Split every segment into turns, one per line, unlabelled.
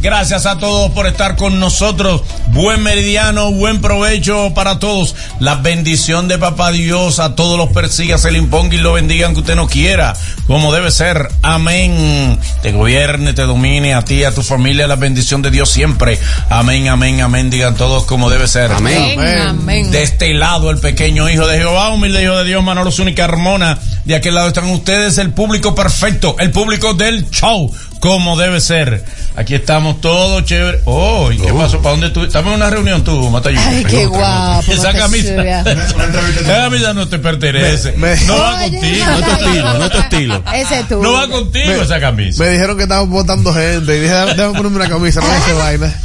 Gracias a todos por estar con nosotros. Buen meridiano, buen provecho para todos. La bendición de Papá Dios a todos los persiga, se le imponga y lo bendigan que usted no quiera. Como debe ser. Amén. Te gobierne, te domine a ti, a tu familia, la bendición de Dios siempre. Amén, amén, amén. Digan todos como debe ser.
Amén. Amén.
De este lado, el pequeño hijo de Jehová, humilde hijo de Dios, Manolo Zúñiga Carmona. De aquel lado están ustedes, el público perfecto, el público del show, como debe ser. Aquí estamos todos chévere. Oh, ¿y qué pasó? ¿Para dónde tú? Estamos en una reunión tú, Matayuca.
Ay, qué guapo.
Esa camisa, esa camisa no te pertenece.
Me- me-
no va
Oye,
contigo.
no es tu estilo, no es tu
estilo.
Ese es tú.
no va contigo
Me-
esa camisa.
Me dijeron que estaban votando gente y dije, déjame ponerme una camisa, no hace vaina.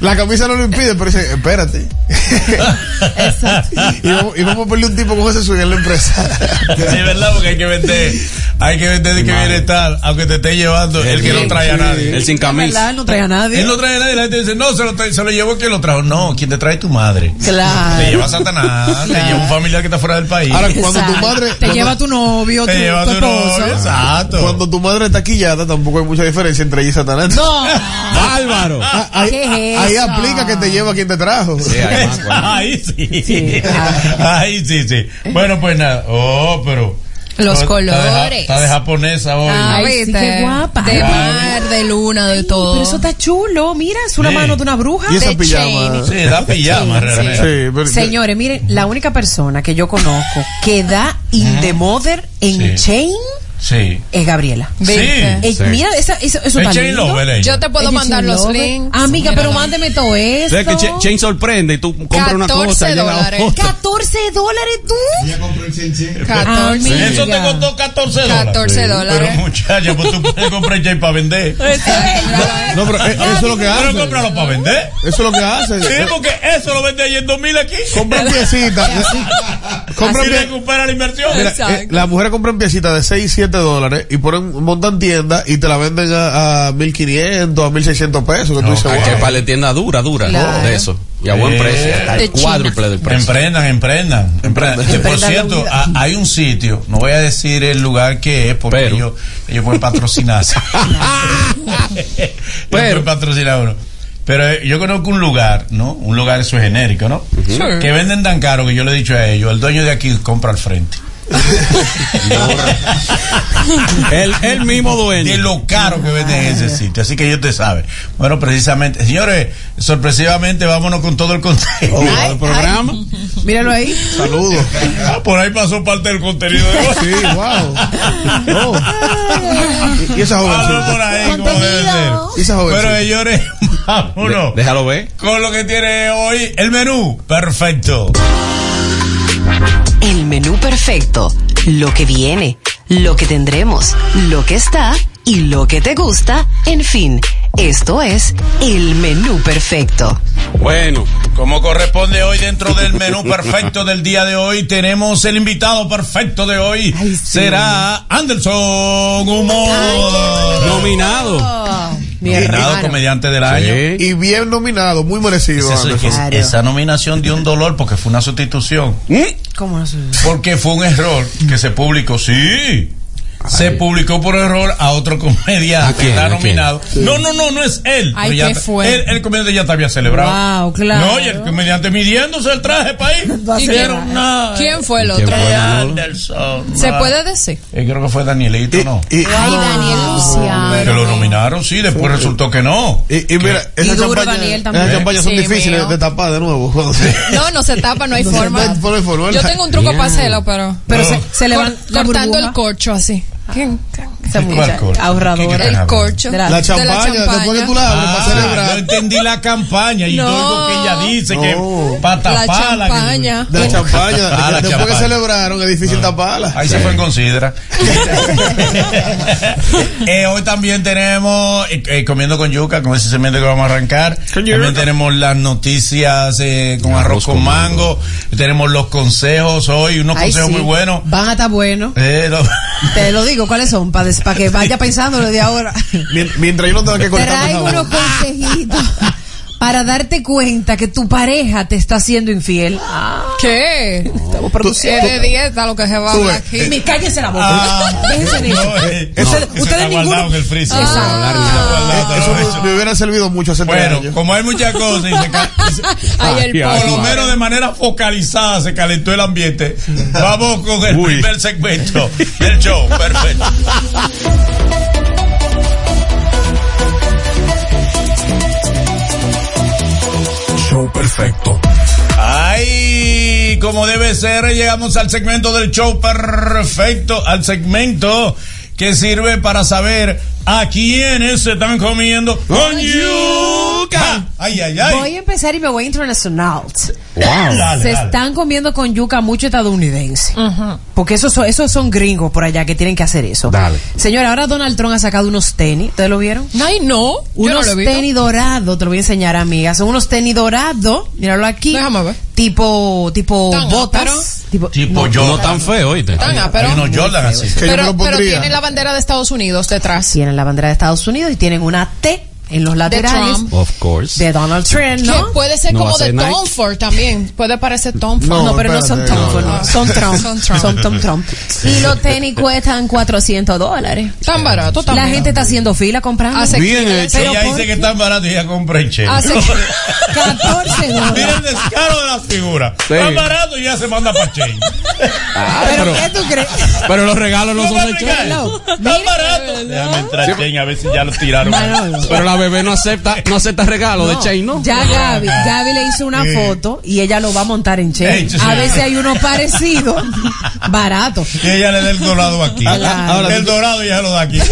La camisa no lo impide, pero dice, espérate. y, vamos, y vamos a ponerle un tipo con ese swing en la empresa.
Sí, verdad, porque hay que vender, hay que vender de que bienestar, aunque te esté llevando el que no trae a nadie.
El sin
Es verdad,
camisa.
él no trae a nadie.
Él no trae a nadie, la gente dice, no, se lo, se lo llevó quien lo trajo. No, quien te trae es tu madre.
Claro.
Te lleva Satanás, te lleva un familiar que está fuera del país.
Ahora, cuando tu madre.
Te
cuando-
lleva tu novio, tu,
te lleva
tu
tu novio,
esposo.
Exacto.
Cuando tu madre está quillada, tampoco hay mucha diferencia entre ella y Satanás.
No.
Bárbaro.
Ah, ahí,
¿Qué es
ahí
eso?
aplica que te lleva quien te trajo.
Sí, además, bueno.
Ahí sí.
Sí.
Ahí sí, sí. Bueno, pues nada. Oh, pero.
Los
de
colores.
Está de japonesa hoy.
Ah,
Ay, sí, qué guapa.
De
Ay.
mar, de luna, de todo.
Pero eso está chulo. Mira, es una
Sí.
mano de una bruja.
Y esa
de
pijama.
chain.
Sí, da pijama
Sí,
realmente.
Sí, pero-
Señores, miren, la única persona que yo conozco que da in the mother en
Sí.
chain
Sí.
es Gabriela.
¿Viste?
Eh,
Sí.
Mira, esa, eso, eso
Es
está
chain
lindo.
lover, ella.
Yo te puedo mandar
chain
los links.
Amiga, pero mándeme todo eso.
¿Sabes que Ch- Chain sorprende y tú compras una
14
cosa y llega
dólares.
otra?
14 dólares tú.
14.
Amiga.
Eso te costó 14 dólares.
14
Pero
dólares.
muchacha, pues tú puedes comprar Jay para vender.
No, pero eh, eso es lo que
Pero
hace.
cómpralo para vender.
Eso es lo que hace.
Sí, porque eso lo vende ahí en 2000 aquí.
Compran piecitas. compran
Así recupera la inversión.
Mira, eh, las mujeres compran piecitas de 6 y 7 dólares y ponen, montan tiendas y te la venden a, a 1500, a 1600 pesos. Que tú dices, wow.
que para la tienda dura, dura,
Claro.
de eso. Y a buen
Eh,
precio.
China.
cuádruple del precio.
Emprendan, emprendan. emprendan. Que, por cierto, a- hay un sitio, no voy a decir el lugar que es, porque
Pero.
ellos, ellos pueden patrocinarse. ellos
Pero.
pueden patrocinar uno. Pero eh, yo conozco un lugar, ¿no? Un lugar, eso es genérico, ¿no? Que venden tan caro que yo le he dicho a ellos, el dueño de aquí compra al frente.
el, el mismo dueño.
de lo caro que venden en ese sitio. Así que ellos te saben. Bueno, precisamente, señores, sorpresivamente vámonos con todo el contenido.
Ay,
del programa.
Míralo ahí.
Saludos.
Ah, Por ahí pasó parte del contenido de hoy.
Sí, wow. Oh. Y, y esa jovencita.
por ahí, como debe ser.
Y esa jovencita.
Pero señores, vámonos
De- déjalo ver.
con lo que tiene hoy el menú. Perfecto.
El menú perfecto. Lo que viene, lo que tendremos, lo que está y lo que te gusta. En fin, esto es el menú perfecto.
Bueno,
Como corresponde hoy dentro del menú perfecto del día de hoy, tenemos el invitado perfecto de hoy.
Ay, sí.
Será Anderson Humor.
nominado.
Mi
Nominado
hermano.
comediante del año.
Y bien nominado, muy merecido.
Esa, nominación dio un dolor porque fue una sustitución.
¿Cómo no sé?
Porque fue un error que se publicó. Sí. Se publicó por error a otro comediante
¿A quién?
que está
¿A quién?
nominado. No, no, no, no es él.
Ay,
ya
¿qué
ta-
fue?
El, el comediante ya te había celebrado.
Wow, claro.
No, y el comediante midiéndose el traje para ir.
Va a
¿Y
celebrar.
quién, fue el
¿Quién
otro?
Anderson.
¿Se puede decir?
Eh, creo que fue Danielito, ¿no?
y-
Ay, Daniel Luciano.
que lo nominaron, sí, después resultó que no.
y- y mira, esas campañas,
Daniel también.
esas campañas son
Sí,
difíciles
mío.
de tapar de nuevo.
No, no se tapa, no hay
No se-
forma.
no hay forma,
Yo tengo un truco para hacerlo, pero.
Pero se, se le van
Cor-
la
cortando el corcho así. ¿Quién?
Esa
¿Cuál
muchacha,
corcho?
ahorradora.
¿Qué- qué-
El corcho.
De la-
La
de
champaña, después que tú la abres para
Ah,
celebrar.
yo entendí la campaña y
No.
todo lo que ella dice
No.
que para
La
taparla. que-
champaña.
De la champaña.
Ah, la
después
champaña.
que celebraron, es difícil taparla.
Ahí se fue en considera. Eh, hoy también tenemos eh, eh, comiendo con yuca, con ese cemento que vamos a arrancar. También tenemos las noticias eh, con arroz, con mango. Tenemos los consejos hoy, unos
Ay,
consejos
sí.
muy buenos.
Van a estar buenos.
Eh,
Te lo digo, ¿cuáles son? Para que vaya pensándolo de ahora.
Mien- Mientras yo no tenga que cortar
Traigo unos consejitos para darte cuenta que tu pareja te está haciendo infiel.
¿Qué?
Estamos
Es
produciendo.
de dieta lo que se va a aquí.
Mi, cállese la boca.
Ah,
Déjense de eso.
no, eh,
Ustedes-
no, eso
ustedes ninguno-
guardado en el freezer.
Exacto.
Eh, Eso me- me hubiera servido mucho hace
Bueno,
años.
como hay muchas cosas y se
Ay, el
por lo menos de manera focalizada se calentó el ambiente. Vamos con el
Uy.
primer segmento del show. Perfecto.
Perfecto.
Ay, como debe ser, llegamos al segmento del show perfecto, al segmento que sirve para saber a quiénes se están comiendo con yuca. Ay, ay, ay.
Voy a empezar y me voy internacional.
Dale,
Se
dale.
están comiendo con yuca mucho estadounidense. Porque esos son, esos son gringos por allá que tienen que hacer eso.
Dale.
Señora, ahora Donald Trump ha sacado unos tenis. ¿Ustedes lo vieron?
Ay, no.
Unos tenis dorados, te lo voy a enseñar, amiga. Son unos tenis dorados, míralo aquí.
Déjame ver.
Tipo, tipo
Tan
botas.
áperos.
Tipo,
Tipo
no,
yo.
No tan feo, oíste.
Tan
Hay
ápero.
unos Jordan así.
Que yo me
Pero,
lo
pero
pondría.
tiene la bandera de Estados Unidos detrás.
Tienen la bandera de Estados Unidos y tienen una T en los laterales
Trump.
Of course.
de Donald Trump,
Que
¿no?
puede ser
No
como de. Tom Ford también. Puede parecer Tom Ford.
No,
No,
pero no son
espérate,
Trump,
no,
son Trump.
Son Trump.
Son Tom Trump. Y los tenis cuestan 400 dólares.
Tan barato
La
también.
gente está haciendo fila comprando.
Hace
Bien
que-
hecho.
Pero
Ella
¿por
dice que están baratos y ya compré el cheque.
Hace que-
14
Mira el
dólares.
descaro de la figura.
Sí.
Está barato y ya se manda para Chain.
¿Pero qué tú crees?
Pero los regalos no
¿Cómo
son de?
No.
Está barato. Déjame entrar a ver si ya lo tiraron.
Pero la bebé no acepta, no acepta regalo de Chain, ¿no?
Ya Gaby, Gaby le hizo una foto y ella lo va a montar en
sí,
A si hay uno parecido, barato.
Y ella le da el dorado aquí.
Claro.
Ahora,
el dorado ya lo da aquí.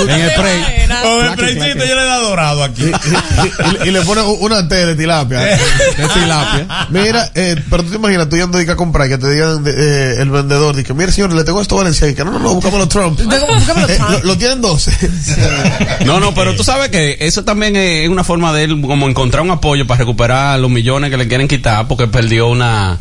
En el spray.
Con el
claqui.
ella le da dorado aquí.
y, y- y le pone una T de tilapia.
De tilapia.
Mira, eh, pero tú te imaginas, tú yendo de que a comprar y que te digan de- eh, el vendedor, dice, mira señor, le tengo esto a Valencia. Y que no, no, no, buscamos los Trump.
Buscamos los
Eh,
Trump.
lo, lo tienen 12.
No, no, pero tú sabes que eso también es una forma de él como encontrar un apoyo para recuperar los millones que le quieren quitar porque perdió una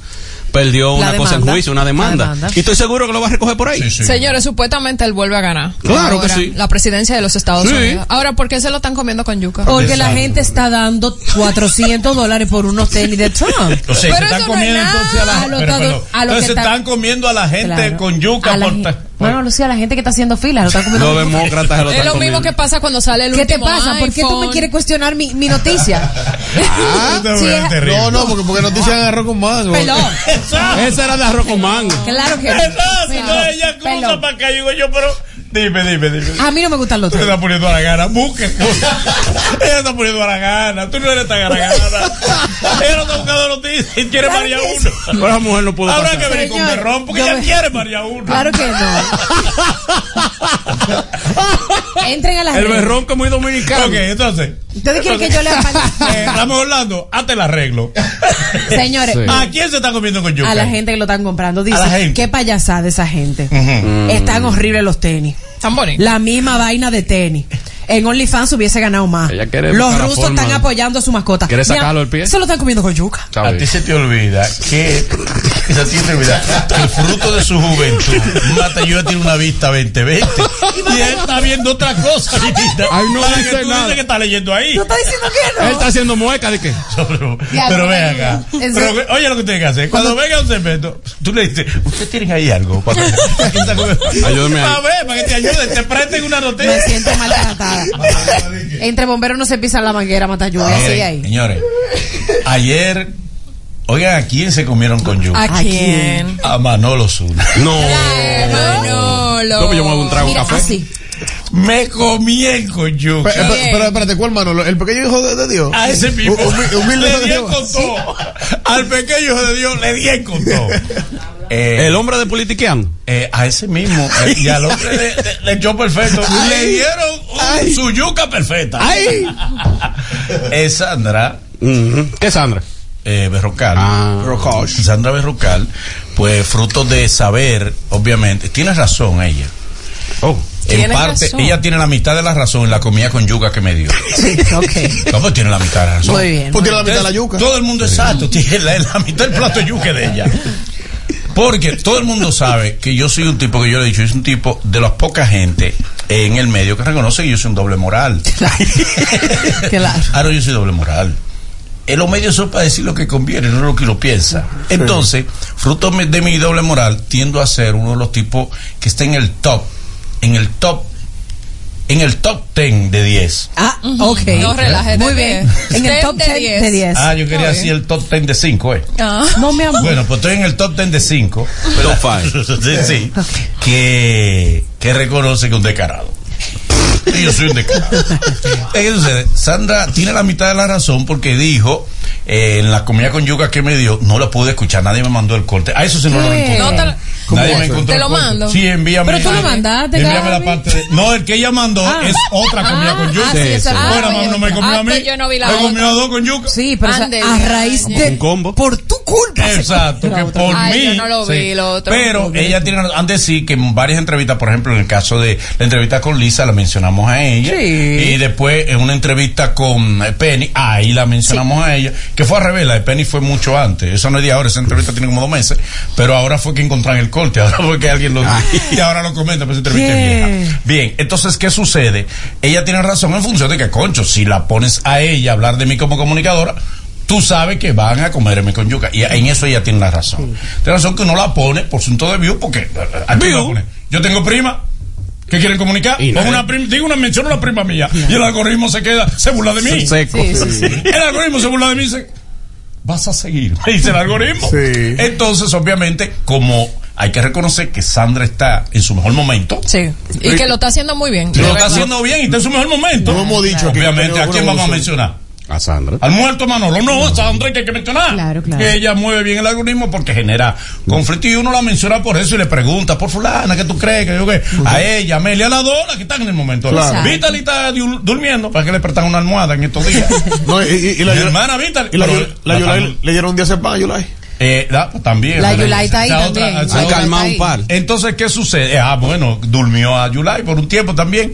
perdió
La
una cosa en juicio, una demanda.
demanda.
Y estoy seguro que lo va a recoger por ahí.
Sí, sí.
Señores, supuestamente él vuelve a ganar.
Claro que sí.
La presidencia de los Estados
Sí.
Unidos. Ahora, ¿por qué se lo están comiendo con yuca?
Porque la gente está dando 400 dólares por unos tenis de Trump.
O sea,
Pero
se están
no
comiendo
es
entonces a la
A los
pero,
tadu-
pero,
a los
entonces
que
se
están-
están comiendo a la gente
Claro.
con yuca
A la
por
gen-
ta-
No, no, Lucía, la gente que está haciendo fila lo está comiendo.
Los demócratas lo
Es
están
lo mismo
comiendo.
que pasa cuando sale el
¿Qué te
último
pasa? ¿Por qué tú me
iPhone.
quieres cuestionar mi, mi noticia?
Es
sí, es-
terrible.
No, no, porque, porque noticias agarró con mango.
Pelón.
Ese era de arroz con mango.
Claro que
Exacto, no, ella cruza para acá digo yo, pero dime, dime, dime.
A mí no me gustan los
Tú
tenis.
estás poniendo a la gana, busque. ella está poniendo a la gana, tú no eres tan a la gana. Ella no está buscando noticias y quiere
Claro
María uno.
Pero esa mujer no pudo
Habrá
pasar.
que venir con berrón porque ella
me-
quiere María uno.
Claro que no. Entren a las
El berrón que es muy dominicano.
Ok, entonces.
¿Ustedes quieren que yo le apague?
Eh, Ramos Orlando, hazte el arreglo.
Señores,
Sí.
¿A quién se está comiendo con yuca?
a la gente que lo están comprando. Dice,
la
qué payasada esa gente. Están horribles los tenis. La misma vaina de tenis. En OnlyFans hubiese ganado más.
Ella quiere
Los rusos
forma
están apoyando a su mascota.
¿Quiere
Mira,
sacarlo del pie?
Se lo están comiendo con yuca.
A ti se te olvida que, a ti se te olvida que el fruto de su juventud, Matalló tiene una vista 2020 y él está viendo otra cosa.
Ay, no
Para
dice
que tú
nada.
dices que está leyendo ahí.
¿Tú estás diciendo que no?
Él está haciendo mueca de qué.
Pero, pero
no,
ve
no,
acá.
no.
Pero, oye lo que tiene que hacer. Cuando venga un cemento, tú le dices, ¿usted tienen ahí algo? Para,
Ayúdame.
Para ver, para que te ayuden, te presten una
Me
noticia.
siento Entre bomberos no se pisa la manguera, mata lluvia.
Miren,
Sigue ahí.
Señores, ayer, oigan, ¿a quién se comieron con yuca?
¿A quién?
A Manolo Zuna.
No.
Manolo.
No, pues yo me hago un trago
Mira,
café.
así.
Me comí el con yuca.
Pe- pe- Pero espérate, ¿cuál mano? ¿El pequeño hijo de, de Dios?
A ese mismo.
Humi- humilde
le di el con todo. Al pequeño hijo de Dios le di el con todo. Eh,
El hombre de politiquiano.
eh, a ese mismo. eh, y al hombre le, le- le echó perfecto. le dieron un-
Ay.
su yuca perfecta.
¡Ay!
Es Sandra
Ujú. ¿Qué es Sandra?
eh, Berrocal.
Ah.
Rocosh.
Sandra Berrocal, pues fruto de saber, obviamente. Tiene razón ella.
Oh.
En parte,
razón.
ella tiene la mitad de la razón en la comida con yuca que me dio.
Sí, ok.
¿Cómo tiene la mitad de la razón?
Muy bien.
Pues tiene la mitad de la yuca.
Todo el mundo exacto, tiene la, la mitad del plato de yuca de ella. Porque todo el mundo sabe que yo soy un tipo, que yo le he dicho, yo soy un tipo de las poca gente en el medio que reconoce que yo soy un doble moral.
Claro.
Ahora yo soy doble moral. En los medios son para decir lo que conviene, no lo que uno piensa. Entonces, fruto de mi doble moral, tiendo a ser uno de los tipos que está en el top, en el top, en el top 10 de 10.
Ah, ok.
No relajes,
Muy bien. En el
Ten
top
de
10
diez.
de 10.
Ah, yo quería decir el top 10 de 5, eh.
Ah.
No, mi amor.
Bueno, pues estoy en el top 10 de 5.
Top
sí, sí. Que, que reconoce que es un descarado. Y Yo soy un descarado. ¿Qué sucede? Sandra tiene la mitad de la razón porque dijo eh, en la comida con yuca que me dio, no lo pude escuchar, nadie me mandó el corte. A eso sí no lo encontré.
No te lo-
Nadie
¿Cómo
me encontró
Te lo mando.
Sí, envíame.
Pero tú lo mandaste,
Envíame la parte de. No, el que ella mandó
Ah.
es otra comida con yuca.
ah, sí,
sí.
Bueno,
la
no me comió
Ah,
a mí.
pues yo no vi la
Me
otra.
comió a dos con yuca.
Sí, pero o sea,
Ande,
a raíz de.
Un combo.
Por tu culpa.
Exacto,
la
que por
Ay,
mí.
yo no lo vi, lo otro.
Pero ella tiene, han de decir que en varias entrevistas, por ejemplo, en el caso de la entrevista con Lisa, la mencionamos a ella.
Sí.
Y después en una entrevista con Penny, ahí la mencionamos a ella, que fue a revés, la de Penny fue mucho antes. Eso no es de ahora, esa entrevista tiene como dos meses, pero ahora fue que encontraron el corte, ahora fue que alguien lo y ahora lo comenta, pues esa entrevista es
¿Qué?
vieja. Bien, entonces, ¿qué sucede? Ella tiene razón en función de que, concho, si la pones a ella a hablar de mí como comunicadora, tú sabes que van a comerme con yuca. Y en eso ella tiene la razón. Tiene razón que uno la pone por asunto de view, porque... eh, ¿a quién la
View.
pone? Yo tengo prima. ¿Qué quieren comunicar?
Y
una prima, digo una mención a una prima mía. Y el algoritmo se queda, se burla de mí.
Seco.
Sí, sí, sí.
El algoritmo se burla de mí y dice, vas a seguir, me dice el algoritmo.
Sí.
Entonces, obviamente, como hay que reconocer que Sandra está en su mejor momento,
Sí. Y que lo está haciendo muy bien.
lo está haciendo bien y está en su mejor momento.
No hemos dicho
Obviamente, ¿a quién vamos a mencionar?
A Sandra.
Al muerto Manolo, no, a Sandra que hay que mencionar.
Claro, claro.
Que ella mueve bien el algoritmo porque genera conflicto y uno la menciona por eso y le pregunta, por fulana, ¿qué tú crees? Que yo qué? A ella, a Amelia, a la Dora, que están en el momento.
Claro.
Vitali está du- durmiendo para que le prestan una almohada en estos días.
No, y, y- y la,
hermana Vitali.
y la,
pero-
Yula- la Yulai le dieron un día a Yulai.
Eh, la- pues, también.
La Yulai está ahí también.
otra-
Hay armar un par.
Entonces, ¿qué sucede? Ah, bueno, durmió a Yulai por un tiempo también.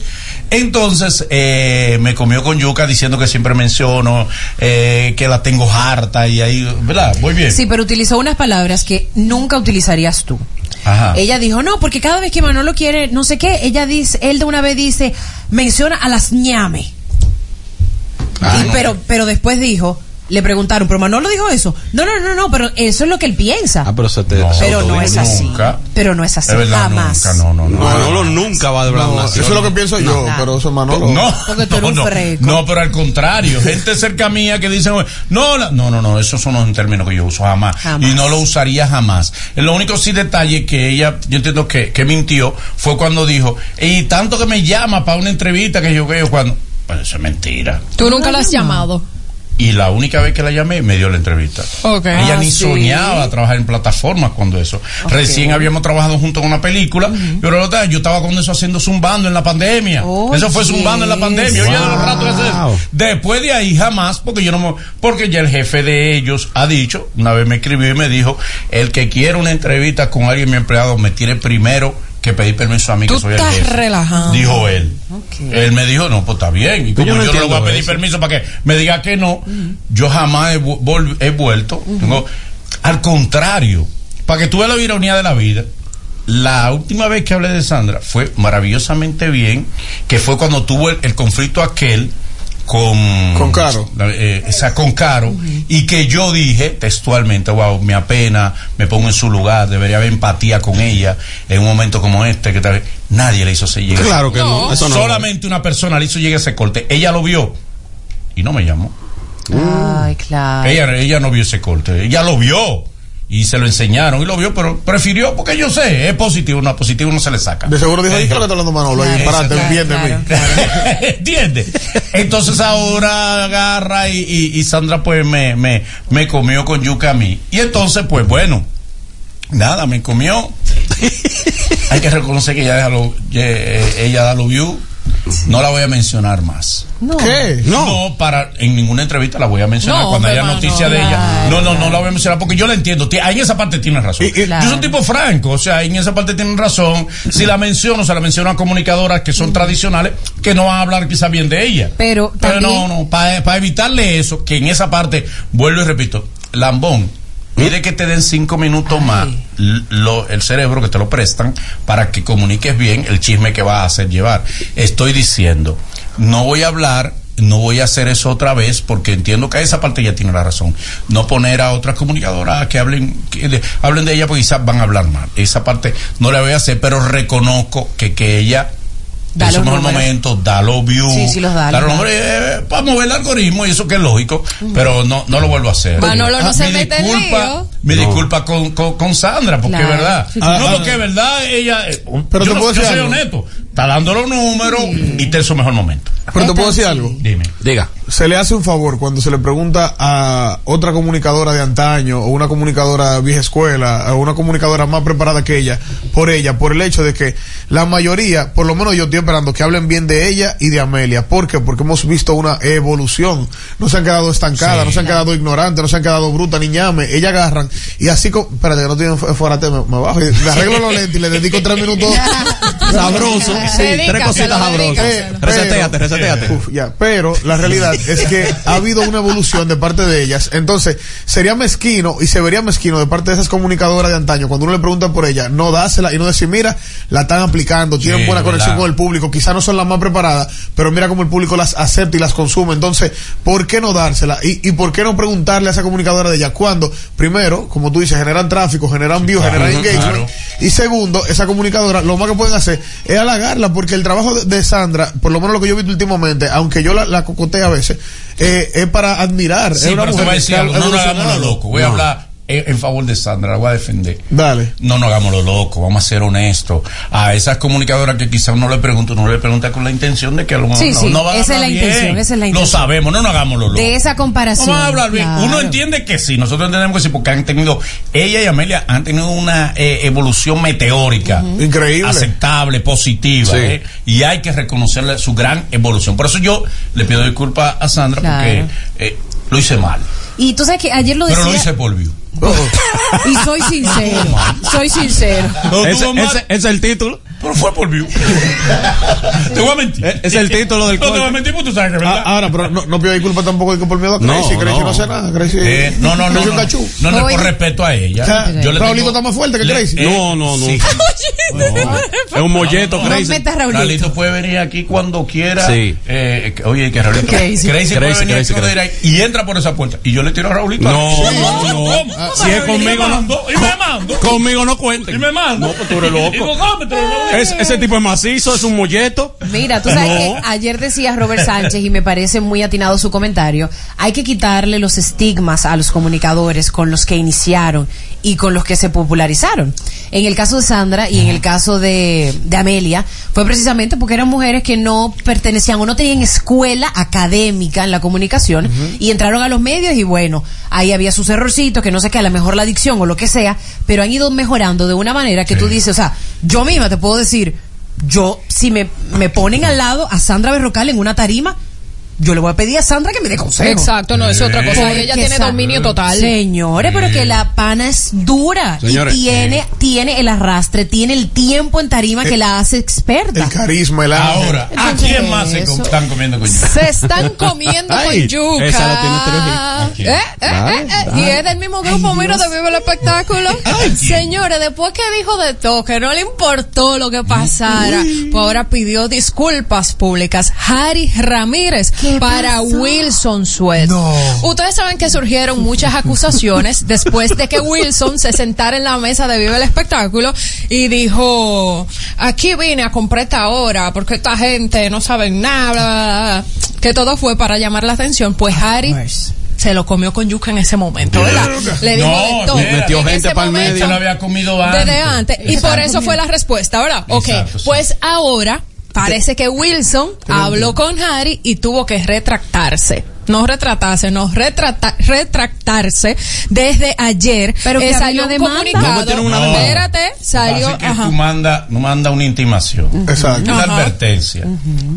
Entonces, eh, me comió con yuca diciendo que siempre menciono eh, que la tengo harta y ahí, ¿verdad? Muy bien.
Sí, pero utilizó unas palabras que nunca utilizarías tú.
Ajá.
Ella dijo, no, porque cada vez que Manolo quiere, no sé qué, ella dice, él de una vez dice, menciona a las ñame.
Ah,
Y
no.
pero, pero después dijo, le preguntaron, pero Manolo dijo eso. No, no, no, no, pero eso es lo que él piensa.
Ah, pero se te.
No.
se
pero no es así.
Nunca.
Pero no es así,
Es verdad,
jamás.
nunca, no, no, no.
Manolo nunca va a hablar
No, eso es lo que pienso yo, pero eso es Manolo.
No,
Porque tú eres un
no,
freco.
no, pero al contrario, gente cerca mía que dicen, no, la- no, no, no, esos son los términos que yo uso jamás,
Jamás.
y no lo usaría jamás. Lo único sí detalle que ella, yo entiendo que, que mintió, fue cuando dijo, y tanto que me llama para una entrevista que yo veo cuando, pues eso es mentira.
Tú nunca la has llamado.
Y la única vez que la llamé, me dio la entrevista. Ella
Ah,
ni
sí.
soñaba trabajar en plataformas cuando eso. Recién habíamos trabajado juntos en una película, pero la yo estaba con eso haciendo zumbando en la pandemia.
Oye.
Eso fue zumbando en la pandemia. Oye, de los ratos hacer.
Wow.
Después de ahí jamás, porque yo no me, porque ya el jefe de ellos ha dicho, una vez me escribió y me dijo, el que quiera una entrevista con alguien, mi empleado, me tiene primero que pedir permiso a mí
Tú
que soy el
estás
jefe.
relajando.
Dijo él. Él me dijo, no, pues está bien. Y como
Yo
yo,
no
no le voy a pedir
eso.
permiso para que me diga que no, yo jamás he, vu- vol- he vuelto. Tengo- al contrario, para que tú veas la ironía de la vida. La última vez que hablé de Sandra fue maravillosamente bien, que fue cuando tuvo el, el conflicto aquel con
Con Caro.
eh, esa con Caro y que yo dije textualmente wow me apena me pongo en su lugar debería haber empatía con ella en un momento como este que tal nadie le hizo ese llegue
Claro que no, eso no.
solamente una persona le hizo llegue ese corte ella lo vio y no me llamó
Ay, claro.
ella ella no vio ese corte ella lo vio y se lo enseñaron y lo vio pero prefirió porque yo sé es positivo no positivo no se le saca
De seguro dijo,
Eh,
¿y qué lo que está hablando Manolo?
Claro,
parate,
claro,
bien de mí.
claro.
¿Entiendes? Entonces ahora agarra y, y- y Sandra pues me, me, me comió con yuca a mí. Y entonces pues bueno, nada, me comió. Hay que reconocer que ella, deja lo- ye- ella da los No la voy a mencionar más.
No.
¿Qué?
No. para en ninguna entrevista la voy a mencionar
No,
cuando haya noticia de ella.
claro.
No, no, no la voy a mencionar porque yo la entiendo. Ti- Ahí en esa parte tiene razón.
Y- y-
Yo soy un tipo franco, o sea, en esa parte tienen razón. Si la menciono, se la menciono a comunicadoras que son tradicionales, que no van a hablar quizás bien de ella.
Pero
Pero
también-
no, no, para evitarle eso, que en esa parte, vuelvo y repito, Lambón, pide que te den cinco minutos más lo- el cerebro que te lo prestan para que comuniques bien el chisme que va a hacer llevar. Estoy diciendo, no voy a hablar. No voy a hacer eso otra vez porque entiendo que esa parte ya tiene la razón. No poner a otras comunicadoras que hablen que de, hablen de ella porque quizás van a hablar mal. Esa parte no la voy a hacer, pero reconozco que, que ella
Da
en su
los
mejor
números.
momento, da los views,
Sí, sí los da, los
números, eh, para mover el algoritmo y eso que es lógico, pero no, no lo vuelvo a hacer.
Manolo no
Ah,
se mete en lío.
Mi
No.
disculpa con, con, con Sandra, porque
Claro.
es verdad.
Sí,
sí.
no,
Ah,
porque es verdad, ella, eh,
Pero
yo,
te
no-
puedo
yo
decir
soy
algo.
honesto, está dando los números y está en su mejor momento.
Pero te puedo decir algo.
Dime.
Diga.
se le hace un favor cuando se le pregunta a otra comunicadora de antaño o una comunicadora vieja escuela o una comunicadora más preparada que ella por ella por el hecho de que la mayoría por lo menos yo estoy esperando que hablen bien de ella y de Amelia ¿por qué? porque hemos visto una evolución no se han quedado estancadas
Sí.
no se han quedado ignorantes no se han quedado brutas ni ñame ellas agarran y así como espérate que no tienen fu- fuera me, me bajo y le arreglo los lentes y le dedico tres minutos
Sabroso. Sí, tres cositas sabrosas.
dedícaselo.
Resetéate, resetéate.
Uf, ya, pero la realidad es que ha habido una evolución de parte de ellas. Entonces, sería mezquino y se vería mezquino de parte de esas comunicadoras de antaño cuando uno le pregunta por ella, no dársela y no decir, mira, la están aplicando, tienen
Sí,
buena conexión
verdad.
con el público, quizás no son las más preparadas, pero mira cómo el público las acepta y las consume. Entonces, ¿por qué no dársela? ¿Y, y por qué no preguntarle a esa comunicadora de ella cuando, primero, como tú dices, generan tráfico, generan views,
claro,
generan engagement?
claro.
Y segundo, esa comunicadora, lo más que pueden hacer es halagarla, porque el trabajo de, de Sandra, por lo menos lo que yo he visto últimamente, aunque yo la, la cocotee a veces, eh, es para admirar.
Sí,
es una
pero te
mujer
voy a decir algo, no nos hagamos lo loco. Voy a hablar en, en favor de Sandra, la voy a defender.
Dale.
No nos hagamos lo loco, vamos a ser honestos. A esas comunicadoras que quizás uno le pregunta, uno le pregunta con la intención de que a lo mejor
Sí,
no,
sí,
no van a
esa es
hablar
la intención,
bien.
esa es la
Lo
intención.
sabemos, no nos hagamos lo loco.
De esa comparación.
Vamos a hablar bien.
claro.
Uno entiende que sí, nosotros entendemos que sí, porque han tenido, ella y Amelia han tenido una eh, evolución meteórica.
Increíble.
Aceptable, positiva.
Sí.
eh, y hay que reconocerle su gran evolución. Por eso yo le pido disculpas a Sandra
Claro.
porque eh, lo hice mal.
Y tú sabes que ayer lo
Pero
decía.
lo hice por view.
Y soy sincero. soy sincero.
Ese es el título.
Pero fue por view. te voy a mentir.
Eh, es el título del
No te voy a mentir porque tú sabes que es verdad.
Ah, ahora, pero no, no pido disculpas tampoco de que por miedo a
No,
Crazy. Crazy no,
no.
hace nada. Crazy,
Eh, no, no, no.
Crazy
No, no,
cachú.
no, por respeto a ella.
Ah,
Yo le
Raulito
tengo-
está más fuerte que
le-
Crazy.
eh,
No, no, no.
sí.
Es un molleto,
No
crazy.
metas Raulito.
Raulito puede venir aquí cuando quiera.
Sí.
Eh, oye, que Raulito.
Crazy.
puede
Crazy,
venir
crazy, crazy.
quiera y entra por esa puerta. Y yo le tiro a Raulito.
No, no, no. Ah, si es conmigo,
Y me
no.
mando, Y me mando.
Conmigo no cuenten.
Y me mando.
No, pues tú eres loco.
Raulito.
Es- ese tipo es macizo, es un molleto.
Mira, tú sabes
No.
que ayer decía Robert Sánchez y me parece muy atinado su comentario. Hay que quitarle los estigmas a los comunicadores con los que iniciaron y con los que se popularizaron. En el caso de Sandra y en el caso de, de Amelia, fue precisamente porque eran mujeres que no pertenecían o no tenían escuela académica en la comunicación y entraron a los medios y bueno, ahí había sus errorcitos, que no sé qué, a lo mejor la adicción o lo que sea, pero han ido mejorando de una manera que tú dices, o sea, yo misma te puedo decir, yo, si me, me ponen al lado a Sandra Berrocal en una tarima, yo le voy a pedir a Sandra que me dé consejo.
Exacto, no, es otra cosa.
Porque
Ella tiene
Sa-
dominio total.
Señores, pero que la pana es dura
Señores,
y tiene, tiene el arrastre, tiene el tiempo en tarima que la hace experta.
El carisma, el.
Ahora, ¿a quién más se com- están comiendo con yuca?
Se están comiendo
Ay,
con yuca.
esa la tiene.
¿Eh? ¿Eh? ¿Eh? ¿Eh? Y es del mismo grupo, mira, de Vive el Espectáculo. Señores, después que dijo de todo, que no le importó lo que pasara, pues ahora pidió disculpas públicas. Harry Ramírez para Wilson Sweat.
No.
Ustedes saben que surgieron muchas acusaciones después de que Wilson se sentara en la mesa de Vive el Espectáculo y dijo, aquí vine a comprar esta hora porque esta gente no sabe nada, bla, bla, bla". que todo fue para llamar la atención. Pues Harry se lo comió con yuca en ese momento, ¿verdad? Le dijo
No,
todo.
Metió
En
gente pa'l
momento,
medio.
Lo había comido antes.
Desde antes. Y por eso fue la respuesta, ¿verdad? Ok.
Exacto, sí.
Pues ahora parece que Wilson habló con Harry y tuvo que retractarse. No retratarse, no retrata- retractarse desde ayer.
Pero que
eh, salió
demanda.
comunicado.
No una.
Espérate, salió.
Pasa que
ajá.
tú manda, no manda una intimación.
Exacto.
Una
Ajá.
advertencia.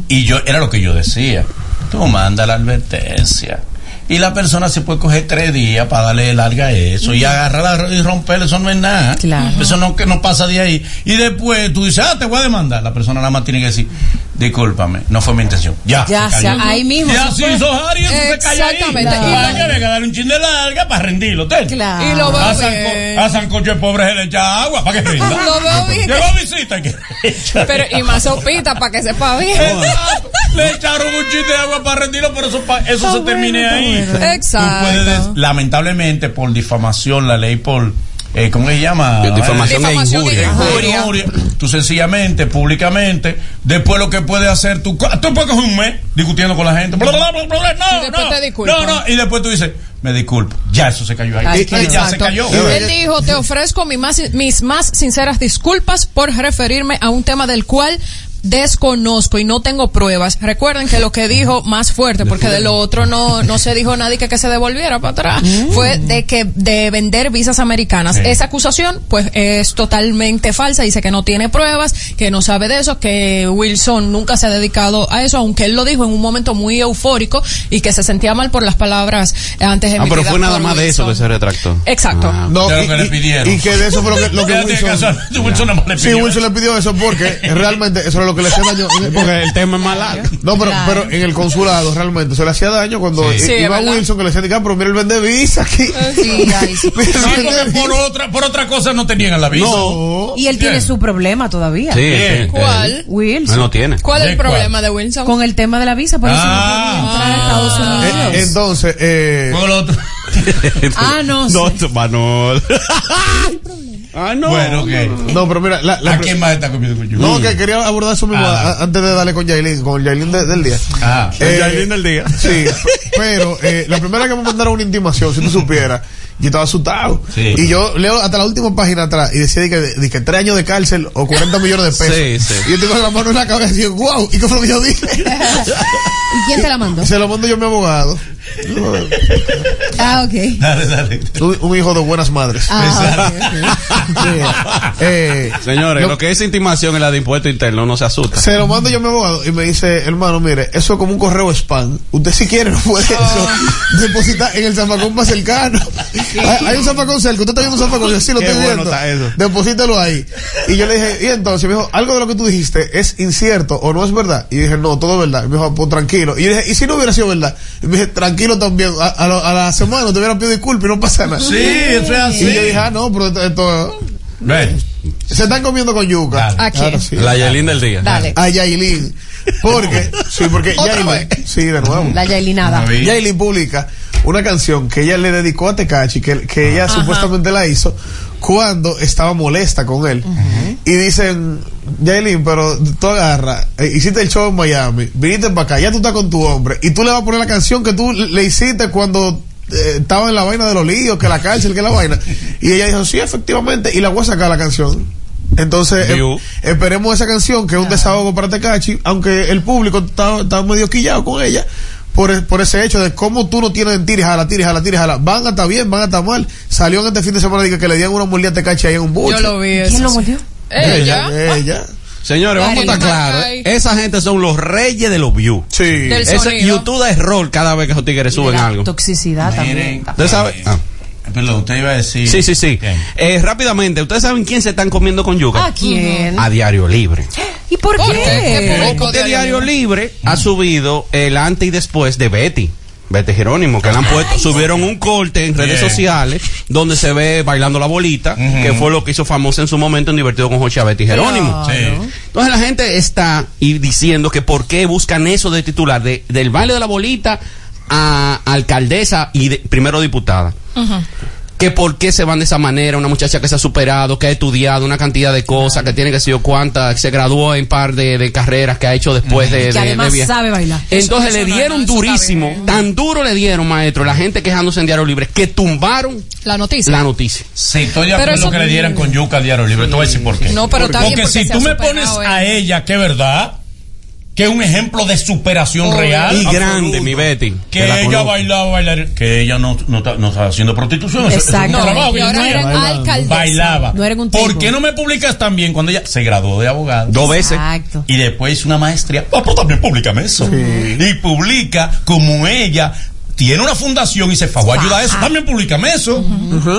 Y yo, era lo que yo decía. Tú manda la advertencia. Y la persona se puede coger tres días para darle larga a eso y agarrarla y romperle, eso no es nada.
Claro.
Eso no, que no pasa de ahí. Y después tú dices, ah, te voy a demandar. La persona nada más tiene que decir, discúlpame, no fue mi intención. Ya.
Ya,
se cayó.
ahí mismo
Y
se
hizo Harry, eso se ahí.
Exactamente.
Para
lo-
que dar un chin de larga para rendirlo. ¿te?
Claro.
Y lo veo
A,
bien.
Sanco, a Sancocho el pobre se le echa agua para que rinda.
Lo veo bien.
Llegó visita y que.
Pero, y más sopita para que sepa bien.
Exacto. Le echaron un chiste de agua para rendirlo, pero eso, pa- eso se termine ahí.
Exacto.
puedes lamentablemente, por difamación, la ley por. Eh, ¿Cómo se llama?
Difamación e
Difamación e
injuria.
injuria.
Injuria. Tú sencillamente, públicamente, después lo que puedes hacer, tú, tú puedes coger un mes discutiendo con la gente. bla, bla, bla, bla, bla, no, no,
te disculpas.
no, no, y después tú dices, me disculpo. Ya eso se cayó ahí.
Ay,
ya se
Exacto.
cayó.
Él dijo, te ofrezco mi más- mis más sinceras disculpas por referirme a un tema del cual desconozco y no tengo pruebas. Recuerden que lo que dijo más fuerte, porque de lo otro no, no se dijo nadie que, que se devolviera para atrás, fue de que de vender visas americanas.
Sí.
Esa acusación, pues, es totalmente falsa. Dice que no tiene pruebas, que no sabe de eso, que Wilson nunca se ha dedicado a eso, aunque él lo dijo en un momento muy eufórico y que se sentía mal por las palabras antes
Ah,
emitidas
pero fue nada más de eso que
Wilson.
se retractó.
Exacto.
Ah,
No,
De
y,
que le
y-
pidieron.
y que de eso fue lo que, lo que Wilson...
Wilson
Sí, Wilson le pidió eso porque realmente eso era lo que le hacía daño.
Porque el tema es más largo.
No, pero,
Claro.
pero en el consulado realmente se le hacía daño cuando
Sí.
iba. Wilson que le decía, "Ah, pero mira el vende visa aquí.
Sí, ay, sí.
No, por otra, por otra cosa no tenían la visa.
No.
Y él tiene su problema todavía.
Sí,
¿Cuál?
Wilson.
él no tiene.
¿Cuál es
¿De
el
cuál?
problema de Wilson?
Con el tema de la visa, por eso
Ah.
no podía entrar a Estados Unidos.
Eh, entonces, eh,
el otro.
Ah, no
No,
sé.
Manol. Ah, no.
Bueno, ok.
no, pero mira, la, la
¿A quién más está comiendo con
no, que quería abordar eso mismo
Ah.
antes de darle con Yailin, con el Yailin de- del día.
Ah.
Eh,
Yailin del día.
Sí, pero eh, la primera que me mandaron una intimación, si tú supieras, yo estaba asustado.
Sí.
Y yo leo hasta la última página atrás y decía de que, de que tres años de cárcel o 40 millones de pesos.
Sí, sí.
Y yo tengo la mano en la cabeza y digo, wow, ¿y qué fue lo que yo dije?
¿Y quién te la mandó?
Se lo mando yo a mi abogado.
Ah, ok.
Dale, dale.
Un, un hijo de buenas madres.
Ah.
Eh,
Señores,
lo-
lo que es intimación en la de impuesto interno no se asusta.
Se lo mando yo a mi abogado y me dice, hermano, mire, eso es como un correo spam. Usted si quiere no puede eso. Depositar en el zafacón más cercano. Hay, hay un zafacón cerca, usted está viendo un zafacón, yo sí lo
Qué
estoy
bueno
viendo. Deposítelo ahí. Y yo le dije, y entonces me dijo, algo de lo que tú dijiste es incierto o no es verdad. Y dije, no, todo es verdad. Y me dijo, pues tranquilo. Y yo dije, ¿y si no hubiera sido verdad? Y me dije, tranquilo también. A, a lo- a la semana te hubiera pedido disculpas y no pasa nada.
Sí, eso es así.
Y yo dije, ah, no, pero esto, esto-
Ven.
se están comiendo con yuca.
Dale.
¿A quién?
Claro, sí.
La Yailin del día.
Dale.
A Yailin. Porque, sí, porque Yailin, sí, de nuevo.
La Yailinada.
Yailin publica una canción que ella le dedicó a Tecachi, que, que ella supuestamente la hizo cuando estaba molesta con él. Y dicen, Yailin, pero tú agarra, eh, hiciste el show en Miami, viniste para acá, ya tú estás con tu hombre, y tú le vas a poner la canción que tú le hiciste cuando eh, estaba en la vaina de los líos, que la cárcel, que la vaina. Y ella dijo, sí, efectivamente, y la voy a sacar la canción. Entonces, eh,
View.
esperemos esa canción, que es un desahogo para Tecachi, aunque el público está, está medio quillado con ella, por, por ese hecho de cómo tú no tienes en tira, jala, tira, jala, tira, jala. Van a estar bien, van a estar mal. Salió en este fin de semana dice que le dieron una mordida a Tecachi ahí en un buche.
Yo lo vi.
¿Quién lo mordió?
Ella.
Ella.
Señores, vamos a estar claros. Esa gente son los reyes de los views.
Sí.
Del
Ese,
sonido.
YouTube da error cada vez que esos tigres suben
La
algo.
toxicidad también.
¿Usted sabe? Ah.
Perdón, usted iba a decir.
Sí, sí, sí. Eh, rápidamente, ¿ustedes saben quién se están comiendo con yuca?
¿A quién?
A Diario Libre.
¿Y por
¿Por qué?
Porque Diario
Diario
Libre ha subido el antes y después de Betty. Betty Jerónimo, que le han puesto, subieron un corte en redes sociales donde se ve bailando la bolita, que fue lo que hizo famosa en su momento en Divertido con Joche a Betty Jerónimo.
Sí.
Entonces la gente está y diciendo que por qué buscan eso de titular, de, del baile de la bolita a alcaldesa y de- primero diputada. Que por qué se van de esa manera, una muchacha que se ha superado, que ha estudiado una cantidad de cosas, que tiene que sé yo cuántas, se graduó en par de, de carreras que ha hecho después de,
Que
de-
además
de via-
sabe bailar.
Entonces
Eso-
le
eso
dieron durísimo, tan duro le dieron, maestro, la gente quejándose en Diario Libre, que tumbaron
La noticia.
la noticia.
Sí, estoy de acuerdo que le dieran con yuca al diario libre. Te voy a decir por qué.
No, pero
Porque
porque
si tú me pones a ella, que verdad, que es un ejemplo de superación real.
Y
absoluto,
grande, mi Betty.
Que
la
ella
conozco.
bailaba, bailar, que ella no, no, está, no está haciendo prostitución.
Exacto.
trabajo
y
que
ahora
ella
era.
Bailaba.
No era un
¿Por
tipo.
qué no me publicas también cuando ella se graduó de abogado?
Dos veces.
Exacto.
Y después hizo una maestría. Ah, pero también públicame eso. Y publica como ella tiene una fundación y se fue a ayudar a eso. También públicame eso.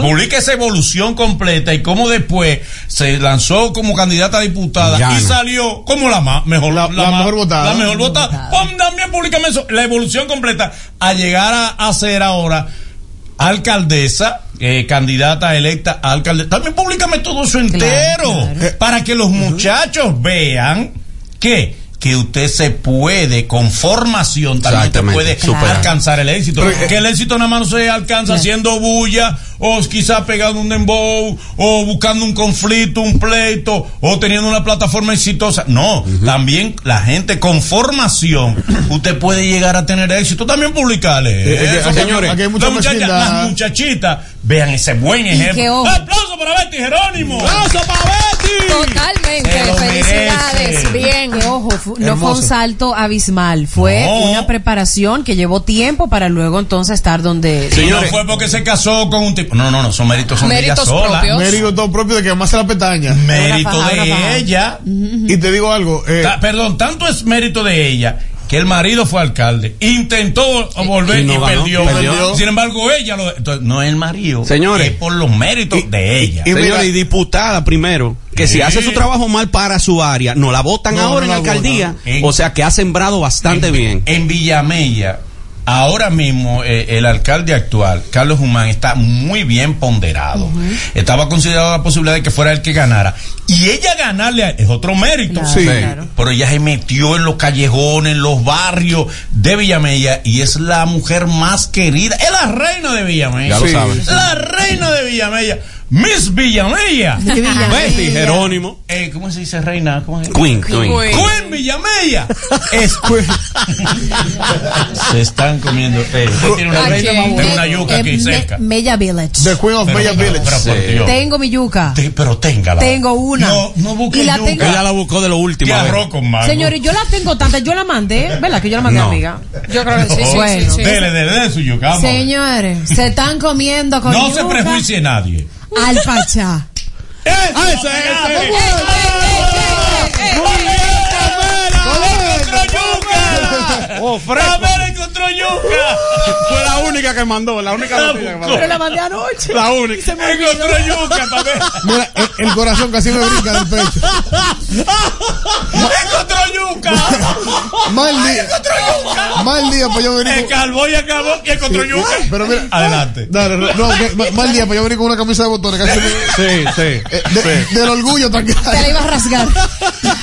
Publica esa evolución completa y cómo después se lanzó como candidata a diputada y salió como la más mejor
La- la
más-
mejor votada.
La mejor votada. Pon también públicame eso. La evolución completa a llegar a, a ser ahora alcaldesa, eh, candidata electa a alcaldesa. También públicame todo eso entero.
claro.
Para que los muchachos vean que que usted se puede, con formación, también usted puede alcanzar el éxito.
Pero, eh,
que el éxito nada más no se alcanza
Claro.
haciendo bulla, o quizás pegando un dembow, o buscando un conflicto, un pleito, o teniendo una plataforma exitosa. No, también la gente con formación, usted puede llegar a tener éxito. También publicarle.
Eh, eh,
eso,
aquí-
señores.
aquí hay mucha
Las muchachas- las muchachitas, vean ese buen ejemplo. ¡Aplauso para Betty Jerónimo! ¡Aplauso para Betty!
Totalmente. Felicidades. Bien.
Que ojo, no fue un salto abismal, fue
No.
una preparación que llevó tiempo para luego entonces estar donde...
Señores.
no fue porque se casó con un tipo. No, no, no, son méritos son de ella
Méritos
sola.
propios.
Mérito todo propio de que amarse la pestaña.
Mérito
faja,
de ella.
Y te digo algo. eh,
Ta- perdón, tanto es mérito de ella que el marido fue alcalde. Intentó volver
Y
y,
no ganó,
perdió.
perdió.
Sin embargo, ella lo. Entonces, no es el marido.
Señores.
Es por los méritos
Y-
de ella.
y-
Señora,
mira-
y diputada primero, que si hace su trabajo mal para su área, no la votan
No,
ahora
no
en la alcaldía. O sea que ha sembrado bastante
en,
bien.
En Villamella, ahora mismo eh, el alcalde actual, Carlos Humán, está muy bien ponderado. Estaba considerado la posibilidad de que fuera el que ganara. Y ella ganarle a- es otro mérito.
Claro,
Sí.
claro.
Pero ella se metió en los callejones, en los barrios de Villamella y es la mujer más querida. Es la reina de Villamella.
Ya lo
Sí.
saben.
La reina de Villamella. Miss Villamella.
Betty Jerónimo.
Eh, ¿Cómo se dice reina? ¿Cómo se dice?
Queen, Queen.
Queen.
Queen Villamella. Es Se están comiendo. Eh, usted tiene una,
¿A quién?
tengo una yuca
Eh,
aquí
Me-
cerca.
Mella Village.
The Queen of
Pero-
Village.
pero
Sí.
Tengo mi yuca.
Te- pero téngala.
Tengo una.
No, no
la
yuca.
tengo-
Ella la buscó de lo último.
¿Qué
a ver.
arroz con mango?
Señores, yo la tengo tanta, yo la mandé, ¿verdad? Que yo la mandé,
No.
amiga.
Yo creo que sí, sí,
Bueno.
sí, sí.
Dele, dele, dele su yuca.
Señores, se están comiendo con
No
yuca
se prejuicie nadie.
Al pachá.
¡Ese,
ese,
ese!
ese.
¡Encontró yuca!
Fue la única que mandó, la única
La
noticia que mandó.
Pero la mandé anoche.
La única.
¡Encontró yuca, Pamela!
Mira, el, el corazón casi me brinca del pecho.
¡Encontró yuca!
Mal día.
¡Encontró yuca!
Mal día para yo venir
El
con...
calvo y acabó y encontró yuca.
Pero mira,
Adelante.
Dale, no, que- ma- mal día para yo venir con una camisa de botones. Casi me-
Sí, sí.
eh, de- Del orgullo tan
Te la iba a rasgar.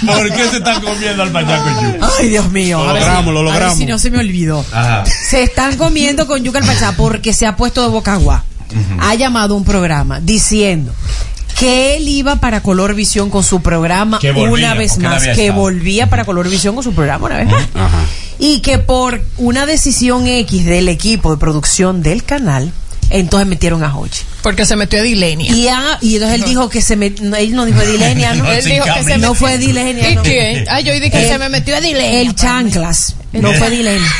¿Por qué se están comiendo al payaco y yuca?
Ay, Dios mío.
Lo
si-
logramos, lo
a ver
logramos.
si no se me olvidó.
Ajá.
Se están comiendo con yuca al pachá porque se ha puesto de boca agua. Ha llamado un programa diciendo que él iba para Color Visión con su programa
volvía,
una vez más, que volvía para Color Visión con su programa una vez más.
Ajá.
Y que por una decisión X del equipo de producción del canal, entonces metieron a Hochi.
Porque se metió a Dilenia.
Y, ah, y entonces él dijo que se met- no, él no dijo Dilenia, ¿no?
Él dijo que se
No
metió-
fue Dilenia,
¿Y
no.
quién? Ay, yo dije que
El-
se me metió a Dilenia.
El chanclas. No fue Dilenia.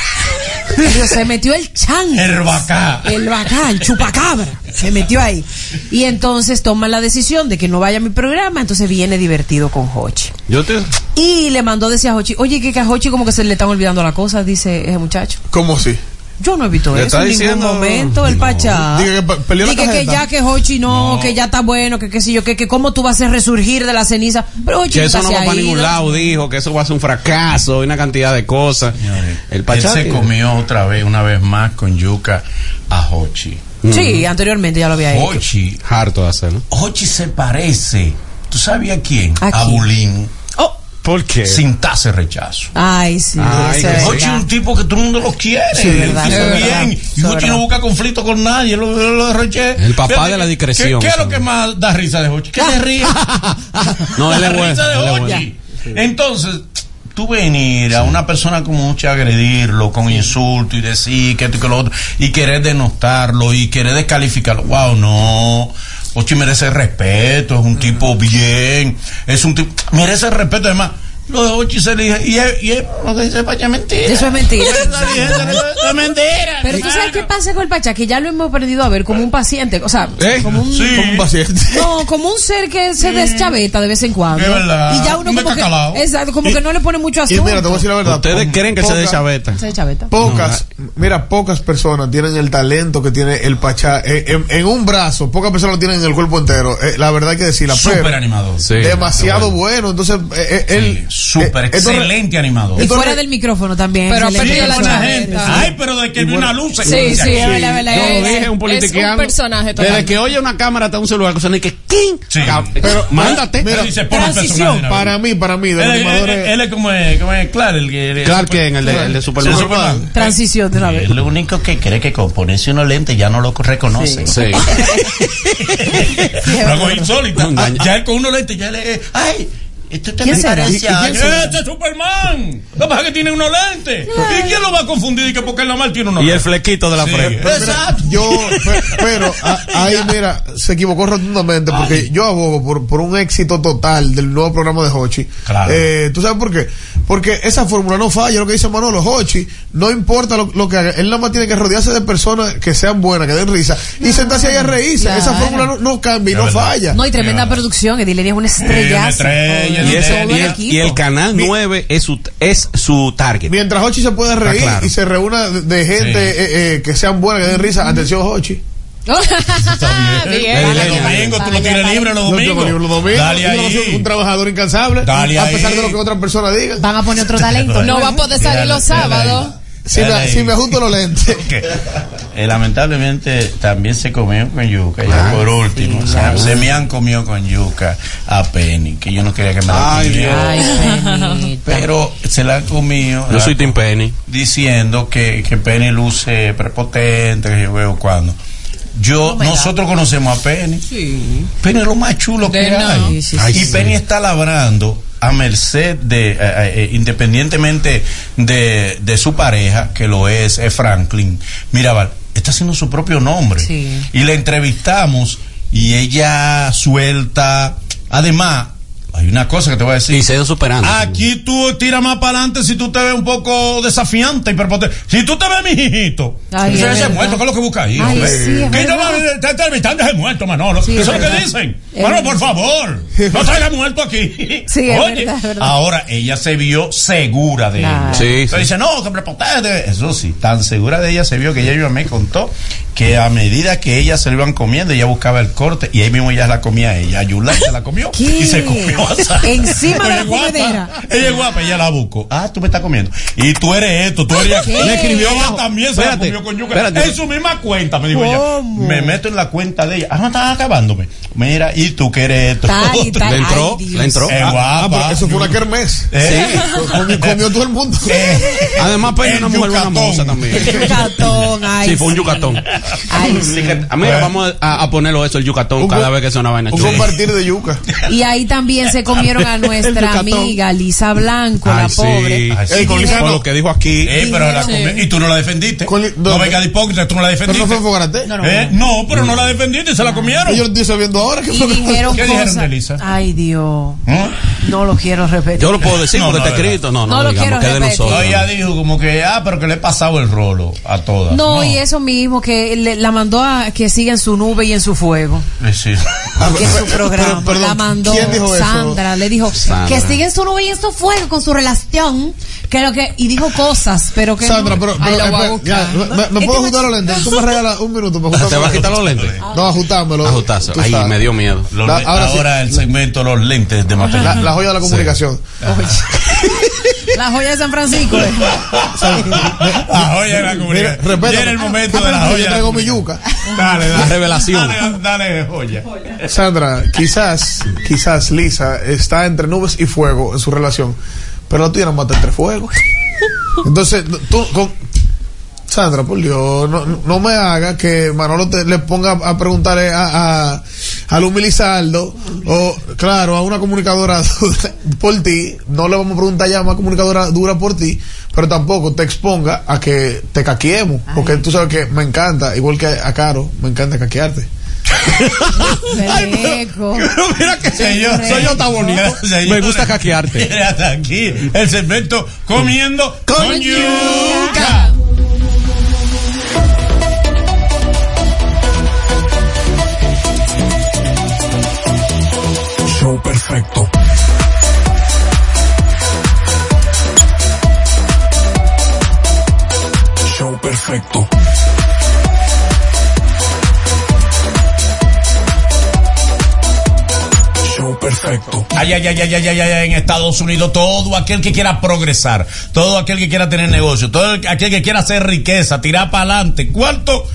Se metió el chan.
El bacá.
El bacá, el chupacabra. Se metió ahí. Y entonces toma la decisión de que no vaya a mi programa, entonces viene divertido con Hochi.
Yo te.
Y le mandó decir a Hochi, oye, que a Hochi como que se le están olvidando las cosas, dice ese muchacho.
¿Cómo así?
Yo no he visto
Le
eso en ningún momento, el Pachá.
Diga que la
ya que Hochi no,
No.
que ya está bueno, que qué sé yo, que, que cómo tú vas a resurgir de la ceniza. Pero Hochi
Que eso no
se
va para ningún lado, dijo que eso va a ser un fracaso y una cantidad de cosas. El
Él
Pachá
se
que-
comió otra vez, una vez más con yuca a Hochi.
Sí, anteriormente ya lo había hecho.
Hochi,
harto de hacerlo.
Hochi se parece. ¿Tú sabías a quién?
¿A
A
quién?
Bulín.
¿Por qué?
Sin tase rechazo.
ay, sí.
Ay,
eso es
un tipo que todo el mundo lo quiere.
Sí,
Él
verdad,
dice
es verdad,
bien.
es
Y Hochi no busca conflicto con nadie. Lo, él lo derroche.
El papá
Fíjate
de la
que-
discreción,
¿Qué, qué es lo que más da risa de Hochi? ¿Qué te ríe?
No, él
La
es bueno.
risa de. Hochi. Entonces, tú venir a una persona como Hochi a agredirlo con insulto y decir que esto y que lo otro, y querer denostarlo y querer descalificarlo. Wow, no. Hochi merece respeto, es un tipo bien, es un tipo, merece respeto además. Lo de Hochi se le dice, y es, y es lo que dice Pacha es mentira.
Eso es mentira.
Eso es mentira.
Pero tú sabes qué pasa con el Pachá, que ya lo hemos perdido a ver como un paciente, o sea,
¿Eh?
como un...
Sí.
Como un paciente.
No, como un ser que se deschaveta de vez en cuando.
Es verdad.
Y ya uno
Un
como que, exacto, como que no le pone mucho
Y
asunto.
mira, te voy a decir la verdad.
¿Ustedes
po-
creen que se deschaveta?
Se deschaveta.
Pocas, mira, pocas personas tienen el talento que tiene el Pachá en, en- en un brazo. Pocas personas lo tienen en el cuerpo entero. Eh, la verdad hay que decirla.
Súper
pero
animador.
Sí.
demasiado bueno. Entonces, eh, eh, él.
Súper
eh,
excelente animador.
Y fuera del micrófono también.
Pero ha perdido la. Sí.
Ay, pero de que vi una luz.
Sí, sí, es verdad, es verdad.
Yo
Es-
dije, un
es
politiqueano.
un personaje total.
Desde que oye una cámara hasta un celular, cosa de que Pero mándate.
Transición.
Para mí, para mí, de animadores.
él es como es, como es Clark, el que. el-
Claro que en el de, Superman.
Transición de una vez.
Lo único que cree que con ponerse unos lentes ya no lo reconoce.
Sí.
Algo insólito.
Un daño.
Ya él con unos lentes ya le. ¡Ay! Esto te
¿Quién
me
será?
parece. ¡Este es Superman! Lo que pasa es que tiene unos lentes. ¿Y quién lo va a confundir? Y que porque él nomás tiene unos
Y el flequito de la
Sí.
frente.
Exacto.
Yo, pe- pero a- ahí, mira, se equivocó rotundamente porque yo abogo por, por un éxito total del nuevo programa de Hochi.
Claro.
Eh, ¿Tú sabes por qué? Porque esa fórmula no falla, lo que dice Manolo, Hochi, no importa lo, lo que haga, él nada más tiene que rodearse de personas que sean buenas, que den risa, y sentarse ahí a reírse.
Claro.
Esa fórmula no, no cambia y no
verdad.
falla.
No, y tremenda producción. Edileria es una
estrella,
Todo
Y,
el
ese- y el,
equipo.
y el canal 9 es su, es su target.
Mientras Hochi se pueda reír
claro.
y se reúna de, gente
Sí.
eh, eh, que sean buenas, que den risa, atención Hochi.
Bien.
Dale,
Bien.
domingo, tú lo tienes libre los domingos.
los domingos,
Dale ahí.
un trabajador incansable,
Dale
a pesar
ahí.
de lo que otras personas digan.
Van a poner otro talento.
No va a poder salir los sábados.
Si me, si me ajusto los lentes.
que eh, lamentablemente también se comió con yuca. Ya por último, se, se me han comido con yuca a Penny, que yo no quería que me la
Ay.
Pero se la han comido
Yo soy Tim Penny.
diciendo que, que Penny luce prepotente, que yo veo cuando. Yo, nosotros conocemos a Penny. Penny es lo más chulo que
no.
hay.
Sí, sí,
Ay,
y
sí.
Penny está labrando a merced de, eh, eh, independientemente de, de su pareja, que lo es, es Franklin Mirabal, está haciendo su propio nombre.
Sí.
Y la entrevistamos y ella suelta. Además, hay una cosa que te voy a decir.
Y se ha ido superando.
Aquí tú tiras más para adelante si tú te ves un poco desafiante y. Si tú te ves mi hijito,
Ay,
ese
es
ese muerto, ¿qué es lo que busca ahí?
Ay, sí,
que no está entrevistando ese muerto, Manolo.
Sí,
Eso
es
es lo que dicen.
Es
Bueno,
verdad.
por favor, no traiga muerto aquí.
Sí, es
Oye,
verdad, es verdad.
ahora ella se vio segura de
Claro.
ella.
Sí,
Entonces
sí.
dice, no, que prepotente. Eso sí, tan segura de ella se vio que ella misma me contó que a medida que ella se lo iban comiendo, ella buscaba el corte y ahí mismo ella la comía a ella. Yulán se la comió
¿Qué?
y se comió
Encima de la
es guapa,
comedera.
Ella es guapa, ella la buscó. Ah, tú me estás comiendo. Y tú eres esto, tú eres
¿Qué?
Le escribió también se la comió con yuca.
espérate.
En su misma cuenta, me dijo
¿Cómo?
ella. Me meto en la cuenta de ella. Ah, no están acabándome. Mira, y tú que eres esto.
Tal y tal.
¿Le entró? ¿Le entró?
Es
Ah,
guapa.
pero eso fue una kermés.
Eh.
Comió, comió todo el mundo.
Además, Penny es
El
una mujer buena moza también.
Yucatón, ay.
Sí, fue un yucatón.
Ay,
Así
sí.
que, a mí vamos a, a ponerlo eso, el yucatón,
Un
cada vez que sea una vaina
Un compartir de yuca.
Y ahí también se comieron a nuestra amiga Lisa Blanco, la
Ay,
pobre.
Ay, sí.
Ey, con Lisa
Por
no.
lo que dijo aquí.
Eh, pero la y tú no la defendiste. No venga de hipócrita, tú no la
Pero
defendiste.
no fue Fogarate.
No, no.
Eh, no, pero no la defendiste y se la comieron.
Yo lo estoy sabiendo ahora. que
Y
fue-
dijeron
¿Qué dijeron de Lisa?
Ay, Dios.
¿Eh?
No lo quiero repetir.
Yo lo puedo decir
No,
porque
no,
está
verdad.
escrito. No, no,
No lo
digamos,
quiero repetir.
nosotros.
No, ella dijo como que, ah, pero que le he pasado el rolo a todas.
No, y eso mismo, que le- la mandó a que siga en su nube y en su fuego.
Eh, sí.
Que es su programa. la mandó
¿quién dijo eso?
Sandra. Le dijo
Sandra.
que siga en su nube y en su fuego con su relación. Que lo que, y dijo cosas, pero que.
Sandra,
no.
pero,
Ahí
pero espera,
buscar.
ya, ¿me, me puedo ajustar los lentes? ¿Tú me regalas un minuto para ajustarme
¿Te vas a quitar los lentes?
No, ajustármelo.
Ay,
sabes.
me dio miedo.
Los
La-
le-
ahora sí.
ahora el segmento Los lentes de
La,
material.
la joya de la comunicación.
La joya de San Francisco. eh.
La joya de la comunidad.
respeta.
Viene el momento de la
Espérate,
joya.
Yo traigo mi yuca.
Dale, dale.
La revelación.
Dale, dale, joya.
Sandra, quizás, quizás Lisa está entre nubes y fuego en su relación, pero la tuya no mata entre fuego. Entonces, tú, con, Sandra, por Dios, no, no me haga que Manolo te, le ponga a preguntarle a, a, a Lumi Lizardo, o claro, a una comunicadora dura por ti, no le vamos a preguntar ya a una comunicadora dura por ti, pero tampoco te exponga a que te caqueemos, porque tú sabes que me encanta, igual que a Caro, me encanta caquearte.
Feleco.
Pero mira que
Señor,
soy yo tan bonito.
Señores,
Me gusta caquearte.
Hasta aquí el segmento comiendo con,
Con
yuca.
Show perfecto. Show perfecto. Perfecto.
Ay, ay, ay, ay, ay, ay, ay, en Estados Unidos, todo aquel que quiera progresar, todo aquel que quiera tener negocio, todo aquel que quiera hacer riqueza, tirar para adelante, ¿cuánto?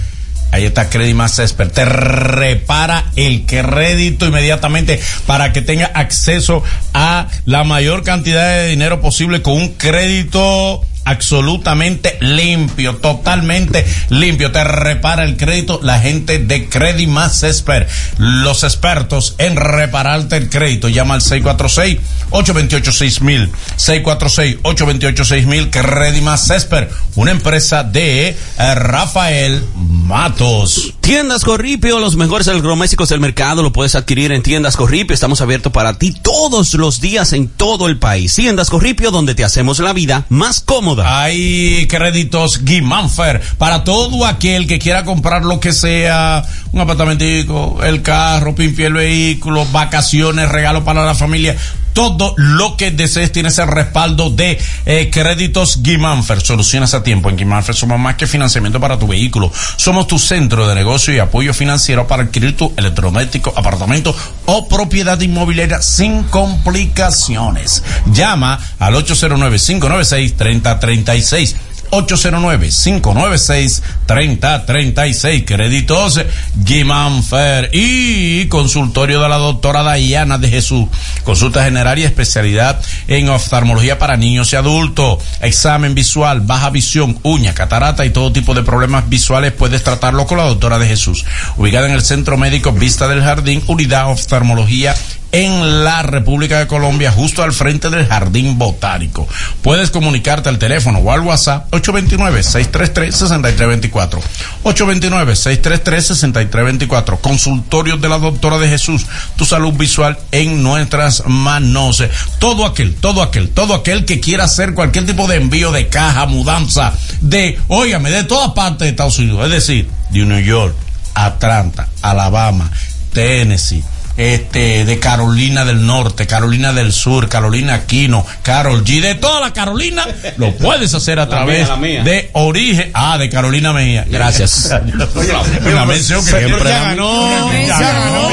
Ahí está Credit Más Expert. Te repara el crédito inmediatamente para que tenga acceso a la mayor cantidad de dinero posible con un crédito absolutamente limpio, totalmente limpio. Te repara el crédito la gente de Credit Más Expert. Los expertos en repararte el crédito. Llama al 646-828-6000. 646-828-6000. Credit Más Expert. Una empresa de eh, Rafael Matos.
Tiendas Corripio, los mejores electrodomésticos del mercado, lo puedes adquirir en Tiendas Corripio. Estamos abiertos para ti todos los días en todo el país. Tiendas Corripio, donde te hacemos la vida más cómoda.
Hay créditos Guimánfer para todo aquel que quiera comprar lo que sea, un apartamentico, el carro, pimpie el vehículo, vacaciones, regalo para la familia. Todo lo que desees tienes el respaldo de eh, créditos Guimánfer. Soluciones a tiempo. En Guimánfer somos más que financiamiento para tu vehículo. Somos tu centro de negocio y apoyo financiero para adquirir tu electrodoméstico, apartamento o propiedad inmobiliaria sin complicaciones. Llama al 809-596-3036. 809-596-3036. Créditos Guimánfer y consultorio de la doctora Dayana de Jesús. Consulta general y especialidad en oftalmología para niños y adultos. Examen visual, baja visión, uña, catarata y todo tipo de problemas visuales puedes tratarlo con la doctora de Jesús. Ubicada en el Centro Médico Vista del Jardín, Unidad Oftalmología en la República de Colombia, justo al frente del Jardín Botánico. Puedes comunicarte al teléfono o al WhatsApp 829-633-6324. 829-633-6324. Consultorios de la doctora de Jesús. Tu salud visual en nuestras manos. Todo aquel, todo aquel, todo aquel que quiera hacer cualquier tipo de envío de caja, mudanza, de, óigame, de toda parte de Estados Unidos. Es decir, de New York, Atlanta, Alabama, Tennessee este, de Carolina del Norte, Carolina del Sur, Carolina Aquino, Carol G, de toda la Carolina, lo puedes hacer a
La
través
mía, la mía.
de Origen, ah, de Carolina Mejía.
Gracias.
Una mención que
Siempre
ya ganó, ya ganó.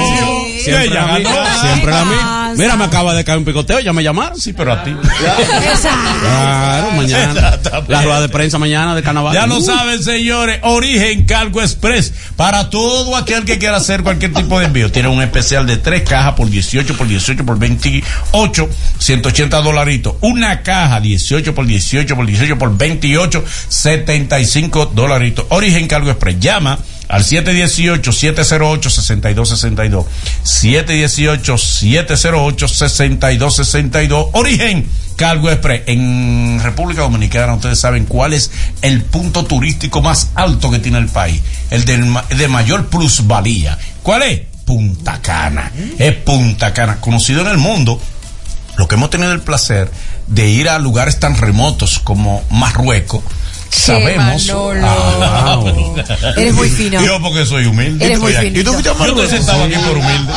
Siempre la mí. Mira, me acaba de caer un picoteo, ya me llamaron.
Sí, pero a ti.
Claro, mañana. La rueda de prensa mañana de carnaval.
Ya lo
Uh.
saben, señores. Origen Cargo Express. Para todo aquel que quiera hacer cualquier tipo de envío. Tiene un especial de tres cajas por 18 por 18 por 28, 180 dolaritos. Una caja 18 por 18 por 18 por 28, 75 dolaritos. Origen Cargo Express. Llama al 718-708-6262. 718-708-6262. Origen Cargo Express. En República Dominicana ustedes saben cuál es el punto turístico más alto que tiene el país. El ma- de mayor plusvalía. ¿Cuál es? Punta Cana. Es Punta Cana. Conocido en el mundo lo que hemos tenido el placer de ir a lugares tan remotos como Marruecos, sabemos. Ah, wow.
Eres muy fino.
Yo porque soy humilde.
Eres muy.
¿Y tú fuiste a
Yo
Marruecos?
sentado aquí por humilde.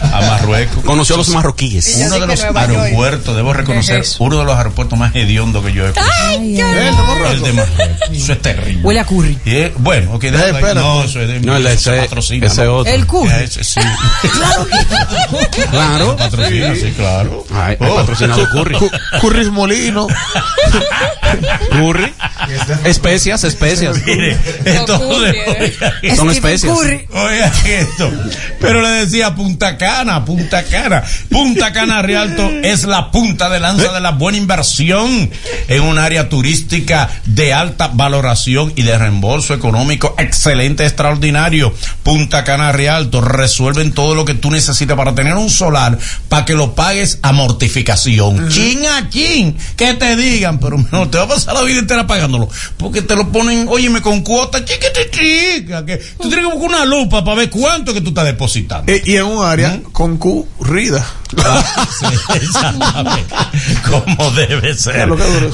A Marruecos.
Conoció a los marroquíes.
Ella
Uno de los aeropuertos, debo reconocer, uno de los aeropuertos más hediondos que yo he conocido.
Ay, ay.
¿El de Marruecos?
El de Marruecos. Eso es terrible.
Huele a curry.
Bueno, ok,
espérate.
No, eso es de
No, el de
eso
ese, otro.
El curry.
Sí.
Claro.
Patrocina, sí, claro. Oh.
patrocinado curry.
Cu- Curris Molino.
Curry. Especias, especias.
Mire, oiga,
Son especias.
Oiga esto. Pero le decía Punta Cana, Punta Cana. Punta Cana Rialto es la punta de lanza de la buena inversión en un área turística de alta valoración y de reembolso económico excelente, extraordinario. Punta Cana Rialto resuelven todo lo que tú necesitas para tener un solar para que lo pagues a mortificación. Chin a chin, que te digan, pero no te va a pasar la vida entera pagándolo, porque te lo ponen, óyeme, con cuota chiquita, chica, que tú tienes que buscar una lupa para ver cuánto que tú estás depositando.
Eh, y en un área concurrida.
Como debe ser.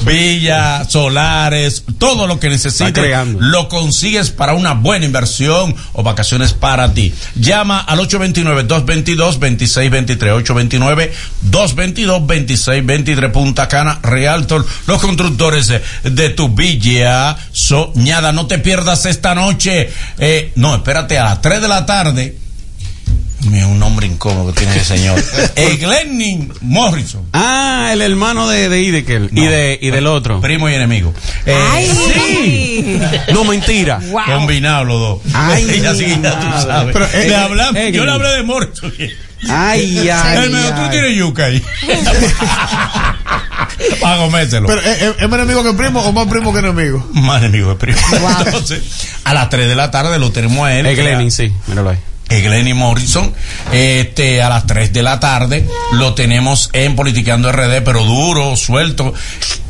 Villa, solares, todo lo que necesites lo consigues para una buena inversión o vacaciones para ti. Llama al 829-222-2623. 829-222-2623. Punta Cana Realtor, los constructores de, de tu villa soñada. No te pierdas esta noche. Eh, no, espérate a las 3 de la tarde. Mira, un nombre incómodo que tiene ese señor. Eh, Glenning Morrison.
Ah, el hermano de, de Idekel y, de, y del otro.
Primo y enemigo. Eh,
Ay.
No, mentira.
Wow.
Combinados los dos.
Ay,
así que ya tú sabes.
Pero, eh,
le hablamos, yo le hablé de Morrison.
Ay, ay.
Dijo, tú tienes yuca ahí. Para comérselo.
Pero, ¿es, más enemigo que primo o más primo que enemigo?
Más enemigo de primo. Entonces, a las 3 de la tarde lo tenemos a él.
Es Glenning, sí. Míralo ahí.
Glenny Morrison, este, a las 3 de la tarde, lo tenemos en Politiqueando RD, pero duro, suelto.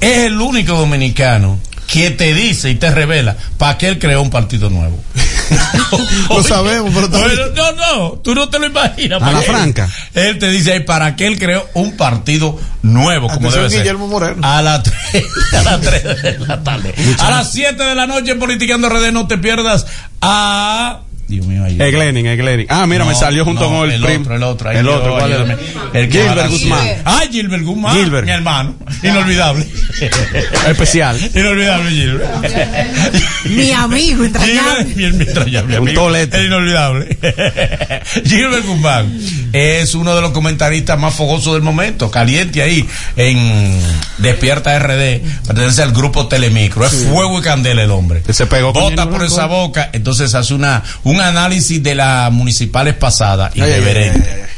Es el único dominicano que te dice y te revela para que él creó un partido nuevo.
Lo sabemos, pero también-
Bueno, no, no, tú no te lo imaginas.
A la franca.
Él te dice ahí para que él creó un partido nuevo, como debe ser.
Guillermo Moreno.
A las 3, a las 3 de la tarde. A las 7 de la noche en Politiqueando RD, no te pierdas a... Dios mío, ahí.
Es Glenning, es Glenning. Ah, mira, me salió junto
no,
con el,
el
primo.
otro, el otro. Ay,
El otro, ¿cuál?
El
Gilbert. Guzmán.
Ah, Gilbert Guzmán.
Gilbert.
Mi hermano. Inolvidable.
Especial.
Inolvidable, Gilbert.
Mi amigo entrañable.
Gilbert, mi entrañable
Un
amigo.
tolete.
El inolvidable. Gilbert Guzmán es uno de los comentaristas más fogosos del momento. Caliente ahí en Despierta RD. Pertenece al grupo Telemicro. Es fuego y candela el hombre.
Se pegó
Bota por esa boca. Entonces hace una un análisis de las municipales pasadas. Irreverente.
ay, ay, ay.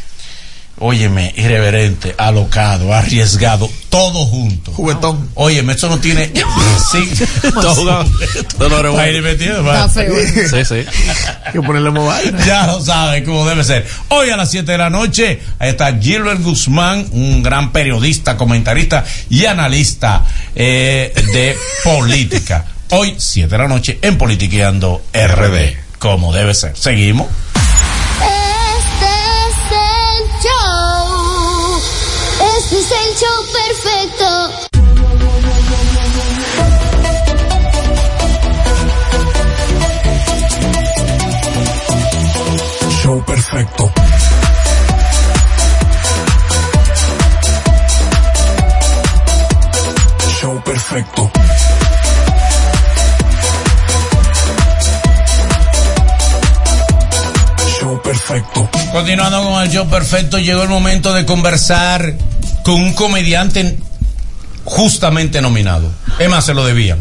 Óyeme, irreverente, alocado, arriesgado, todo junto.
Juguetón.
Óyeme, eso no tiene. sí.
Todo, todo lo
Va a ir metido, va.
Está feo.
Sí, sí.
Hay que ponerle mobile.
Ya lo saben cómo debe ser. Hoy a las 7 de la noche, ahí está Gilbert Guzmán, un gran periodista, comentarista y analista eh, de política. Hoy, 7 de la noche, en Politiqueando RD. Como debe ser. Seguimos.
Este es el show. Este es el show perfecto.
Show perfecto. Show perfecto. Perfecto.
Continuando con el show perfecto, llegó el momento de conversar con un comediante justamente nominado. Es más, se lo debían.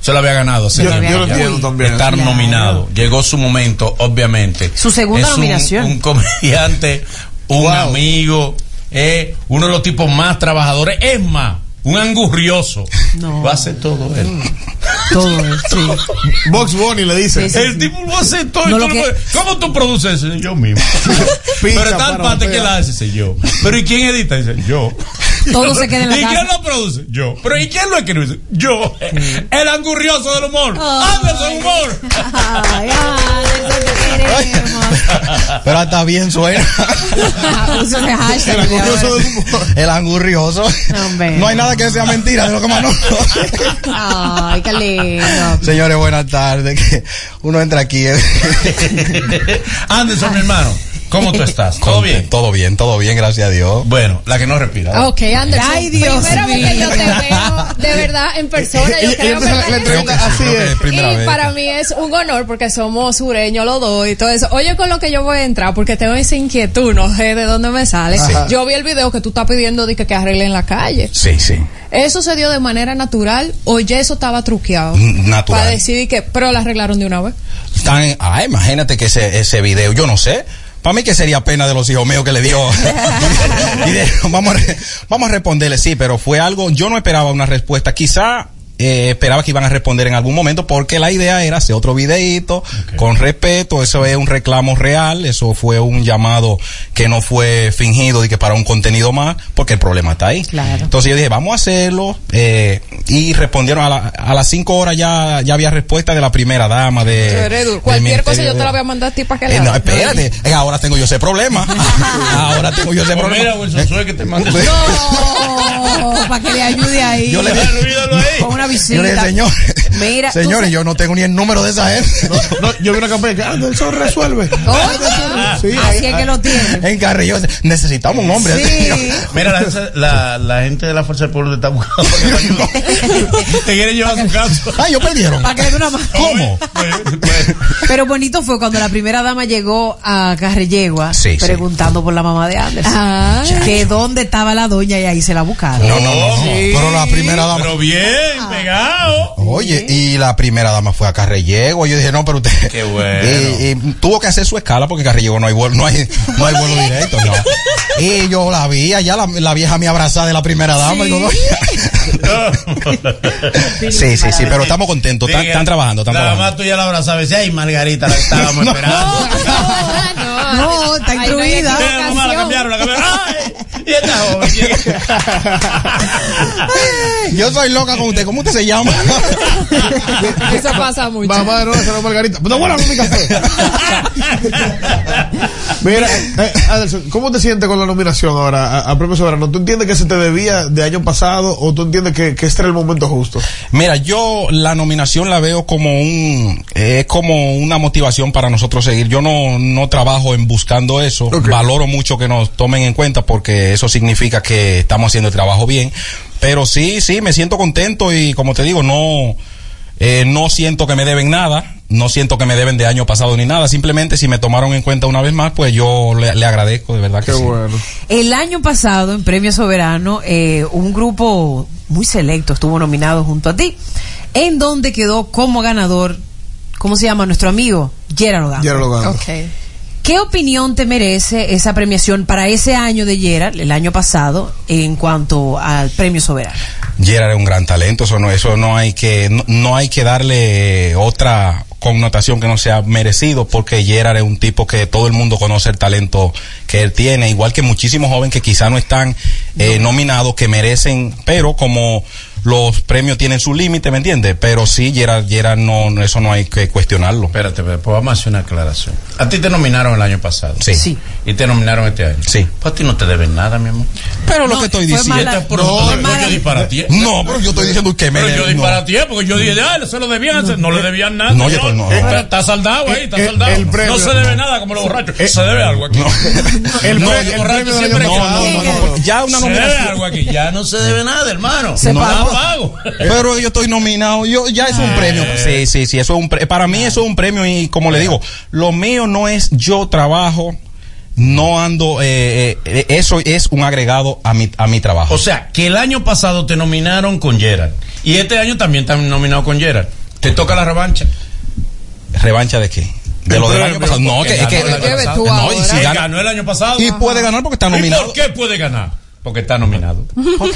Se lo había ganado. hace
Yo-
tiempo
yo lo entiendo también.
Estar
Claro.
nominado. Llegó su momento, obviamente.
Su segunda
Es un-
nominación.
Un, comediante, un
Wow.
amigo, eh, uno de los tipos más trabajadores. Es más, un angurrioso.
No.
Va a hacer todo él.
Todo, sí.
Box Bunny le dice.
Sí, sí.
El tipo lo hace todo. y
No,
tú
lo
lo
que-
puedes- ¿Cómo tú produces eso? Yo mismo. Pero tal parte que la hace, dice yo. Pero ¿y quién edita? Dice yo.
Todo se queda en la
¿Y
casa.
quién lo produce? Yo. Pero ¿y quién lo escribe? Dice, Yo. El angurrioso del humor.
Ay.
Anderson Humor.
Ay, Anderson, te.
Pero hasta bien suena.
El angurrioso del humor.
El angurrioso.
Hombre.
No hay nada que sea mentira de lo que más no.
Ay, qué lindo.
Señores, buenas tardes. Que uno entra aquí. eh.
Anderson, mi hermano, ¿cómo tú estás? ¿Todo bien?
Todo bien, todo bien, gracias a Dios.
Bueno, la que no respira.
Ok, Anderson.
Ay, Dios
primero porque
mío.
yo te veo de verdad en persona. Yo creo que
así es.
y
vez.
para mí es un honor porque somos sureños los dos y todo eso. Oye, con lo que yo voy a entrar, porque tengo esa inquietud, no sé de dónde me sale. Yo vi el video que tú estás pidiendo de que, que arreglen la calle.
Sí, sí.
¿Eso se dio de manera natural o ya eso estaba truqueado?
Natural.
Para decir que, pero la arreglaron de una vez.
Están, ah, imagínate que ese, ese video, yo no sé. Para mí que sería pena de los hijos míos que le dio. Y de- vamos, a, vamos a responderle, sí, pero fue algo, yo no esperaba una respuesta. Quizá eh, esperaba que iban a responder en algún momento porque la idea era hacer otro videíto con respeto, eso es un reclamo real, eso fue un llamado que no fue fingido y que para un contenido más, porque el problema está ahí.
Claro.
Entonces yo dije, vamos a hacerlo, eh, y respondieron a, la- a las cinco horas ya, ya había respuesta de la primera dama de...
Cualquier cosa yo te la voy a mandar a ti para que la
eh, no,
hagas.
espérate, eh, ahora tengo yo ese problema. ahora tengo yo ese
Pues
problema.
mira, Wilson, que te mande.
No, para que le ayude ahí.
Yo le
ahí.
Con una
Yo le dije,
visita.
señor,
Mira,
señores, yo no tengo ni el número de esa gente.
No, yo vi una campaña que Anderson resuelve. Sí,
Así
ahí-
es que lo tiene.
en Carrillo necesitamos un hombre.
Sí.
Mira, la, la, la gente de la Fuerza del Pueblo te está buscando. te quiere llevar a su casa.
Ah, yo perdieron.
Para que le dé una mano.
¿Cómo?
Pero bonito fue cuando la primera dama llegó a Carrillegua
Sí, sí.
preguntando por la mamá de Anderson.
Ah.
Que dónde estaba la doña y ahí se la buscaron.
No, no, no. Pero la primera dama.
Pero bien, pegado.
Oye, y la primera dama fue a Carrillego. Yo dije, no, pero usted.
Qué bueno.
Y, y tuvo que hacer su escala porque Carrillego no hay vuelo, no hay, no hay vuelo directo, no. Y yo la vi allá, la, la vieja me abrazada de la primera dama. y yo, sí, sí, sí, pero estamos contentos. Están, están trabajando, están
la
trabajando.
mamá tuya la abrazaba y decía, ay, Margarita, la estábamos esperando.
No, está
Ahí no hay
incluida.
Sí, la cambiaron, la cambiaron. ¡Ay! Y esta joven.
Yo soy loca con usted. ¿Cómo usted se llama?
Eso pasa mucho.
Mamá, no, esa no Margarita. No, bueno, mi café. Mira, eh, Anderson, ¿cómo te sientes con la nominación ahora a, a Premio Soberano? ¿Tú entiendes que se te debía de año pasado o tú entiendes que, que este era el momento justo?
Mira, yo la nominación la veo como un es como una motivación para nosotros seguir. Yo no no trabajo en buscando eso. Valoro mucho que nos tomen en cuenta porque eso significa que estamos haciendo el trabajo bien. Pero sí, sí, me siento contento y como te digo, no eh, no siento que me deben nada, no siento que me deben de año pasado ni nada. Simplemente si me tomaron en cuenta una vez más, pues yo le, le agradezco de verdad que
Qué
sí.
bueno.
El año pasado, en Premio Soberano, eh, un grupo muy selecto estuvo nominado junto a ti, en donde quedó como ganador, ¿cómo se llama? Nuestro amigo, Gerard Odam.
Ya lo ganó.
¿Qué opinión te merece esa premiación para ese año de Gerard, el año pasado, en cuanto al Premio Soberano?
Gerard es un gran talento, eso no, eso no hay que, no, no hay que darle otra connotación que no sea merecido, porque Gerard es un tipo que todo el mundo conoce el talento que él tiene, igual que muchísimos jóvenes que quizá no están eh, nominados, que merecen, pero como los premios tienen su límite, ¿me entiendes? Pero sí, Gerard, Gerard no, no, eso no hay que cuestionarlo.
Espérate, pues vamos a hacer una aclaración. A ti te nominaron el año pasado.
Sí.
Sí.
Y te nominaron este año.
Sí.
Pues a ti no te deben nada, mi amor.
Pero lo
No,
que estoy diciendo...
mala-
Este por
No,
no,
mala-
yo disparatié.
No, pero yo estoy diciendo que me...
Pero yo
no.
disparatié porque yo dije, ah, se lo debían, no, no le debían nada.
No, yo
señor.
no, no.
Está, está saldado ahí, está
El-
saldado.
el premio-
no se debe nada como los borrachos. se debe algo aquí.
El,
No,
borracho siempre
No, no, no, no, ya una
se debe
nominación...
algo aquí. Ya no se debe nada, hermano.
Se
no
pagó.
Pago.
Pero yo estoy nominado, yo ya es un premio. Sí, sí, sí, eso es un pre- para mí eso es un premio y como le digo, lo mío no es yo trabajo, no ando eh, eh, eso es un agregado a mi a mi trabajo.
O sea, que el año pasado te nominaron con Gerard. Y este año también te han nominado con Gerard. Te toca la revancha.
revancha de qué? De lo del año pasado. No, que, que
el año pasado.
no, y si gana-
ganó el año pasado.
y puede ganar porque está
¿Y
nominado.
por qué puede ganar? Porque está nominado.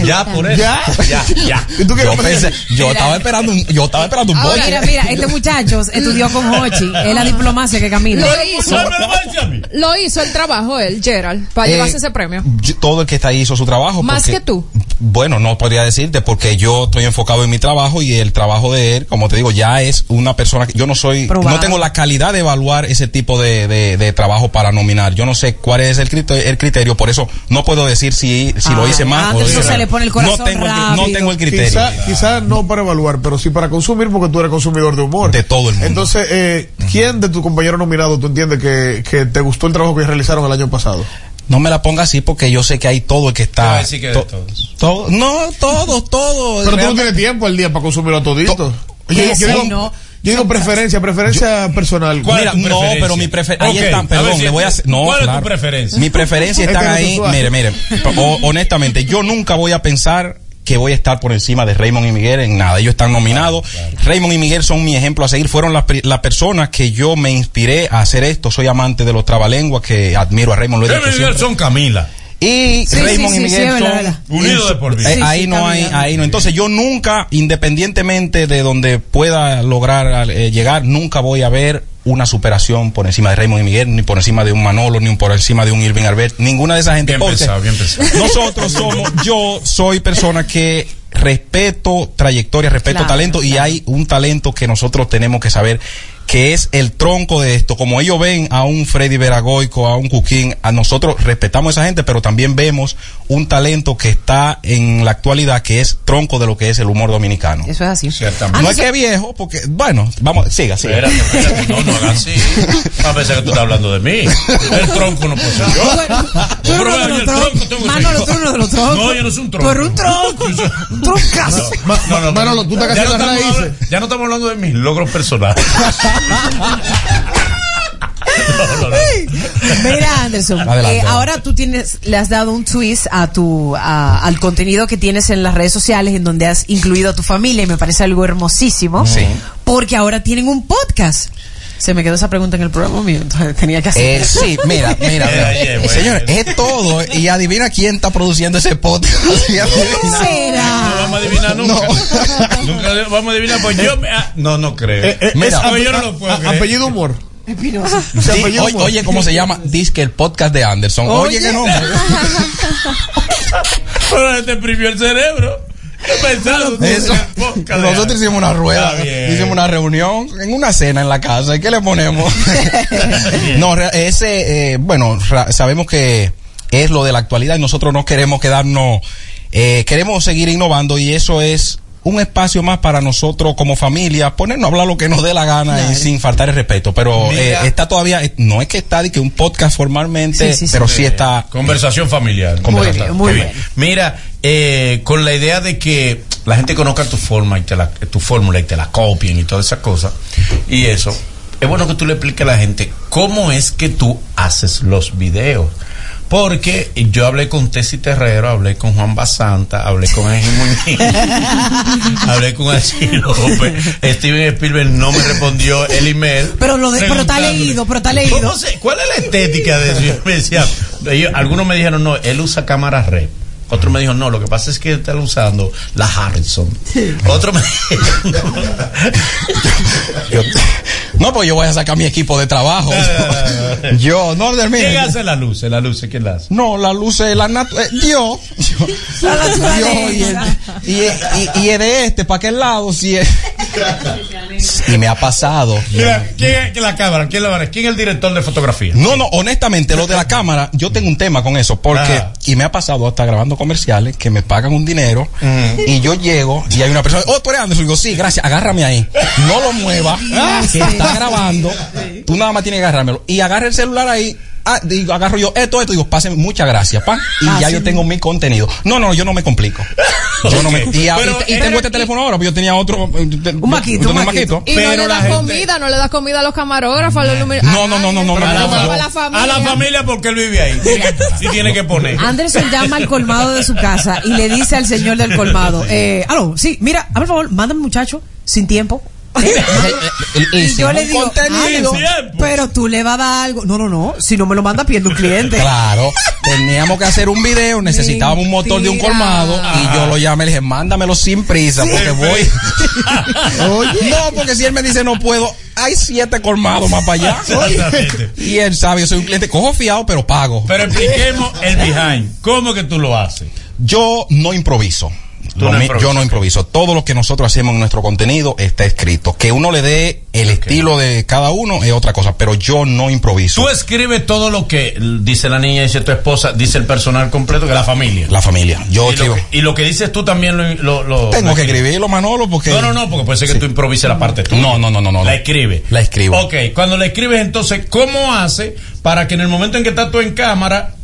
ya, por eso.
¿Ya?
Ya, ya.
¿Y tú qué
Yo pensé, yo estaba esperando un, yo estaba esperando un boche.
mira, mira, este muchacho estudió con Hochi, es la diplomacia que camina.
Lo hizo.
¿Usted me lo
hizo el trabajo él, Gerald, para
Eh,
llevarse ese premio.
Yo- todo el que está ahí hizo su trabajo.
Más
porque-
que tú.
Bueno, no podría decirte porque yo estoy enfocado en mi trabajo y el trabajo de él, como te digo, ya es una persona que yo no soy,
Probado.
no tengo la calidad de evaluar ese tipo de, de- de trabajo para nominar. Yo no sé cuál es el criterio, el criterio por eso no puedo decir si, si lo
Ah,
hice más o hice
se le pone el corazón
no tengo el, no tengo el criterio.
Quizá, quizá no para evaluar, pero sí para consumir, porque tú eres consumidor de humor.
De todo el mundo.
Entonces, eh, ¿quién de tus compañeros nominados tú entiendes que, que te gustó el trabajo que realizaron el año pasado?
No me la ponga así porque yo sé que hay todo el que está.
decir que
to-
todos.
todo- no, todos, todos.
Pero tú no
Realmente-
tienes tiempo al día para consumirlo todito.
To-
Yo, yo
sí,
digo,
no.
Yo digo preferencia, preferencia personal.
¿Cuál
Mira,
es tu
no, pero mi preferencia. Ahí están,
ver
perdón,
si-
le voy a. No,
¿Cuál es
claro.
tu preferencia?
Mi preferencia
Este
está ahí. Mire, mire. o- honestamente, yo nunca voy a pensar que voy a estar por encima de Raymond y Miguel en nada. Ellos están nominados. Raymond y Miguel son mi ejemplo a seguir. Fueron las las personas que yo me inspiré a hacer esto. Soy amante de los trabalenguas que admiro a Raymond. Lo he
Debe
dicho
Miguel son Camila.
Y
Sí,
Raymond
sí,
y Miguel
sí,
son.
Unidos de por vida.
eh,
Sí,
ahí
sí,
no hay, ahí no. Entonces yo nunca, independientemente de donde pueda lograr eh, llegar, nunca voy a ver una superación por encima de Raymond y Miguel, ni por encima de un Manolo, ni por encima de un Irving Albert, ninguna de esa gente.
Bien pensado, bien pensado.
Nosotros somos, yo soy persona que respeto trayectoria, respeto
Claro,
talento y hay un talento que nosotros tenemos que saber que es el tronco de esto. Como ellos ven a un Freddy Veragoico, a un Cuquín, a nosotros respetamos a esa gente, pero también vemos un talento que está en la actualidad que es tronco de lo que es el humor dominicano.
Eso es así.
Ciertamente.
No es que viejo, porque, bueno, vamos, siga, siga.
Espérate, espérate, no, no hagas así. A pesar que tú estás hablando de mí. El tronco no puedo ser yo.
Tú
Pero
uno de los troncos. Manolo, tú uno los troncos.
No, yo no soy un
Tú
tronco.
eres un tronco. Un troncazo.
Ma- Manolo, tú estás casi
no,
en las
estamos
raíces.
hablando, ya no estamos hablando de mis logros personales. No, no, no.
Mira, Anderson,
Adelante.
eh, ahora tú tienes, le has dado un twist a tu, a- al contenido que tienes en las redes sociales en donde has incluido a tu familia y me parece algo hermosísimo.
Sí.
Porque ahora tienen un podcast. Se me quedó esa pregunta en el programa mío, entonces tenía que hacer.
Eh, sí, mira, mira, mira.
Bueno.
Señores, es todo. Y adivina quién está produciendo ese podcast.
No
será?
vamos a adivinar nunca. Nunca vamos a adivinar, pues yo me- ah, no, no creo.
Eh, eh,
Mira,
es
a ver, yo no lo puedo
a-
creer.
Apellido humor.
Espinosa.
Oye, ¿cómo se llama? Disque el podcast de Anderson. Oye,
Oye.
qué nombre.
Pero te exprimió el cerebro.
Nosotros hicimos una rueda, hicimos una reunión en una cena en la casa. ¿Y qué le ponemos? no, ese, eh, bueno, sabemos que es lo de la actualidad y nosotros no queremos quedarnos, eh, queremos seguir innovando y eso es un espacio más para nosotros como familia, ponernos a hablar lo que nos dé la gana y sin faltar el respeto. Pero eh, está todavía, eh, no es que está de que un podcast formalmente,
Sí, sí, sí.
pero sí está.
Conversación familiar.
Conversación.
Muy bien, muy
Mira, eh, con la idea de que la gente conozca tu forma y te la, tu fórmula y te la copien y todas esas cosas. Y eso, es bueno que tú le expliques a la gente cómo es que tú haces los videos. Porque yo hablé con Tessy Terrero, hablé con Juan Basanta, hablé con Ángel Muñiz, hablé con Achille López, Steven Spielberg no me respondió el email.
Pero lo de- pero está leído, pero está leído.
¿cómo se- ¿Cuál es la estética de eso? Yo me decía, ellos- algunos me dijeron, no, él usa cámara red. Otro me dijo, no, lo que pasa es que está usando la Harrison. Otro me dijo,
Yo- no, pues yo voy a sacar mi equipo de trabajo. yo, no, termine.
¿quién hace la luz? La luz, ¿quién la hace?
No, la luz es la natu eh, Dios.
Naturaleza.
y, y, y, y es de este, ¿para qué lado? Si es... y me ha pasado.
Mira, ¿quién es quién la cámara? ¿Quién, la, ¿Quién es el director de fotografía?
No, no, honestamente, lo de la cámara, yo tengo un tema con eso, porque,
Ajá.
y me ha pasado hasta grabando comerciales que me pagan un dinero y yo llego y hay una persona, oh, tú eres Anderson, y digo, sí, gracias, agárrame ahí, no lo muevas, que está grabando, tú nada más tienes que agarrármelo, y agarra el celular ahí, ah, digo, agarro yo esto, esto, digo, pasen, muchas gracias, pa, y
Ah,
ya
sí.
yo tengo mi contenido. No, no, yo no me complico. Yo no me, y, a- y- tengo este teléfono ahora, pero yo tenía otro, un
maquito, un maquito.
Y
Pero
no le
la
das
gente-
comida, no le das comida a los camarógrafos, a los números.
No, no, no, no, no,
a,
no,
la,
no, no.
a la familia.
A la familia porque él vive ahí. Sí tiene que poner.
Anderson llama al colmado de su casa y le dice al señor del colmado, eh, aló, sí, mira, a por favor, mándame muchacho, sin tiempo, Y yo le digo,
contenido.
"Ay, pero tú le vas a dar algo. No, no, no. Si no me lo manda pidiendo un cliente.
Claro, teníamos que hacer un video, necesitábamos un motor de un colmado y yo lo llamé y le dije, mándamelo sin prisa porque voy. No, porque si él me dice no puedo, hay siete colmados más para allá.
Exactamente.
Y él sabe, yo soy un cliente, cojo fiado, pero pago.
Pero expliquemos el behind. ¿Cómo que tú lo haces?
Yo no improviso.
Tú no
yo no improviso. Todo lo que nosotros hacemos en nuestro contenido está escrito. Que uno le dé el estilo de cada uno es otra cosa, pero yo no improviso.
Tú escribes todo lo que dice la niña, dice tu esposa, dice el personal completo, que la familia.
La familia. Yo
y, lo
escribo.
que, y lo que dices tú también lo... lo- lo-
Tengo que escribirlo, Manolo, porque.
No, no, no, porque puede ser que
Sí.
tú improvises la parte tuya.
No, no, no, no, no.
La escribe.
La escribo.
Ok, cuando la escribes, entonces, ¿cómo hace para que en el momento en que estás tú en cámara,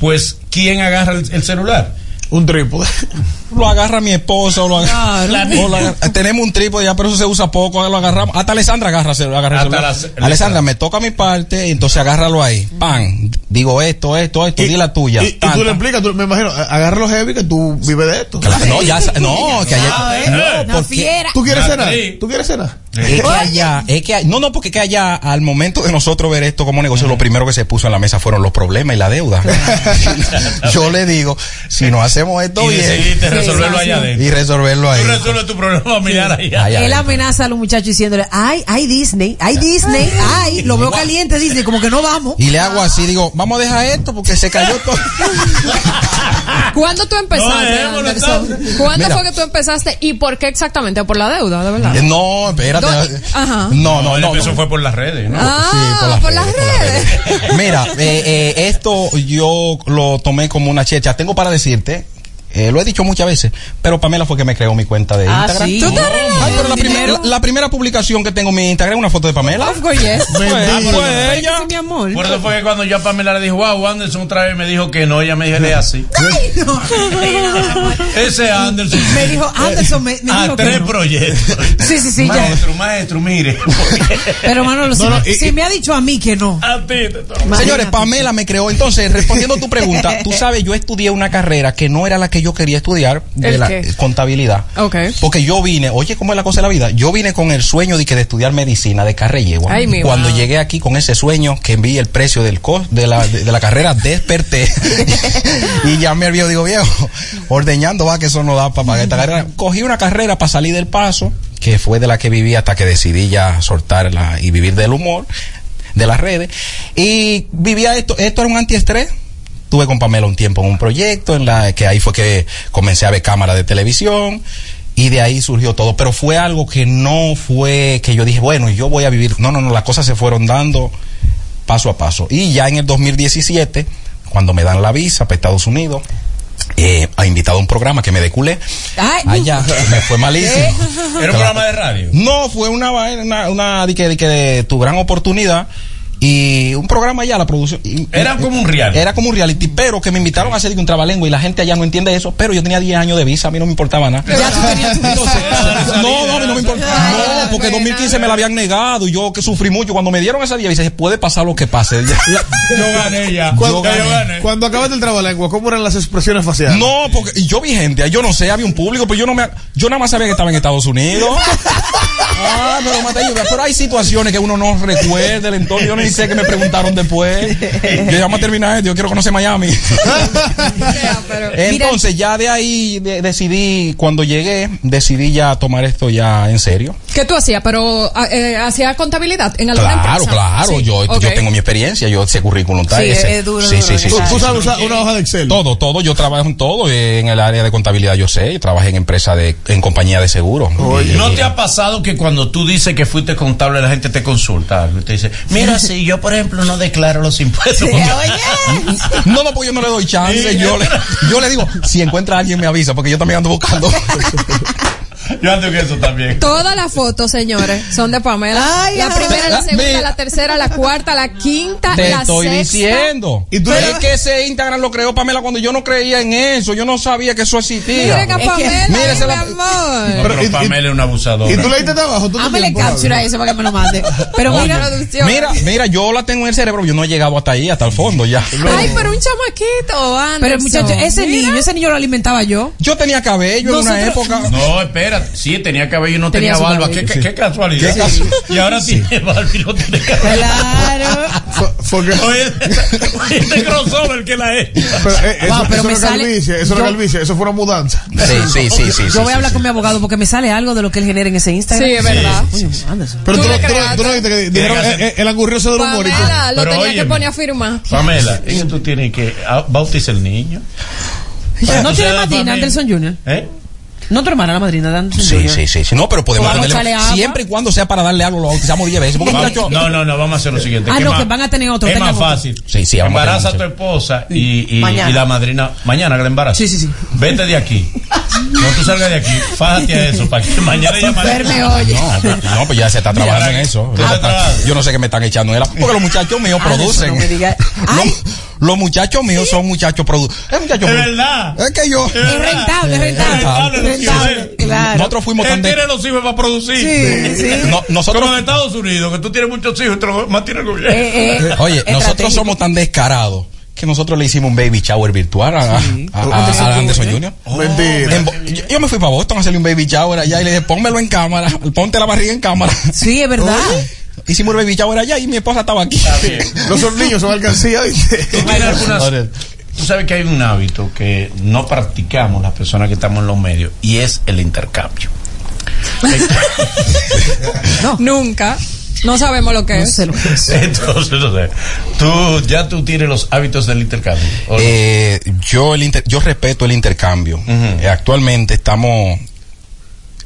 pues, ¿quién agarra el, el celular?
Un trípode.
Lo agarra mi esposa o lo agarra. o lo agarra- Tenemos un trípode ya, pero eso se usa poco, lo agarramos. Hasta Alessandra agarra, se- agarra celular.
la-
Alessandra, me toca mi parte, entonces agárralo ahí. Pan. Digo esto, esto, esto, di la tuya.
Y, y tú le explicas, tú- me imagino, agarra los heavy que tú vives de esto.
Claro, no, ya, no, que ayer. No, porque-
fiera.
¿Tú quieres cenar? ¿Tú quieres cenar?
Es que allá, es que, no, no, porque que allá, al momento de nosotros ver esto como negocio, lo primero que se puso en la mesa fueron los problemas y la deuda. Yo le digo, si no hacemos esto
y
bien,
decidiste resolverlo allá adentro.
y resolverlo ahí.
Tú resuelves tu problema familiar allá.
Allá
Él amenaza a los muchachos diciéndole, ay, ay Disney, ay Disney, ay, lo veo caliente Disney, como que no vamos.
Y le hago así, digo, vamos a dejar esto porque se cayó todo.
¿Cuándo tú empezaste,
No,
Anderson? ¿Cuándo
Mira.
fue que tú empezaste y por qué exactamente? ¿Por la deuda, de verdad?
Eh, No, espérate.
¿Dónde? Ajá.
No, no, no.
empezó
no.
fue por las redes, ¿no?
Ah,
Sí,
por las redes.
Mira, eh, eh, esto yo lo tomé como una checha. Tengo para decirte, eh, lo he dicho muchas veces, pero Pamela fue que me creó mi cuenta de
Ah,
Instagram.
sí.
¿Tú te
Ay, pero la, primer-
¿Dinero?
la- la primera publicación que tengo en mi Instagram es una foto de Pamela.
Of course, yes.
Pues, ella.
Sí, mi amor.
Por eso fue que cuando yo a Pamela le dijo, wow, Anderson otra vez me dijo que no, ella me dijo, "Lee así. Ese Anderson.
Me dijo, Anderson me, me
a
dijo que
tres
no.
proyectos.
Sí, sí, sí, ya.
Maestro, maestro, mire.
Pero Manolo, si,
No, no,
me,
y-
si me ha dicho a mí que no.
a ti te.
Señores, Pamela me creó. Entonces, respondiendo a tu pregunta, tú sabes, yo estudié una carrera que no era la que yo quería estudiar, de
¿El
la
qué?
contabilidad. Porque yo vine, oye, ¿cómo es la cosa de la vida? Yo vine con el sueño de que de estudiar medicina de carrera yegua.
Ay, mi
Cuando
wow.
llegué aquí con ese sueño que vi el precio del costo de la, de, de la carrera, desperté. y llamé al viejo, digo, viejo, ordeñando va que eso no da para pagar esta carrera. Cogí una carrera para salir del paso, que fue de la que viví hasta que decidí ya soltarla y vivir del humor, de las redes. Y vivía esto, esto era un antiestrés. Tuve con Pamela un tiempo en un proyecto en la que ahí fue que comencé a ver cámaras de televisión y de ahí surgió todo, pero fue algo que no fue que yo dije, bueno, yo voy a vivir. No, no, no, las cosas se fueron dando paso a paso. Y ya en el 2017, cuando me dan la visa para Estados Unidos, eh, ha invitado a un programa que me deculé.
Ay,
Allá me fue malísimo.
Era un programa de radio.
No, fue una vaina, una, una de que, de que de tu gran oportunidad y un programa allá, la producción. y-
Era como un reality.
Era como un reality, pero que me invitaron a hacer un trabalengua y la gente allá no entiende eso, pero yo tenía 10 años de visa, a mí no me importaba nada.
ya tú tenías tu
Entonces,
visa.
no, no, a mí no me importaba. No, porque
pena.
2015 me la habían negado y yo que sufrí mucho. Cuando me dieron esa día, dice, puede pasar lo que pase.
Yo gané ya.
Cuando,
yo gané.
cuando acabaste el trabalengua, ¿cómo eran las expresiones faciales?
No, porque y yo vi gente, yo no sé, había un público, pero yo no me, yo nada más sabía que estaba en Estados Unidos. Ah, pero Mateo, pero hay situaciones que uno no recuerda el entorno, yo ni sé que me preguntaron después. Yo ya a terminar esto, yo quiero conocer Miami. Entonces ya de ahí de- decidí, cuando llegué, decidí ya tomar esto ya en serio.
¿Qué tú hacías? ¿Pero ah, eh, hacía contabilidad en alguna
Claro,
empresa?
claro,
Sí,
yo, yo tengo mi experiencia, yo ese currículum está
Sí,
ese.
es duro,
sí, sí, sí, sí,
Tú
sí.
sabes usar una hoja de Excel.
Todo, todo. Yo trabajo en todo. En el área de contabilidad yo sé. Yo trabajé en empresa de, en compañía de seguro.
Oye.
Y-
¿No te ha pasado que cuando tú dices que fuiste contable la gente te consulta? Y te dice, mira, yo por ejemplo no declaro los impuestos.
No, no, porque yo no le doy chance. Yo le, yo le digo, si encuentra a alguien me avisa, porque yo también ando buscando.
Yo ando en eso también.
Todas las fotos, señores, son de Pamela.
Ay,
la
ay.
primera, la segunda,
Mira.
la tercera, la cuarta, la quinta,
Te
la
estoy
sexta.
diciendo.
Y tú
Pero es que ese Instagram lo creó Pamela cuando yo no creía en eso. Yo no sabía que eso existía.
Miren a
que-
Pamela,
Mira,
ay,
esa
mi
la-
amor.
No,
Pero, y-
Pamela es una abusadora.
¿Y tú le diste trabajo? ¿Tú te
Hámele
tiempo,
captura a eso para que me lo mande. Pero
Oye,
mira,
producción.
mira, mira, yo la tengo en el cerebro. Yo no he llegado hasta ahí, hasta el fondo ya.
Ay, pero un chamaquito, Anderson.
pero muchacho, ese
Mira.
niño, ese niño lo alimentaba yo.
Yo tenía cabello en una
Nosotros-
época.
No, espérate. sí, tenía cabello y no
Tenía
tenía, barba. ¿Qué, casualidad. Y ahora tiene barba y no tiene cabello.
Claro.
Fue- fue que-
Oye, este crossover que la es.
pero, eh, eso,
Wow, pero
eso
me
no es
sale-
calvicie, eso no
yo-
es calvicie, eso fue una mudanza.
Sí, sí, sí, sí.
Yo
sí,
voy
sí,
a hablar
sí.
con mi abogado porque me sale algo de lo que él genera en ese Instagram.
Sí, es verdad.
Pero
Tú
tú, no- tú no-
creaste.
tú no viste que eh, el angurrioso de los humor.
Pamela lo tenía que poner a firmar.
Pamela, tú tienes que ah, bautizar el niño.
¿No tiene
familia.
Anderson Jr.?
¿Eh?
¿No tu hermana la madrina de Anderson
Sí,
Jr.?
sí, sí, sí. No, pero podemos
agua.
Siempre y cuando sea para darle algo, lo bautizamos 10 veces.
Vamos- no, no, no, vamos a hacer lo siguiente.
Ah,
¿Qué
no,
más?
que van a tener otro,
Es más
otro.
fácil.
Sí, sí, vamos a
Embaraza a tu esposa y, y,
Mañana.
y la madrina. Mañana que la embaraza.
Sí, sí, sí.
Vete de aquí. No tú salgas de aquí. Fájate a eso para que mañana ella
Verme, oye.
No, pues ya se está trabajando en eso. Yo no sé qué me están echando. Porque los muchachos míos
Anderson,
producen.
no me
Los, muchachos míos son muchachos productores. Es muchacho
Es
produ-
verdad.
Es que yo.
Es
Es rentable, es rentable.
rentable,
Es rentable, claro.
Nosotros fuimos tan
Él
de-
tiene los hijos para producir.
Sí, sí.
No, nosotros,
Como en Estados Unidos, que tú tienes muchos hijos y te los mantiene el gobierno.
Eh, eh,
oye, nosotros somos tan descarados que nosotros le hicimos un baby shower virtual a, a- a- a Anderson Jr. Bo- yo, yo me fui para Boston a hacerle un baby shower allá y le dije, pónmelo en cámara, ponte la barriga en cámara.
Sí, es verdad.
Hicimos el baby shower allá y mi esposa estaba aquí.
Los son niños, son alcancía, ¿viste?
Tú tienes algunas- Tú sabes que hay un hábito que no practicamos las personas que estamos en los medios y es el intercambio.
Nunca. No sabemos lo que
No
es.
sé lo que es.
Entonces, no sé, tú ya tú tienes los hábitos del intercambio. ¿o no?
Eh, yo, el inter- yo respeto el intercambio. Eh, actualmente estamos,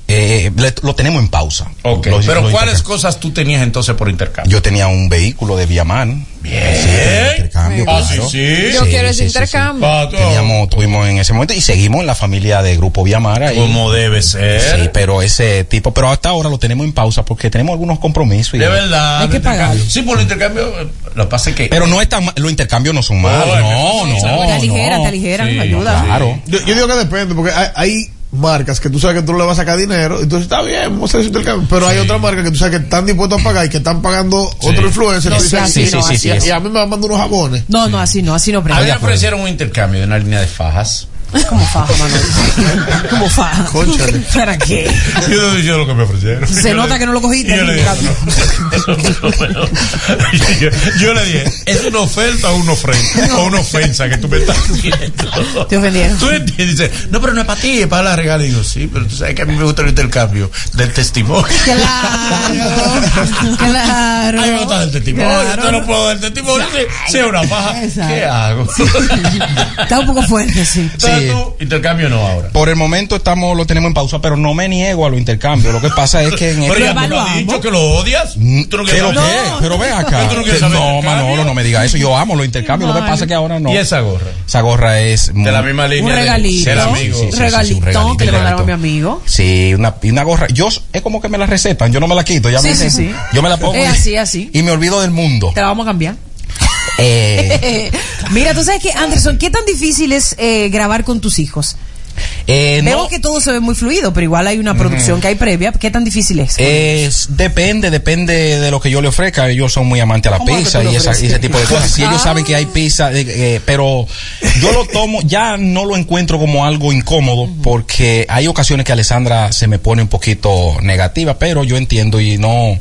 eh, le- lo tenemos en pausa.
Ok,
Los-
pero
los
¿cuáles cosas tú tenías entonces por intercambio?
Yo tenía un vehículo de Viaman.
Bien.
Sí, intercambio.
Ah, sí,
claro.
sí.
Yo quiero ese intercambio.
Teníamos, tuvimos en ese momento y seguimos en la familia de Grupo Viamara.
Como debe ser.
Sí, pero ese tipo, pero hasta ahora lo tenemos en pausa porque tenemos algunos compromisos. y-
De verdad.
Hay que pagarlo.
Sí, por el intercambio. Lo que pasa es que.
Pero no es tan los intercambios no son malos. No, no,
aligeran,
no.
te aligeran,
Sí,
ayuda.
Claro.
Yo, yo digo que depende, porque hay, hay marcas que tú sabes que tú no le vas a sacar dinero, entonces está bien, vamos a hacer ese intercambio. Pero hay otras marcas que tú sabes que están dispuestos a pagar y que están pagando otro influencer.
No
y dicen,
sea así,
"Sí,
no,
sí,
así
sí,
no.
Y a mí me mandan unos jabones.
No, no, así no, así no
a mí me ofrecieron un intercambio de una línea de fajas.
Como faja, Manuel. Como faja.
Cónchale.
¿Para qué?
Yo no dije lo que me ofrecieron.
Se
Yo
nota
le-
que no lo cogiste,
Yo le dije, yo, yo le dije, ¿es una oferta o una ofensa? O una ofensa que tú me estás haciendo.
Te ofendieron.
Tú entiendes, dice, no, pero no es para ti, es para la regala. Y digo, sí, pero tú sabes que a mí me gusta el intercambio del testimonio.
Claro, claro.
A mí me gusta el testimonio,
Claro.
yo no puedo dar testimonio. Si, si es una paja,
Exacto.
¿qué hago?
Está un poco fuerte, sí.
Sí.
Intercambio no ahora.
Por el momento estamos, lo tenemos en pausa, pero no me niego a los intercambios. Lo que pasa es que en
Pero
este-
ya tú no has dicho que lo odias.
Mm,
Tú no
¿Qué
quieres
lo
saber.
que? Pero ven acá.
¿Tú no
No,
del?
Manolo, no me diga eso. Yo amo los intercambios. Lo que pasa es que ahora no.
¿Y esa gorra?
Esa gorra es
De la misma línea.
Un regalito.
Ser amigo.
Sí, sí,
regalito
un regalito,
que le mandaron a mi amigo.
Sí, una, una gorra. Yo es como que me la recetan, yo no me la quito. Ya
Sí,
me
sí,
dicen,
sí.
Yo me la pongo.
Es así, así.
Y me olvido del mundo.
Te la vamos a cambiar.
Eh,
Mira, tú sabes que, Anderson, ¿qué tan difícil es eh, grabar con tus hijos?
eh, no,
Veo que todo se ve muy fluido, pero igual hay una producción que hay previa. ¿Qué tan difícil es?
Es, depende, depende de lo que yo le ofrezca. Ellos son muy amantes a la
¿Cómo que
pizza y, esa- y ese tipo de cosas. Si ellos
Ah.
saben que hay pizza, eh, eh, pero yo lo tomo, ya no lo encuentro como algo incómodo porque hay ocasiones que Alessandra se me pone un poquito negativa, pero yo entiendo y no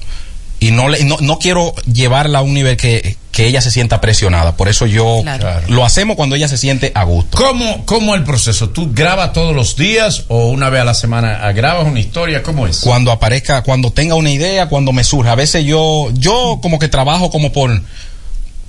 y no le, no, no quiero llevarla a un nivel que, que ella se sienta presionada. Por eso yo
Claro.
lo hacemos cuando ella se siente a gusto.
¿Cómo, ¿Cómo el proceso? ¿Tú grabas todos los días o una vez a la semana grabas una historia? ¿Cómo es?
cuando aparezca, cuando tenga una idea, cuando me surja. A veces yo, yo como que trabajo como por,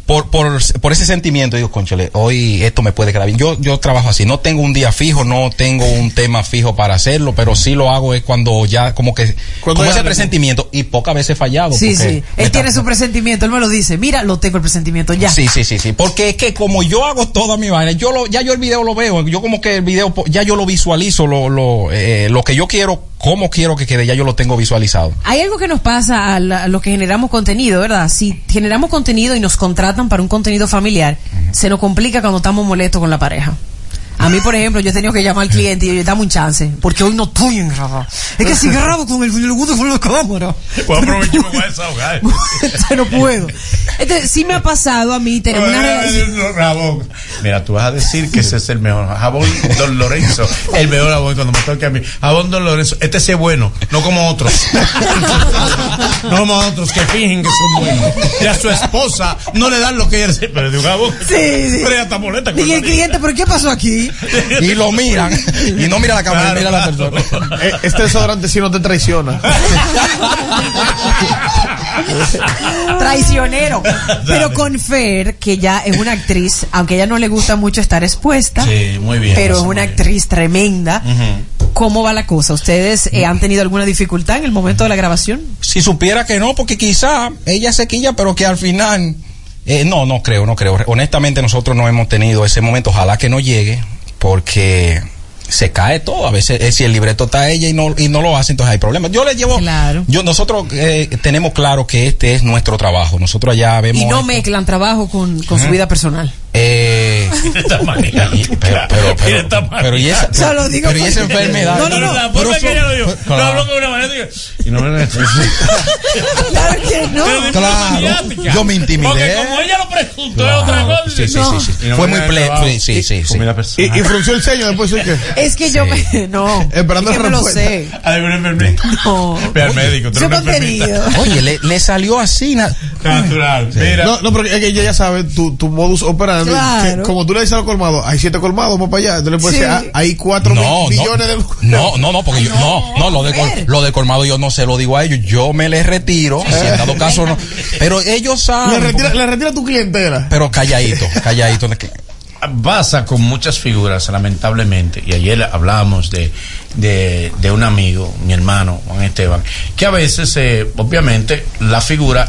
por, por, por ese sentimiento. Digo, conchale, hoy esto me puede quedar bien. Yo, yo trabajo así. No tengo un día fijo, no tengo un tema fijo para hacerlo, pero sí lo hago es cuando ya como que,
Cuando
como ese presentimiento y pocas veces he fallado.
Sí, sí. Él tiene
está-
su presentimiento, él me lo dice. Mira, lo tengo el presentimiento ya.
Sí, sí, sí, sí. Porque es que como yo hago toda mi vaina, yo lo, ya yo el video lo veo, yo como que el video, po- ya yo lo visualizo, lo, lo, eh, lo que yo quiero, cómo quiero que quede, ya yo lo tengo visualizado.
Hay algo que nos pasa a, la- a los que generamos contenido, ¿verdad? Si generamos contenido y nos contratan para un contenido familiar, se nos complica cuando estamos molestos con la pareja. A mí, por ejemplo, yo he tenido que llamar al cliente y yo dame un chance, porque hoy no estoy en grabar. Es que si grabo con el gusto con la cámara.
Pues aprovecho y me voy a desahogar.
No puedo. Entonces, sí me ha pasado a mí tener una relación.
Mira, tú vas a decir que ese es el mejor. Jabón Don Lorenzo. El mejor jabón cuando me toque a mí. Jabón Don Lorenzo. Este sí es bueno, no como otros. no como otros que fingen que son buenos. Y a su esposa no le dan lo que ella dice. Pero de un jabón.
Sí, sí.
Pero ella está molesta
Y el cliente, ¿pero qué pasó aquí?
Y lo miran. Y no mira la cámara,
Claro,
mira a la
claro.
persona.
Eh, Este desodorante sí no te traiciona.
Traicionero. Pero con Fer, que ya es una actriz, aunque a ella no le gusta mucho estar expuesta,
Sí, muy bien.
pero es una
bien.
actriz tremenda. ¿Cómo va la cosa? ¿Ustedes eh, han tenido alguna dificultad en el momento de la grabación?
Si supiera que no, porque quizá ella se quilla, pero que al final. eh, no, no creo, no creo. Honestamente, nosotros no hemos tenido ese momento. Ojalá que no llegue, porque se cae todo. A veces, eh, si el libreto está ella y no, y no lo hace, entonces hay problemas. Yo le llevo.
Claro.
Yo, nosotros eh, tenemos claro que este es nuestro trabajo. Nosotros allá vemos.
Y no
esto.
mezclan trabajo con, con su vida personal.
Eh, pero, pero, pero, pero, y esa,
digo
pero y esa enfermedad.
No, no, no.
La
Pero
forma que
eso-
ella lo dijo.
claro.
Lo habló con una manera. Y no me
Claro que no.
Pero
Claro. Yo me intimidé.
Porque como ella lo preguntó, es
Claro.
otra cosa.
Sí, sí,
No.
sí,
no
Fue muy
da
ple
trabajo.
sí, sí, sí,
Y, frunció el ceño después de que.
Es que yo me. No.
Esperando
es que
la respuesta.
sé.
Ay, una enfermita.
No.
Ve al médico, una enfermita.
contenido.
Oye, le, le salió así. na-
Natural. Mira.
No, no, porque es que ella ya sabe tu, tu modus operandi.
Claro.
que como tú le dices a los colmados, hay siete colmados, vamos para allá. Entonces le puedes
Sí.
decir, ah, hay cuatro
No,
mil
no,
millones de.
no, no, no, porque yo, no, no, lo de, col- lo de colmado yo no se lo digo a ellos, yo me les retiro, si en dado caso no, pero ellos
Le
saben,
retira,
porque-
le retira tu clientela.
pero calladito, calladito, que-
pasa con muchas figuras, lamentablemente, y ayer hablábamos de, de, de un amigo, mi hermano, Juan Esteban, que a veces, eh, obviamente, la figura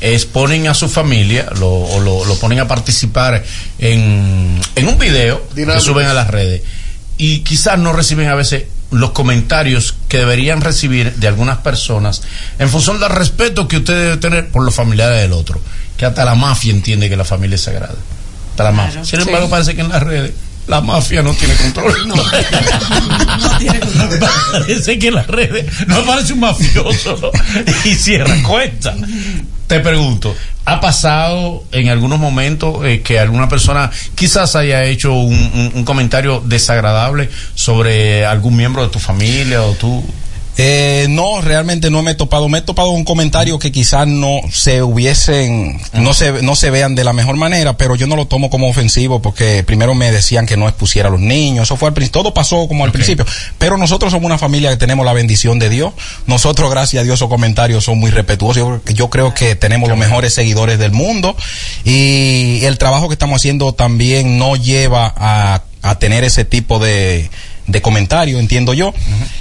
exponen a su familia lo, o lo, lo ponen a participar en, en un video que suben a las redes y quizás no reciben a veces los comentarios que deberían recibir de algunas personas en función del respeto que usted debe tener por los familiares del otro, que hasta la mafia entiende que la familia es sagrada. Hasta la mafia. Sin embargo, parece que en las redes la mafia no tiene control. Parece que en las redes no aparece un mafioso ¿no? y cierra cuenta. Te pregunto, ¿ha pasado en algunos momentos eh, que alguna persona quizás haya hecho un, un- un comentario desagradable sobre algún miembro de tu familia o tú?
Eh, no, realmente no me he topado. Me he topado un comentario que quizás no se hubiesen, no se, no se vean de la mejor manera, pero yo no lo tomo como ofensivo porque primero me decían que no expusiera a los niños. Eso fue al principio. Todo pasó como al principio. Pero nosotros somos una familia que tenemos la bendición de Dios. Nosotros, gracias a Dios, esos comentarios son muy respetuosos. Yo, yo creo que tenemos los mejores seguidores del mundo y el trabajo que estamos haciendo también no lleva a, a tener ese tipo de, de comentario, entiendo yo.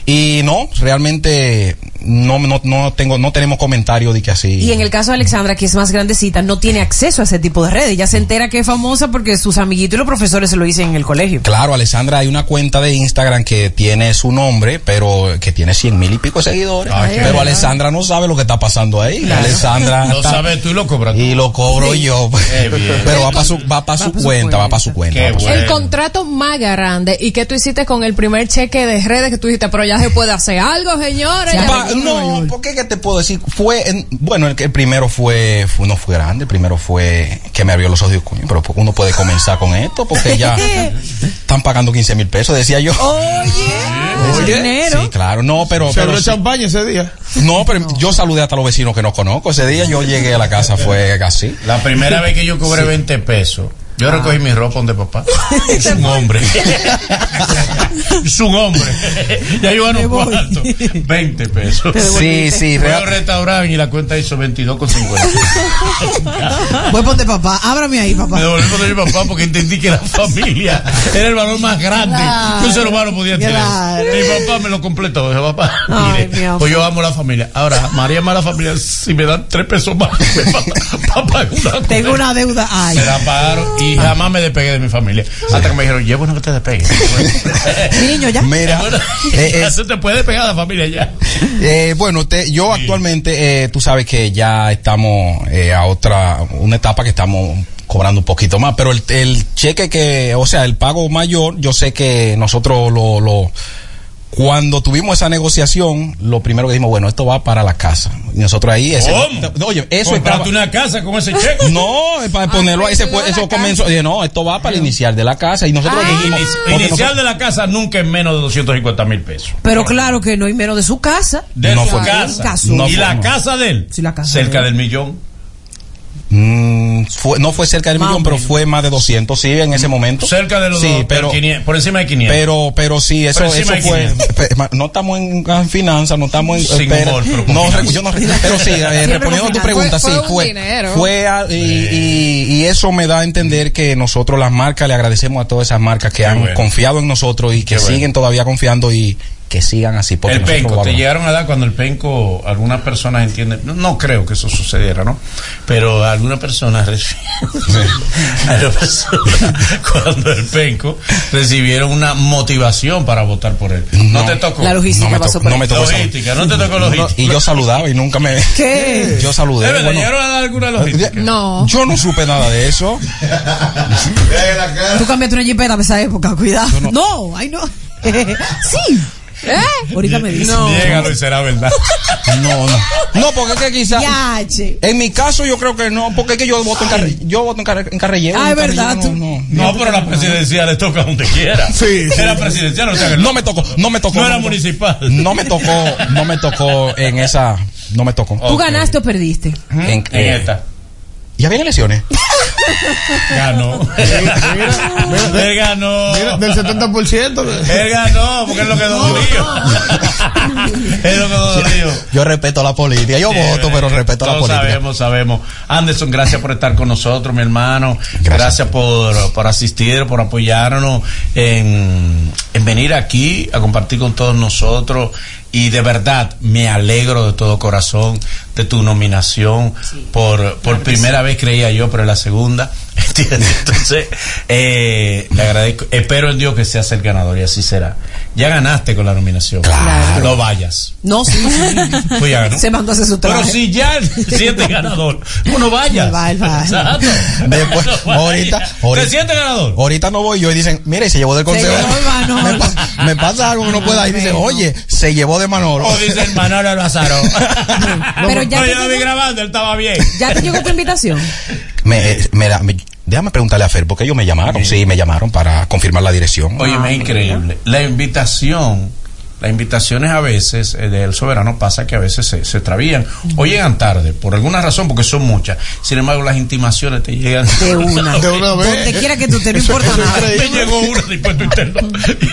Y no, realmente no, no, no tengo, no tenemos comentario de que así.
Y en el caso de Alexandra, que es más grandecita, no tiene acceso a ese tipo de redes. Ya se entera que es famosa porque sus amiguitos y los profesores se lo dicen en el colegio.
Claro, Alessandra, hay una cuenta de Instagram que tiene su nombre, pero que tiene cien mil y pico de seguidores.
Ay,
pero
ay,
Alessandra no sabe lo que está pasando ahí. Alessandra
Lo
está-
sabes tú y lo cobras tú.
y lo cobro yo.
Qué bien.
pero va para su, va pa' su
pa' su
cuenta, va para su
cuenta.
Qué bueno.
El contrato más grande y que tú hiciste con el primer cheque de redes que tú dijiste, pero ya se puede hacer algo, señores.
No, porque qué te puedo decir? Fue, en- bueno, el, que- el primero fue, fue, no fue grande, el primero fue que me abrió los ojos coño, pero ¿por qué uno puede comenzar con esto? Porque ya están pagando 15 mil pesos, decía yo.
Oye,
Oye,
dinero.
Sí, claro, no, pero,
Se
pero
abrió
sí.
champaña ese día.
no, pero yo saludé hasta los vecinos que no conozco. Ese día yo llegué a la casa, fue así.
La primera vez que yo cobré 20 pesos, yo recogí mi ropa donde papá. Es un hombre. es un hombre. ya
Me voy.
cuarto. 20 pesos.
Sí, sí,
Fui
real-
al restaurante y la cuenta hizo 22,50.
Voy ponte papá, ábrame ahí,
Me
papá.
devolví con mi papá porque entendí que la familia era el valor más grande
Claro.
que un ser humano podía tener.
Claro.
Mi papá me lo completó. Dije, papá,
Ay,
mire, pues yo amo la familia. Ahora, María ama la familia si me dan tres pesos más para pagar una
Tengo una deuda. Ay.
me la pagaron y y jamás me despegué de mi familia. Hasta que me dijeron, ya bueno que te despegues.
Niño, ya.
Mira,
Bueno,
eh,
ya
es-
se te puede despegar de la familia ya.
Eh, bueno, te- yo actualmente, eh, tú sabes que ya estamos eh, a otra, una etapa que estamos cobrando un poquito más, pero el, el cheque que, o sea, el pago mayor, yo sé que nosotros lo, lo, cuando tuvimos esa negociación, lo primero que dijimos, bueno, esto va para la casa. Y nosotros ahí, ese,
¿Cómo?
oye, eso estaba,
una casa con ese cheque.
no, es para ponerlo ahí, fue, eso comenzó, dije, no, esto va para el inicial de la casa y nosotros
Ah.
dijimos,
Inicial de la casa nunca es menos de 250 mil pesos.
Pero claro que no hay menos de su casa.
De
No
su
fue-
casa.
Caso.
No
y
fue-
la
no.
casa de él.
Sí, la casa
cerca
de él.
del millón.
Mm, fue, no fue cerca del
Más
millón, pero fue más de 200, sí, en ese momento.
Cerca de los
sí,
dos,
pero,
500, por encima de 500.
pero, pero sí, eso, eso fue. No estamos en, en finanzas, no estamos en.
Sin
pero-
humor, pero con
no,
finanzas.
re- yo no, pero sí, eh, respondiendo a tu pregunta,
Fue-
sí,
fue
fue. a- y, y, y eso me da a entender que nosotros, las marcas, le agradecemos a todas esas marcas que han
bueno.
confiado en nosotros y que
Qué bueno.
siguen todavía confiando y que sigan así. Porque
el penco,
lo
te llegaron a dar cuando el penco, algunas personas entienden, no, no creo que eso sucediera, ¿no? Pero algunas personas, reci- algunas personas, cuando el penco recibieron una motivación para votar por él. No,
No.
te tocó.
La logística
No me
pasó
tocó-
por
no me tocó
Logística, no te tocó logística.
Y yo saludaba y nunca me.
¿Qué?
Yo saludé. Bueno,
¿Llegaron a dar alguna logística?
No.
Yo no supe nada de eso.
Tú cambiaste una jipeta para esa época, cuidado. no. ay no. sí. ¿Eh? Ahorita me dice.
Niégalo y será verdad.
No, no. No, porque es que quizás. En mi caso, yo creo que no, porque es que yo voto en, carre, yo voto en, carre, en carrillero.
Ah, es verdad,
carrillero,
tú-
No,
No, pero la presidencial le toca donde quiera.
Sí, sí.
Era presidencial, o sea que
no me tocó, no me tocó.
No era municipal.
No me tocó, no me tocó en esa, no me tocó.
¿Tú
Ok.
ganaste o perdiste?
En,
En
eh,
esta.
¿Ya vienen elecciones?
Ganó. Él ganó.
Mira, del 70%.
Él ganó, porque es lo que dolió. es lo que dolió.
Yo respeto la política. Yo voto, pero respeto la política.
sabemos, sabemos. Anderson, gracias por estar con nosotros, mi hermano. Gracias,
Gracias.
por, por asistir, por apoyarnos en, en venir aquí a compartir con todos nosotros. Y de verdad, me alegro de todo corazón de tu nominación. por por primera vez creía yo, pero la segunda. ¿Entiendes? Entonces, eh, le agradezco. Espero en Dios que seas el ganador y así será. Ya ganaste con la nominación.
Claro.
No vayas.
No, sí, sí.
Pues ya ganó.
Se mandó a hacer su trabajo.
Pero si ya sientes ganador, no vayas.
Él va, va.
Exacto.
Después,
No vayas.
ahorita-
¿Te
ahorita-
sientes ganador?
Ahorita no voy yo y dicen, mire, se llevó del consejo.
llevó de
me, pa- me pasa algo que no pueda ir y dice,
Bueno.
oye, se llevó de Manolo.
O dice el Manolo Lázaro.
Pero ya
No, yo lo vi grabando, él estaba bien.
¿Ya te llegó tu invitación?
Me, eh, me me- déjame preguntarle a Fer, porque ellos me llamaron. Sí, me llamaron para confirmar la dirección.
Oye, es increíble. La invitación, las invitaciones a veces eh, del soberano pasa que a veces se, se extravían o llegan tarde, por alguna razón, porque son muchas. Sin embargo, las intimaciones te llegan
De una.
De una vez.
Donde quiera que tú te no importa nada.
Me llegó una después de interno.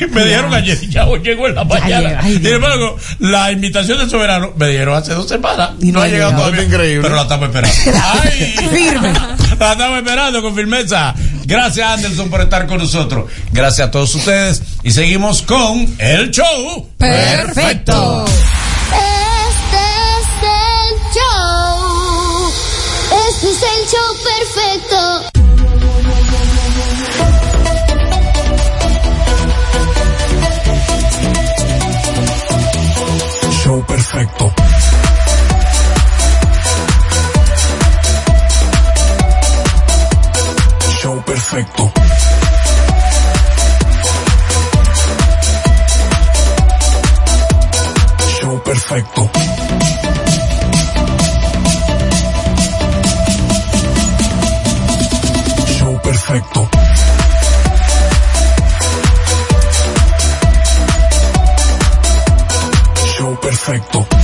Y me dijeron ayer, ya hoy llegó en la mañana.
ay,
Sin embargo, la invitación del soberano me dijeron hace dos semanas.
Y no
ha llegado
llegado.
todavía.
Increíble.
Pero la estamos esperando. ¡Ay!
Firme.
La estamos esperando con firmeza. Gracias, Anderson, por estar con nosotros. Gracias a todos ustedes. Y seguimos con el show.
Perfecto.
Este es el show. Este es el show perfecto.
Show perfecto. Show perfecto. Show perfecto.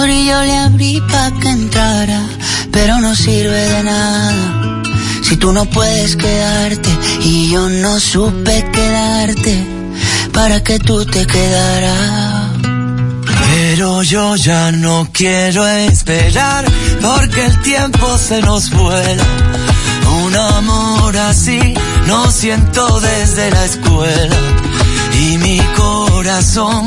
y yo le abrí pa' que entrara, pero no sirve de nada. Si tú no puedes quedarte y yo no supe quedarte para que tú te quedaras. Pero yo ya no quiero esperar porque el tiempo se nos vuela. Un amor así no siento desde la escuela. Y mi corazón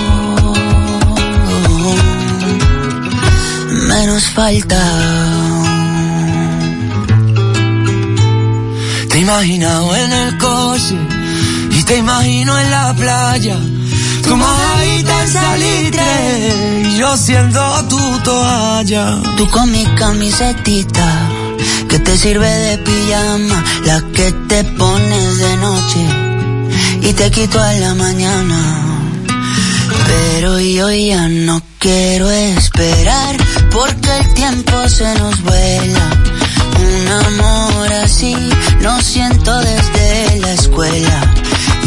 menos falta. Te he imaginado en el coche y te imagino en la playa. Tu mojadita en salitre y yo siendo tu toalla. Tú con mi camisetita que te sirve de pijama, la que te pones de noche y te quito a la mañana. Pero yo ya no quiero esperar porque el tiempo se nos vuela. Un amor así lo siento desde la escuela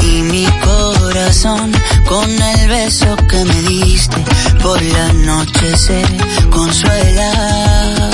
y mi corazón con el beso que me diste por la noche se consuela.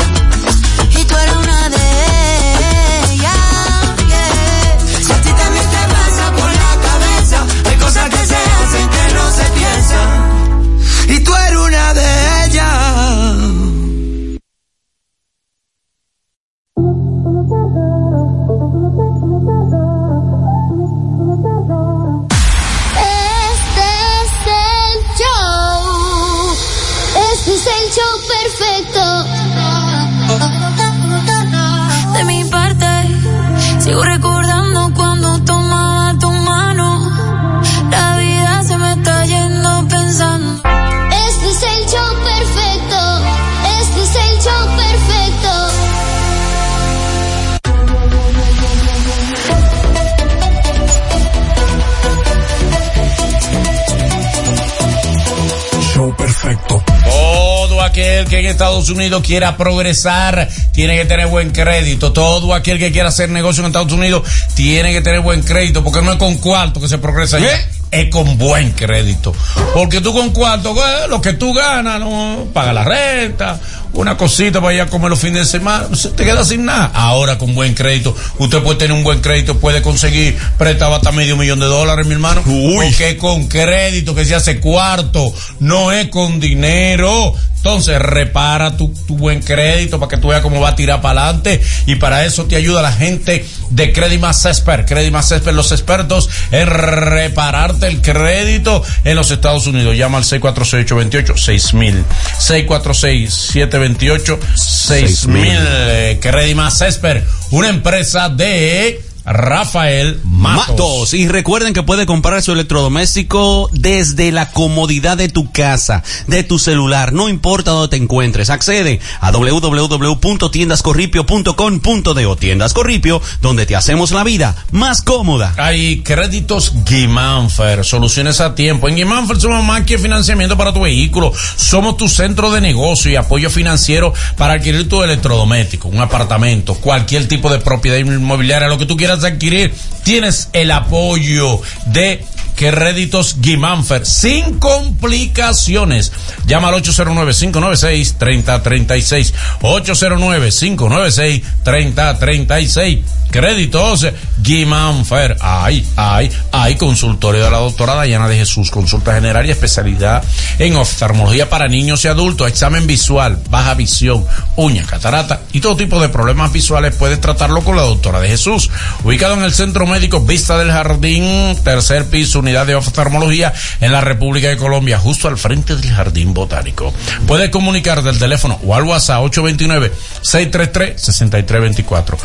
En Estados Unidos quiera progresar tiene que tener buen crédito. Todo aquel que quiera hacer negocio en Estados Unidos tiene que tener buen crédito. Porque no es con cuarto que se progresa allá. Es con buen crédito. Porque tú con cuarto, eh, lo que tú ganas, no paga la renta, una cosita para ir a comer los fines de semana, se te queda sin nada. Ahora con buen crédito, usted puede tener un buen crédito, puede conseguir prestado hasta medio millón de dólares, mi hermano. Porque con crédito que se hace cuarto, no es con dinero. Entonces, repara tu, tu buen crédito para que tú veas cómo va a tirar para adelante. Y para eso te ayuda la gente de Credit Más Expert. Credit Más Expert, los expertos en repararte el crédito en los Estados Unidos. Llama al 646-828-6000. 646-728-6000. Eh, Credit Más Expert, una empresa de Rafael Matos.
Matos. Y recuerden que puede comprar su electrodoméstico desde la comodidad de tu casa, de tu celular, no importa dónde te encuentres. Accede a www.tiendascorripio.com.do Tiendas Corripio, donde te hacemos la vida más cómoda.
Hay créditos Guimánfer, soluciones a tiempo. En Guimánfer somos más que financiamiento para tu vehículo. Somos tu centro de negocio y apoyo financiero para adquirir tu electrodoméstico, un apartamento, cualquier tipo de propiedad inmobiliaria, lo que tú quieras adquirir. Tienes el apoyo de Créditos Guimánfer sin complicaciones. Llama al 809-596-3036. 809-596-3036. Créditos Guimánfer. Ay, ay, ay. Consultorio de la doctora Dayana de Jesús. Consulta general y especialidad en oftalmología para niños y adultos. Examen visual, baja visión, uña, catarata y todo tipo de problemas visuales. Puedes tratarlo con la doctora de Jesús. Ubicado en el Centro Médico Vista del Jardín, tercer piso, unidad de oftalmología en la República de Colombia, justo al frente del Jardín Botánico. Puedes comunicar del teléfono o al WhatsApp 829-633-6324.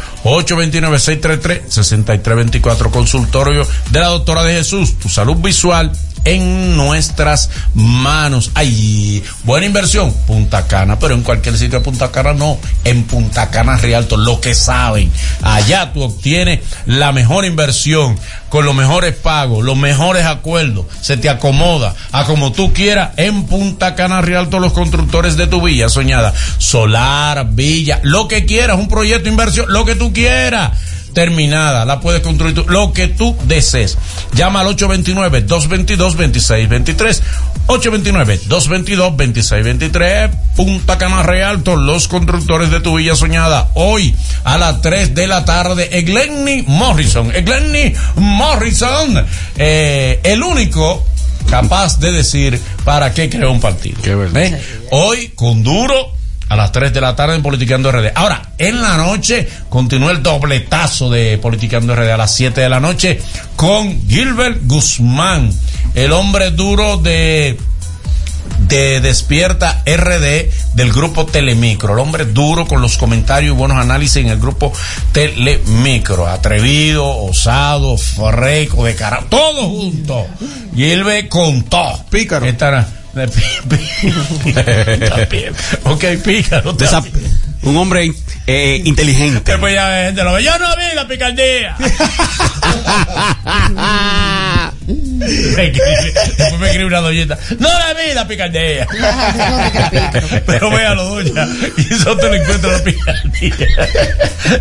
829-633-6324. Consultorio de la doctora de Jesús. Tu salud visual en nuestras manos. Ay, buena inversión, Punta Cana, pero en cualquier sitio de Punta Cana no, en Punta Cana Rialto, lo que saben. Allá tú obtienes la mejor inversión, con los mejores pagos, los mejores acuerdos, se te acomoda a como tú quieras en Punta Cana Rialto, los constructores de tu villa soñada, solar, villa, lo que quieras, un proyecto de inversión, lo que tú quieras terminada, la puedes construir tú, lo que tú desees. Llama al 829-222-2623. 829-222-2623. Punta Cana Realto, los constructores de tu villa soñada. Hoy a las 3 de la tarde, Eglenny Morrison. Eglenny Morrison, eh, el único capaz de decir para qué creó un partido. ¿Eh? Hoy, con duro, a las 3 de la tarde en Politicando RD. Ahora, en la noche continúa el dobletazo de Politicando RD a las 7 de la noche con Gilbert Guzmán, el hombre duro de de Despierta RD del grupo Telemicro. El hombre duro con los comentarios y buenos análisis en el grupo Telemicro. Atrevido, osado, freco, de cara, todo junto. Gilbert contó.
Pícaro.
Estará. ok, pícaro.
un hombre eh, inteligente.
Después ya gente lo ve. Yo no vi la picardía. Después me escribe una doñita. No la vi la picardía. Pero véalo, doña. Y eso te lo encuentro la picardía.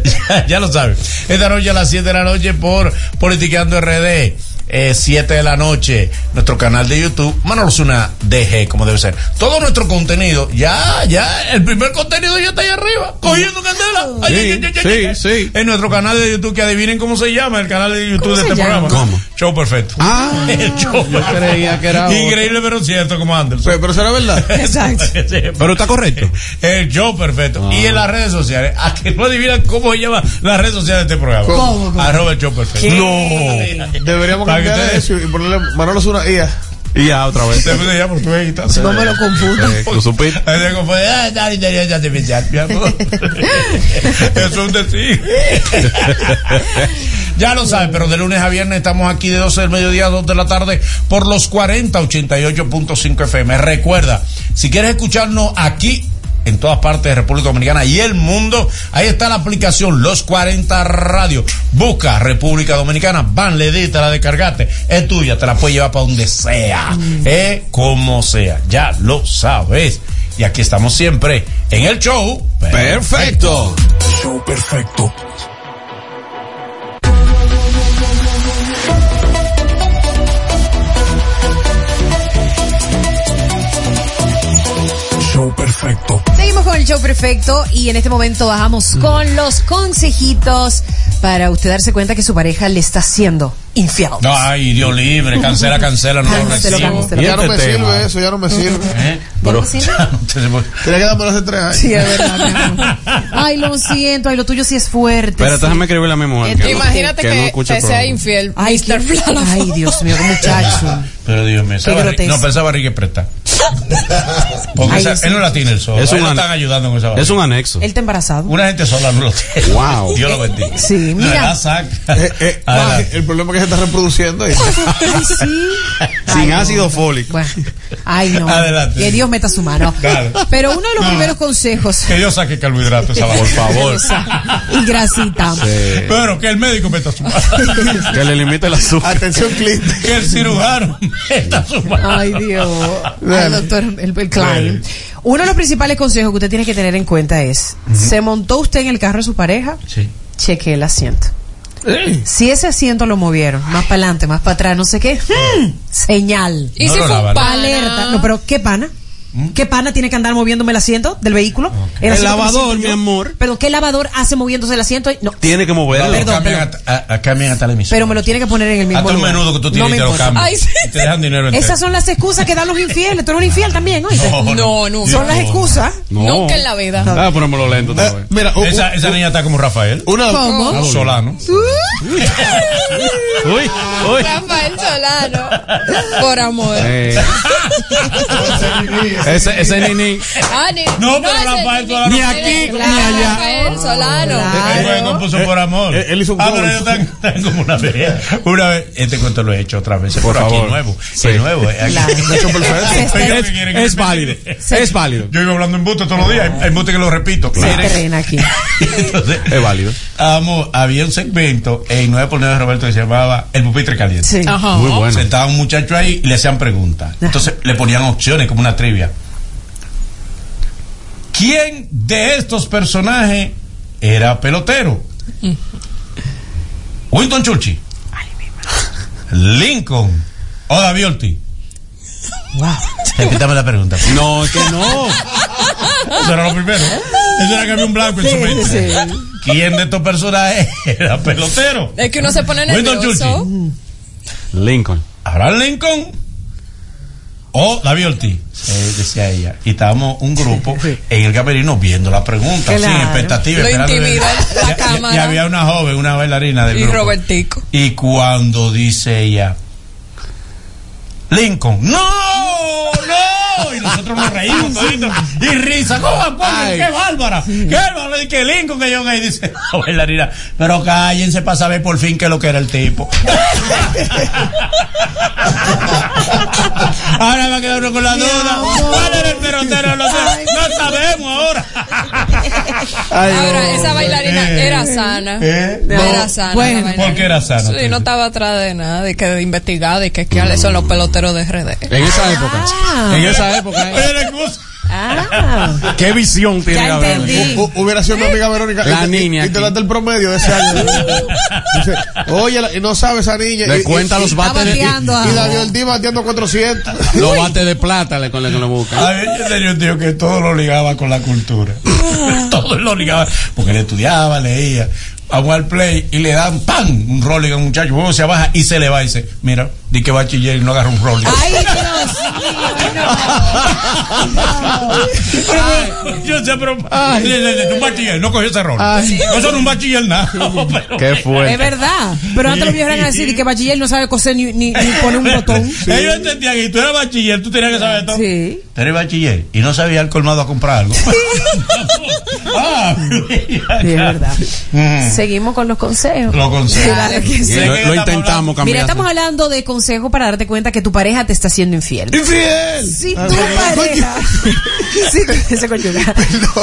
ya, ya lo sabes. Esta noche a las 7 de la noche por Politiqueando RD. 7 de la noche, nuestro canal de YouTube, Manolo Zuna DG, como debe ser. Todo nuestro contenido, ya, ya, el primer contenido ya está ahí arriba, cogiendo candela. Ay, ay, ay, ay, ay.
sí.
En nuestro canal de YouTube, que adivinen cómo se llama el canal de YouTube
¿Cómo
de este
llama?
programa.
¿Cómo?
Show perfecto.
Ah,
el show
Yo creía que era otro.
Increíble, pero cierto, como Anderson.
Pero, pero será verdad.
Exacto.
Sí,
pero está correcto.
el show perfecto. Y en las redes sociales, a que no adivinan cómo se llama las redes sociales de este programa.
¿Cómo, cómo?
Arroba el show perfecto.
No. Deberíamos Manolo Zuna IA.
Y ya otra vez.
No me lo confundo.
¿Lo supiste?
Pues, ah. Eso es un decir. ya lo saben, pero de lunes a viernes estamos aquí de 12 del mediodía a 2 de la tarde por los 40 88.5 FM. Recuerda, si quieres escucharnos aquí en todas partes de República Dominicana y el mundo, ahí está la aplicación Los 40 Radio. Busca República Dominicana, van, le di, te la descargaste, es tuya, te la puedes llevar para donde sea, eh, como sea, ya lo sabes. Y aquí estamos siempre en el show.
Perfecto.
Show perfecto. Show perfecto.
Con el show perfecto y en este momento bajamos con los consejitos para usted darse cuenta que su pareja le está haciendo infiel.
Ay, Dios libre, cancela, cancela, no lo recibo.
Ya no
este
me
tema?
sirve eso, ya no me sirve.
¿Eh?
Pero,
Tenía que dármelo hace tres años.
Sí, es verdad. Ay, lo siento, ay, lo tuyo sí es fuerte.
Pero
sí.
déjame escribirle a mi mujer. que no-
Imagínate que, te sea infiel,
Ay,
Mr.
ay, Dios mío, muchacho.
Pero Dios mío, esa barriga- no, pero esa barriga es presta. Porque esa- él no la tiene el solo.
Es un an-
están ayudando con esa.
Es un anexo.
Él está embarazado.
Una gente sola no lo tiene.
Wow.
Dios lo bendiga.
Sí, mira.
Eh, eh, el problema es que se está reproduciendo.
Ay, sí.
Sin
Ay, no.
ácido fólico.
Bueno, ay no.
Adelante.
Que Dios meta su mano.
Dale.
Pero uno de los
No.
primeros consejos.
Que Dios saque carbohidratos esa vaina.
Por favor.
y grasita.
Pero que el médico meta su mano.
Que le limite el azúcar.
Atención, Clint.
que el cirujano meta su mano.
Ay, Dios. Ay,
Dale.
Doctor, el, el Klein. Uno de los principales consejos que usted tiene que tener en cuenta es, ¿se montó usted en el carro de su pareja?
Sí.
Cheque el asiento. Si ese asiento lo movieron, más para adelante, más para atrás, no sé qué, hmm, señal.
Y
No
si fue un
lavan.
pana.
Alerta. No, pero ¿qué pana? ¿Qué pana tiene que andar moviéndome el asiento del vehículo?
El lavador, mi amor.
Pero ¿qué lavador hace moviéndose el asiento? No,
Tiene que moverlo.
Perdón,
cambian,
perdón.
hasta- a- a- cambian hasta la emisión.
pero me lo tiene que poner en el mismo
Hasta
lugar.
menudo que tú
No
tienes
me
y te lo cambian.
Ay, sí.
Te dejan dinero entero.
Esas son las excusas que dan los infieles. Tú eres un infiel también, ¿oíste?
No,
No, no.
Son las excusas.
No.
Nunca en la vida.
Ah, ponémoslo lento
Eh, mira,
Esa, niña está como Rafael.
una,
¿Cómo?
Solano.
Uy, uy.
Rafael Solano. Por amor.
Eh. ese, ese nini.
Ah, ni,
No, pero
ese
Rafael
ni-
Solano.
Ni aquí,
Claro,
ni allá.
Rafael Solano.
Claro.
Él fue compuso por amor.
eh, él hizo un
ah, pero ellos están, están como una vez. Una vez, este cuento lo he hecho otra vez.
Por
pero aquí
favor.
es nuevo.
Sí.
Es nuevo. eh, aquí-
Claro.
de hecho, perfecto.
Se está-
Oiga, ¿qué quieren que
Es válido. Es válido.
Yo iba hablando en buste todos los días. Hay, buste que lo repito.
Aquí.
Entonces,
Es válido.
amo, había un segmento en 9 por 9 de Roberto que se llamaba El pupitre caliente.
Sí.
Ajá.
Muy bueno.
Sentaba un muchacho ahí y le hacían preguntas. Entonces le ponían opciones como una trivia. ¿Quién de estos personajes era pelotero? Winston Churchill. Lincoln o David Ortiz.
Wow.
Repítame la pregunta.
No, es que no.
Eso era lo primero. Eso era que había un blanco en su mente.
Sí.
¿Quién de estos personajes era pelotero?
Es que uno se pone
Winston
nervioso.
Churchill.
Lincoln.
¿Abraham Lincoln o David Ortiz? Eh, decía ella. Y estábamos un grupo en el camerino viendo la pregunta,
Claro.
sin expectativa.
Lo intimida la cámara.
Y había una joven, una bailarina del
Y
grupo.
Robertico.
Y cuando dice ella, Lincoln, ¡No! ¡No! Y nosotros nos reímos toditos. Y risa, ¿cómo. ¡Qué bárbara! ¡Qué bárbara! Y que Lincoln que yo ahí dice la bailarina, pero cállense para saber por fin qué es lo que era el tipo. Ahora va a quedar uno con la duda. ¿Cuál era el pelotero? No, sé. no sabemos ahora.
Ahora, esa bailarina
Eh.
era sana.
Eh.
Era sana.
Bueno.
esa bailarina.
¿Por qué era sana?
Sí, no estaba atrás de nada, de que de investigada y que cuáles son los peloteros de RD.
En esa época.
Ah.
En esa época. eh.
Oye, la excusa.
Ah.
¿Qué visión tiene.
U- hubiera sido mi amiga Verónica.
La
y te-
niña
Y te
aquí.
das el promedio de ese año. Dice, oye, la- y no sabe esa niña.
Le
y,
cuenta
y-
los
y-
bates de,
bateando
Y,
a-
y David Ortiz bateando 400.
los bates de plata le, con le, con le busca.
A ver, yo tenía un tío que todo lo ligaba con la cultura. todo lo ligaba. Porque él estudiaba, leía. Vamos al play y le dan ¡pam! un rolling a un muchacho. Luego se baja y se le va y dice: Mira, di que bachiller y no agarra un rolling.
Ay, Dios mío,
Ay, yo sé, pero. le- le- le- Un bachiller, no cogió ese rol.
Ay.
No son un bachiller nada.
Qué
no.
fuerte.
Es verdad. Pero antes los viejos eran a decir que bachiller no sabe coser ni, ni, ni poner un botón.
Ellos entendían que tú eras bachiller, tú tenías que saber todo.
Sí.
Tú eres bachiller y no sabía al colmado a comprar algo. ah,
Sí, es verdad.
Mm.
Seguimos con los consejos.
Lo consejo.
Claro que sí.
Lo, intentamos cambiar.
Mira, estamos hablando de consejos para darte cuenta que tu pareja te está haciendo infiel.
¡Infiel!
Si
Ah,
tu pareja, si, tu-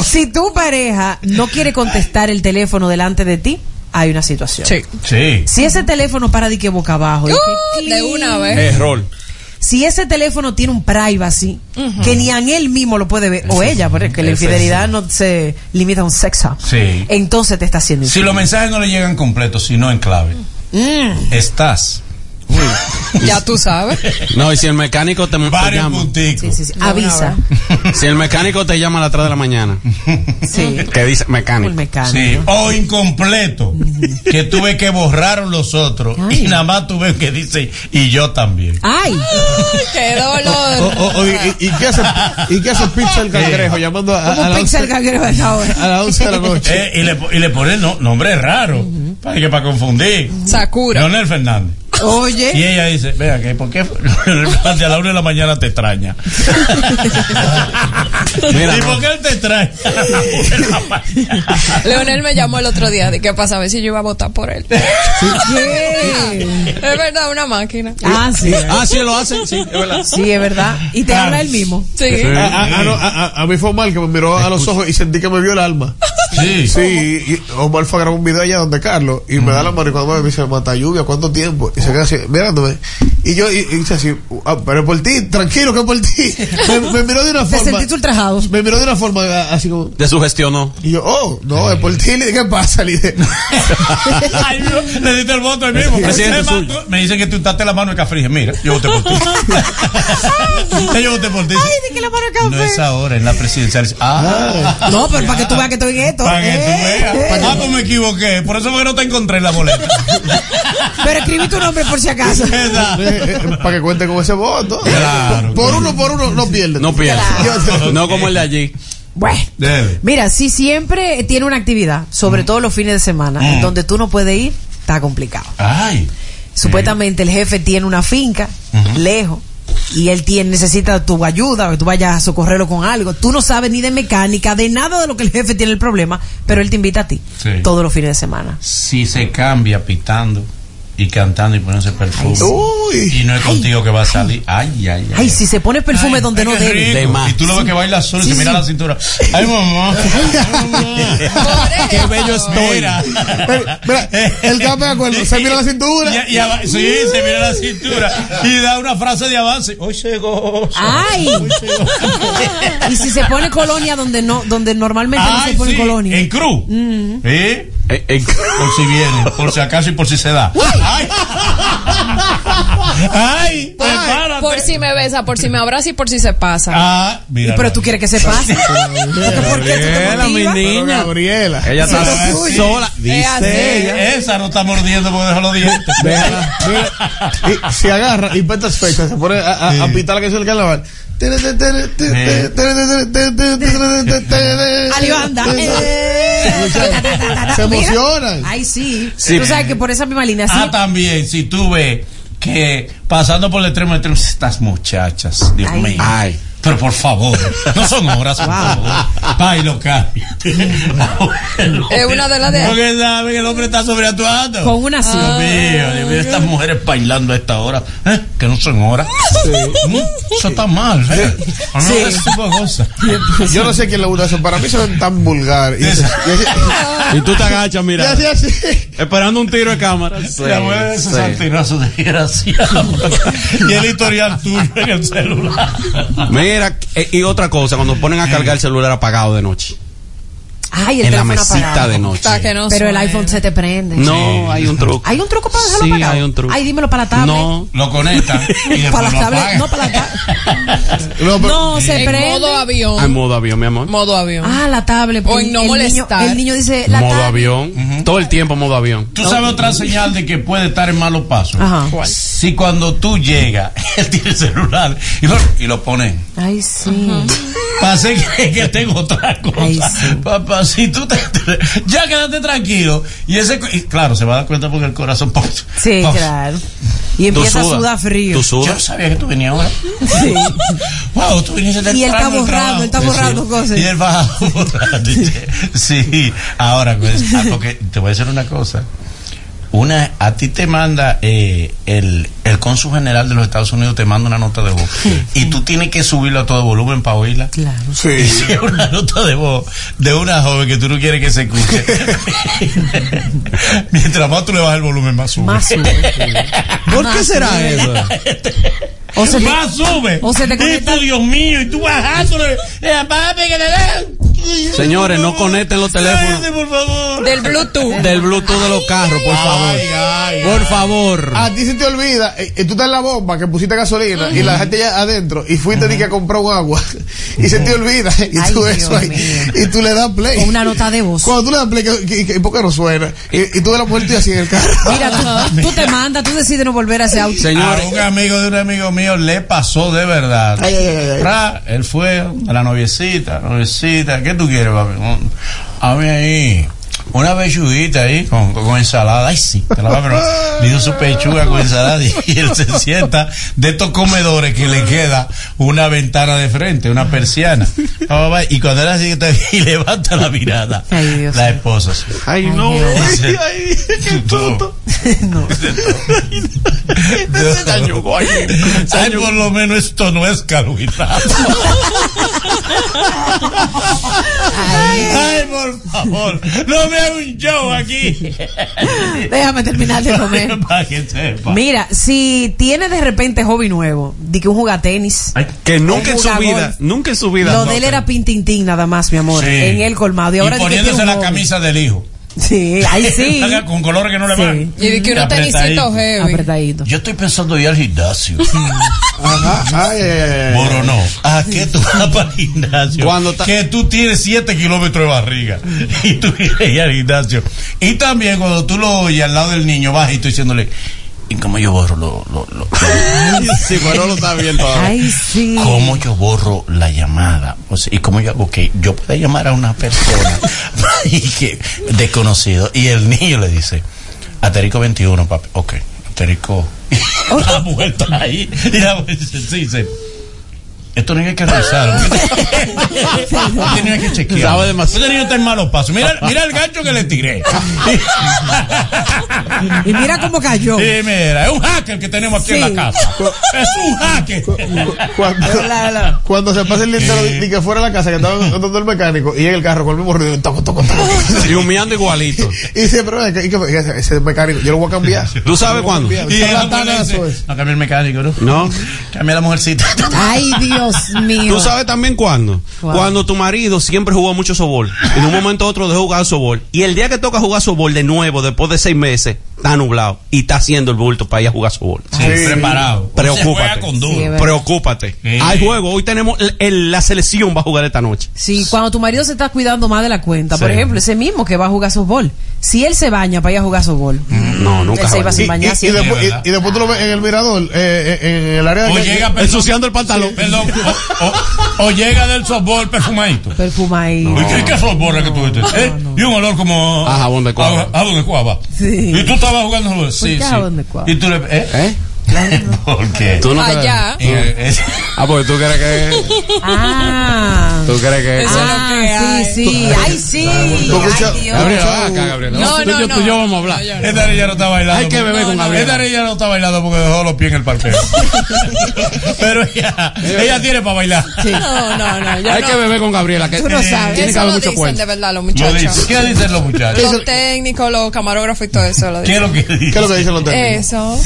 si pareja no quiere contestar el teléfono delante de ti, hay una situación.
Sí.
Sí.
Si ese teléfono para de que boca abajo, y que
de una vez.
Error.
Si ese teléfono tiene un privacy que ni a él mismo lo puede ver, o ella, porque la
ese
infidelidad no se limita a un sexo,
Sí.
entonces te está haciendo
Si los mensajes no le llegan completos, sino en clave,
Mm.
estás.
Ya tú sabes.
No, y si el mecánico te, te
Varios
llama.
Sí, sí, sí. Avisa.
Si el mecánico te llama a las 3 de la mañana.
Sí.
Que dice mecánico.
mecánico.
Sí, o incompleto, que tuve que borrar los otros
Ay.
y nada más tuve que dice y yo también.
Ay,
Qué dolor.
o- o- y, y- y qué hace, ¿Y qué hace Pizza el cangrejo llamando a, a,
como
las
Pixel
11
Cangrejo a
las 11 de la noche?
Eh, y, le, y le ponen no, nombre raro, para que para confundir.
Sakura.
Leonel Fernández.
Oye.
Y ella dice, vea que ¿por qué a la una de la mañana te extraña?
Mira,
¿Y por qué él te extraña?
Leonel me llamó el otro día de qué pasa, a ver si yo iba a votar por él. Es verdad, una máquina.
Ah, sí.
Ah, sí, lo hacen, sí, es verdad.
Sí, es verdad. Y te
Ah.
habla él mismo.
Sí.
A, a- a- a- a- mí fue Omar que me miró a los ojos y sentí que me vio el alma.
Sí.
Sí, y Omar fue a grabar un video allá donde Carlos y me da la mano y cuando me dice, mata lluvia, ¿cuánto tiempo? Y se queda así, mirándome. Y yo, y, y dice así, "Ah, pero por ti, tranquilo que es por ti. Me, me miró de una
Te
forma.
sentiste ultrajado.
Me miró de una forma así como.
Te sugestionó.
Y yo, oh, no, es por ti. Le dije, ¿qué pasa? Le dije,
Ay, no, le diste el voto ahí mismo.
Presidente suyo.
me dicen que tú untaste la mano de café. Y dije, mira, yo voté por ti. yo voté por ti.
Ay, de que la mano de café.
No es ahora, en la presidencial. Ah,
No, pero para que tú veas que estoy en esto.
Para que tú
Eh,
veas. Ah, pues me equivoqué. Por eso fue que no te encontré en la boleta.
Pero escribí tu nombre por si acaso.
Eh, para que cuente con ese voto.
Claro.
Por uno, por uno, no pierden.
No pierdas.
Yo-
No como el de allí.
Bueno.
Debe.
Mira, si siempre tiene una actividad, sobre todo los fines de semana,
Mm.
donde tú no puedes ir, está complicado.
Ay.
Supuestamente el jefe tiene una finca lejos y él tiene, necesita tu ayuda, que tú vayas a socorrerlo con algo. Tú no sabes ni de mecánica, de nada de lo que el jefe tiene el problema, pero él te invita a ti
Sí.
todos los fines de semana.
Si se cambia pitando y cantando y poniéndose perfume.
Uy.
Y no es contigo que va a salir. Ay, ay, ay.
Ay, si se pone perfume
Ay,
donde
ay,
no debe.
De más.
Y tú lo ves que baila solo y
Sí,
se mira
sí.
la cintura. Ay, mamá. Ay, mamá.
Qué bello estoy.
Mira.
Mira, mira, el que me acuerdo, se mira la cintura.
Y- y sí, se mira la cintura. Y da una frase de avance. Hoy se goza.
Ay.
Hoy se goza.
Y si se pone colonia donde no, donde normalmente no se pone
sí,
colonia.
En cruz. ¿Sí?
Eh, eh,
Por si viene, por si acaso y por si se da. Ay. Ay, prepárate.
Por si me besa, por si me abraza y por si se pasa.
Ah, mira.
Pero tú quieres que se pase. ¿Por qué
Gabriela, mi niña.
Gabriela.
Ella está
Sí,
sola. Dice ella.
Esa no está mordiendo porque deja los dientes.
Déjala, mira, y se agarra y para estas fechas se pone a, a, a pitar la canción del carnaval.
Alibanda.
Se emocionan.
Ay, sí. Tú sabes que por esa misma línea.
Ah, también, si tú ves que pasando por el extremo, el extremo, estas muchachas, Dios
Ay.
mío.
Ay.
Pero por favor, no son horas, por favor. Bailo.
Es una de las de-
Porque saben que el hombre está sobreactuando.
Con una sí.
Dios mío, Dios mío, estas mujeres bailando a esta hora, ¿eh? Que no son horas. Mm, Eso está mal, ¿eh? No,
Sí.
ese tipo de cosas.
Yo no sé quién le gusta eso. Para mí se ven tan vulgar. Y, así- y así-
Y tú te agachas, mira.
así, así.
Esperando un tiro de cámara.
La mujer de esos
sí.
antinazos desgraciados. y el historial tuyo en el celular.
Mira, eh, y otra cosa, cuando ponen a cargar el celular apagado de noche.
Ay, el
En la
teléfono
mesita
apagado.
de noche.
No
Pero el iPhone se te prende.
No, hay un truco.
¿Hay un truco para dejarlo
Sí,
apagado?
hay un truco.
Ay, dímelo para la tablet.
No.
Lo y después
Para la tablet. No, para la tablet.
No,
se
En
prende.
modo avión.
Ah, en modo avión, mi amor.
Modo avión.
Ah, la tablet.
O en no
el niño, el niño dice la
modo
tablet.
avión. Todo el tiempo modo avión.
Tú sabes otra señal de que puede estar en malos pasos.
Ajá.
Si cuando tú llegas, él tiene el celular y lo, y lo pone.
Ay, sí.
Pasé que, que tengo otra cosa.
Ay, sí.
Papá, si tú te, ya quédate tranquilo. Y ese, y claro, se va a dar cuenta porque el corazón. pum,
Sí, claro. Y empieza a sudar frío.
Tú
Yo sabía que tú venías ahora.
Sí.
Wow, tú viniste
Y él está
del
borrando, él está borrando cosas.
Y él va borrando. Sí, ahora, pues, ah, porque te voy a decir una cosa. Una, a ti te manda eh, el, el cónsul general de los Estados Unidos te manda una nota de voz y tú tienes que subirlo a todo volumen para oírla.
Claro.
Y
Sí.
si es una nota de voz de una joven que tú no quieres que se escuche, mientras más tú le bajas el volumen, más sube.
Más sube.
¿Por qué será eso?
O se te-
más sube.
o se te
y
conecta-
tú, Dios mío, y tú bajándole. Papi, que te den.
Señores, no conecten los teléfonos.
Cállate, por favor.
Del Bluetooth.
Del Bluetooth de los carros, por favor.
Ay, ay,
Por favor.
A ti se te olvida, eh, eh, tú estás en la bomba que pusiste gasolina y la gente ya adentro y fuiste ni que a comprar un agua y se te olvida y
Ay,
tú
Dios
eso ahí y tú le das play.
Con una nota de voz.
Cuando tú le das play, que, que- que- ¿por qué no suena? Y, y tú ves la muerte así en el carro.
Mira, tú, tú te mandas, tú decides no volver a ese auto.
Señores,
A un amigo de un amigo mío le pasó de verdad.
Ay, ay, ay, ay.
Ra, él fue a la noviecita, noviecita, ¿qué tú quieres, papi? A mí ahí, una pechuguita ahí con, con ensalada. Ay, sí, te la va a pero le dio su pechuga con ensalada y, y él se sienta de estos comedores que le queda una ventana de frente, una persiana. Y cuando él así está y levanta la mirada,
Ay, Dios
la esposa. sí.
Ay, no.
Dice,
Ay, qué tonto.
no.
Ay, por lo menos esto no es carbohidrato. Ay, por favor, no un show aquí.
Déjame terminar de comer.
Para que sepa.
Mira, si tiene de repente hobby nuevo, di que un juega tenis.
Que nunca en su vida,
golf.
nunca en su vida.
Lo
no,
de él era pintintín nada más, mi amor,
Sí.
en el colmado. Y ahora
poniéndose la
hobby.
camisa del hijo.
Sí, ahí sí.
Con colores que no le
Sí.
van.
Y de que unos tenisitos heavy.
Apretadito.
Yo estoy pensando ir al gimnasio.
Ajá. Ay, ay, ay, ay.
Moro no. ¿A qué tú vas para el gimnasio?
Cuando ta-
que tú tienes 7 kilómetros de barriga y tú quieres ir al gimnasio. Y también cuando tú lo oyes al lado del niño bajito diciéndole, ¿y cómo yo borro lo, lo, lo-
Sí, pero no lo está viendo.
Ay, sí.
¿Cómo yo borro la llamada? O sea, ¿Y cómo yo hago que yo pueda llamar a una persona y que, desconocido? Y el niño le dice, Aterico 21, papi. Ok, Aterico. la mujer está ahí. Y la dice, sí, dice, esto no hay que revisar. Niño hay que chequear.
Sabe demasiado.
Niño está en malos pasos. Mira, mira el gancho que le tiré.
Y mira cómo cayó.
Sí, mira, es un hacker que tenemos aquí en la casa. Es un hacker.
Cuando,
La- la-
cuando se pasa el día entero
Sí.
de que fuera de la casa que estaba donde el mecánico y en el carro con el mismo ruido toco toco toco
Y humeando igualito.
y siempre y que- ese, ese mecánico yo lo voy a cambiar
¿Tú sabes cuándo?
Y la no cambia el mecánico, ¿no?
No.
Cambia la mujercita.
Ay, Dios mío.
¿Tú sabes también cuándo? Cuando tu marido siempre jugó mucho sobol. En un momento u otro dejó jugar sobol. Y el día que toca jugar sobol de nuevo, después de seis meses, está nublado. Y está haciendo el bulto para ir a jugar sobol.
Sí, preparado.
Preocúpate.
Se juega con duro.
Sí, es verdad.
Preocúpate.
Sí.
Hay juego. Hoy tenemos el- el- la selección va a jugar esta noche.
Sí, cuando tu marido se está cuidando más de la cuenta, por ejemplo, ese mismo que va a jugar softball, si él se baña para ir a jugar softball,
No, nunca.
él se iba sin
y, y-
bañar
y después, y- y después tú lo ves en el mirador eh, eh, en el área de
O llega
Ensuciando el pantalón.
Perdón, o, o- o llega del softball perfumadito.
Perfumadito.
¿Y qué, qué softball es que tú viste? ¿Eh? Y un olor como
A jabón de cuava.
A, jabón de cuava.
Sí.
Y tú estabas jugando softball. Sí, sí.
jabón de cuava?
Y tú le ¿eh?
¿Eh?
¿Por qué?
Tú no
Allá.
Eh, eh,
Ah, porque tú crees que.
Ah.
Tú crees que.
Eso es lo
Ah,
que hay.
sí, sí. Ay, sí. Ay.
Gabriela, va acá, Gabriela.
No, no, no.
tú y yo vamos a hablar.
No, no.
Esta niña no está bailando.
Hay que beber con
no,
Gabriela.
Esta niña no está bailando porque dejó los pies en el parqueo. Pero ella, ella tiene para bailar.
No, no, no. Yo
Hay
no.
que beber con Gabriela. Que
Tú no sabes.
Tiene que
Eso
haber
lo
mucho
dicen
cuento.
de verdad los muchachos.
¿Qué dicen los muchachos?
Los técnicos, los camarógrafos y todo eso lo
¿Qué es lo que
¿Qué
dicen?
es lo que dicen los técnicos?
Eso.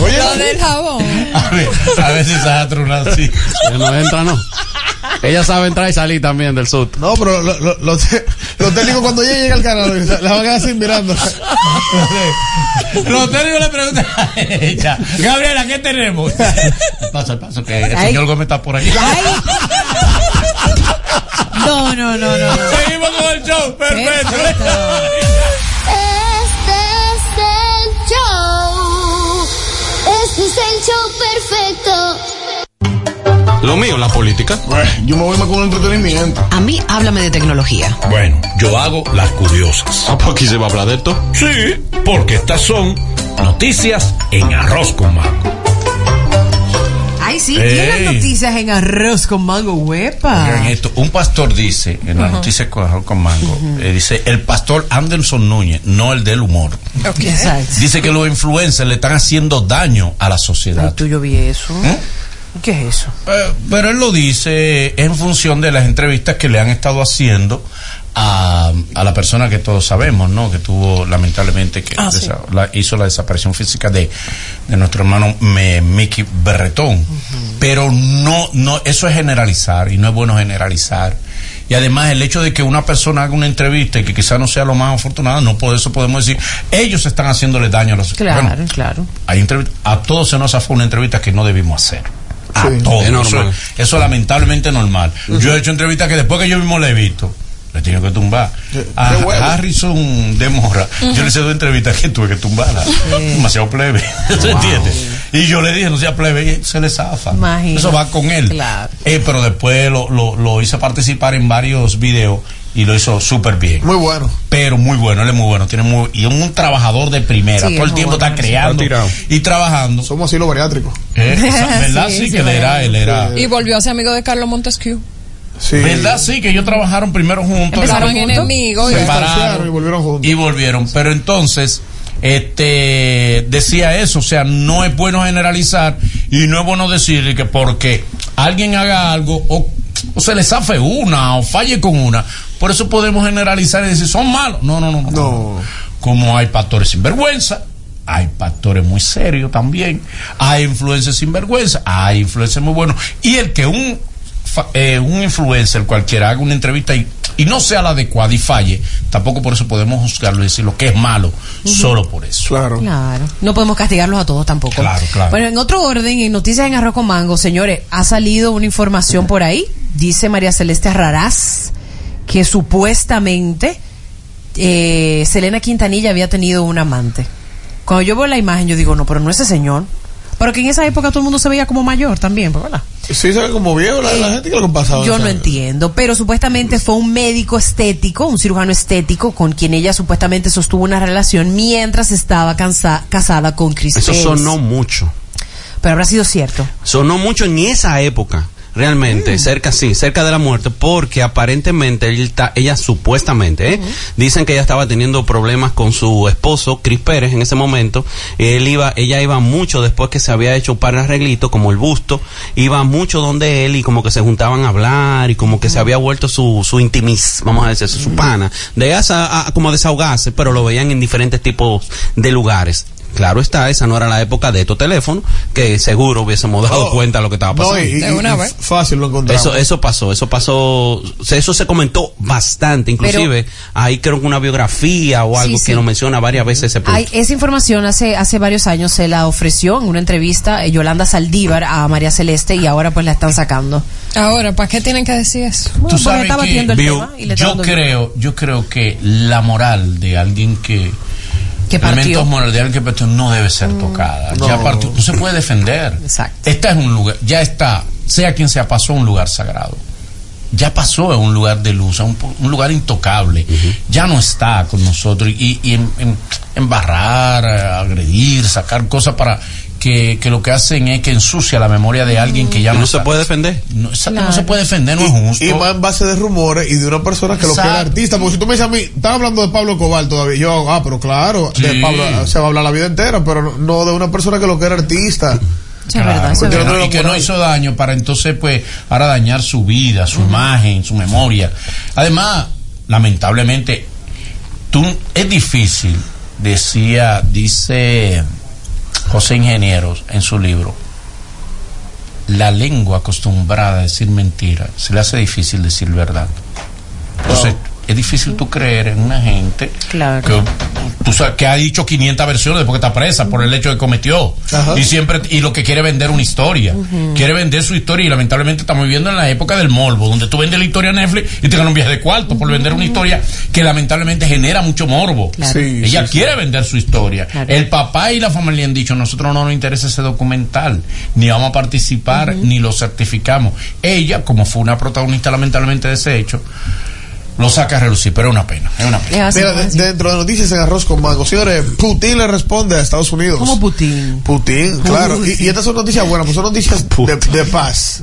Oye,
Lo del jabón.
A ver, a ver si se ha tronado así.
Ella no entra, no. Ella sabe entrar y salir también del sur.
no, pero lo- lo- los, te- los técnicos cuando ella llega al canal la van a quedar así mirando.
Los técnicos le preguntan a ella, Gabriela, ¿qué tenemos? Pasa, pasa, que el
Ay.
señor Gómez está por aquí.
Ay. No, no, no, no. no.
Seguimos con el show, perfecto.
Perfecto.
Es el show perfecto.
Lo mío, la política.
Bueno, yo me voy más con el entretenimiento.
A mí háblame de tecnología.
Bueno, yo hago las curiosas.
Ah, pues aquí se va a hablar de esto.
Sí, porque estas son noticias en arroz con mango.
Ay, sí,
Ey.
tienen noticias en arroz con mango, huepa.
Esto, un pastor dice, en la noticia con Arroz con mango, eh, dice, el pastor Anderson Núñez, no el del humor.
Exacto.
Dice que los influencers le están haciendo daño a la sociedad.
Ay, tú yo vi eso.
¿Eh?
¿Qué es eso?
Eh, pero él lo dice en función de las entrevistas que le han estado haciendo a, a la persona que todos sabemos, ¿no? Que tuvo lamentablemente que
Ah, sí.
la- hizo la desaparición física de, de nuestro hermano me- Mickey Berretón. Pero no, no, eso es generalizar y no es bueno generalizar. Y además el hecho de que una persona haga una entrevista y que quizás no sea lo más afortunado, no por eso podemos decir, ellos están haciéndole daño a los
Claro,
Bueno,
claro.
hay a todos se nos fue una entrevista que no debimos hacer. A
Sí.
todos.
Es normal.
Eso, eso es lamentablemente normal. Yo he hecho entrevistas que después que yo mismo le he visto, le he tenido que tumbar. A. Harrison de Morra, yo le hice dos entrevistas que tuve que tumbarla. Demasiado plebe. ¿Se entiende? Y yo le dije, no sea plebe, y se le zafa.
Imagínate.
Eso va con él.
Claro.
Eh, pero después lo, lo, lo hice participar en varios videos y lo hizo súper bien.
Muy bueno.
Pero muy bueno, él es muy bueno. Tiene muy, y es un trabajador de primera.
Sí,
Todo el tiempo
bueno,
está creando y trabajando.
Somos así los bariátricos.
Eh, esa- ¿Verdad?
Sí,
Sí,
sí,
que él era, él era.
Y volvió a ser amigo de Carlos Montesquieu.
Sí.
¿Verdad? Sí, que ellos trabajaron primero juntos.
Empezaron enemigos y
se
después-
separaron
y volvieron juntos.
y volvieron. Pero entonces, este, decía eso, o sea, no es bueno generalizar y no es bueno decir que porque alguien haga algo o, o se le zafe una o falle con una, por eso podemos generalizar y decir son malos. No, no, no, no. no. Como hay pastores sinvergüenza. Hay pastores muy serios también. Hay influencers sinvergüenza. Hay influencers muy buenos. Y el que un eh, un influencer cualquiera haga una entrevista y, y no sea la adecuada y falle, tampoco por eso podemos juzgarlo y decir lo que es malo, solo por eso.
Claro.
Claro. No podemos castigarlos a todos tampoco.
Claro, claro.
Bueno, en otro orden, en Noticias en Arroz con Mango, señores, ha salido una información por ahí. Dice María Celeste Raraz que supuestamente eh, Selena Quintanilla había tenido un amante. Cuando yo veo la imagen, yo digo, no, pero no ese señor. Pero que en esa época todo el mundo se veía como mayor también, pues, ¿verdad?
Sí, se ve como viejo la, la gente que lo pasaba.
Yo no entiendo, pero supuestamente fue un médico estético, un cirujano estético, con quien ella supuestamente sostuvo una relación mientras estaba cansa- casada con Chris
Eso
Pérez.
sonó mucho.
Pero habrá sido cierto.
Sonó mucho en esa época.
Mm.
Realmente, cerca, sí, cerca de la muerte, porque aparentemente él ta- ella supuestamente, ¿eh? dicen que ella estaba teniendo problemas con su esposo, Chris Pérez, en ese momento. Él iba, ella iba mucho después que se había hecho un par de arreglitos, como el busto, iba mucho donde él y como que se juntaban a hablar y como que se había vuelto su, su intimis, vamos a decir, su pana, de esa, a- como desahogarse, pero lo veían en diferentes tipos de lugares. Claro está, esa no era la época de estos teléfonos, que seguro hubiésemos dado
Oh,
cuenta de lo que estaba
No,
pasando.
y, y- y fácil lo encontramos.
Eso, eso pasó, eso pasó, eso se comentó bastante, inclusive ahí creo que una biografía o algo
Sí,
que
sí.
nos menciona varias veces ese punto.
Hay, esa información hace, hace varios años se la ofreció en una entrevista eh, Yolanda Saldívar a María Celeste y ahora pues la están sacando.
Ahora, ¿para qué tienen que decir eso?
Tú
porque
sabes que
el tema y le está
yo creo, yo creo que la moral de alguien que
Que partió. Mm.
elementos morales que partió no debe ser tocada. Ya
No.
partió, no se puede defender.
Exacto.
Esta es un lugar, ya está, sea quien sea, pasó a un lugar sagrado. Ya pasó a un lugar de luz, a un, un lugar intocable. Ya no está con nosotros. Y, y en- en- embarrar, agredir, sacar cosas para que, que lo que hacen es que ensucia la memoria de alguien que ya no,
no se puede defender.
No, exacto, no
Claro.
se puede defender, no es justo.
Y más en base de rumores y de una persona que lo que era artista. Porque si tú me dices a mí, están hablando de Pablo Cobal todavía. Yo, ah, pero claro,
Sí.
de Pablo se va a hablar la vida entera, pero no- no de una persona que lo que era artista.
Es verdad,
porque
verdad.
no- y que no hizo daño para entonces pues ahora dañar su vida, su imagen, su memoria. Además, lamentablemente, tú es difícil, decía, dice José Ingenieros en su libro, la lengua acostumbrada a decir mentira, se le hace difícil decir verdad. Entonces, es difícil tú creer en una gente
Claro.
que, tú sabes, que ha dicho 500 versiones después que está presa por el hecho que cometió.
Ajá.
Y siempre, y lo que quiere vender una historia. Quiere vender su historia y lamentablemente estamos viviendo en la época del morbo, donde tú vendes la historia a Netflix y te ganas un viaje de cuarto por vender una historia que lamentablemente genera mucho morbo.
Claro.
Sí,
Ella
sí,
quiere vender su historia.
Claro.
El papá y la familia han dicho, nosotros no nos interesa ese documental, ni vamos a participar, ni lo certificamos. Ella, como fue una protagonista lamentablemente de ese hecho, lo saca a relucir, pero es una pena, es una pena.
Mira, de- dentro de noticias en arroz con mango, señores, Putin le responde a Estados Unidos.
¿Cómo Putin?
Putin, claro. Y, y estas son noticias buenas, pues son noticias de, de paz.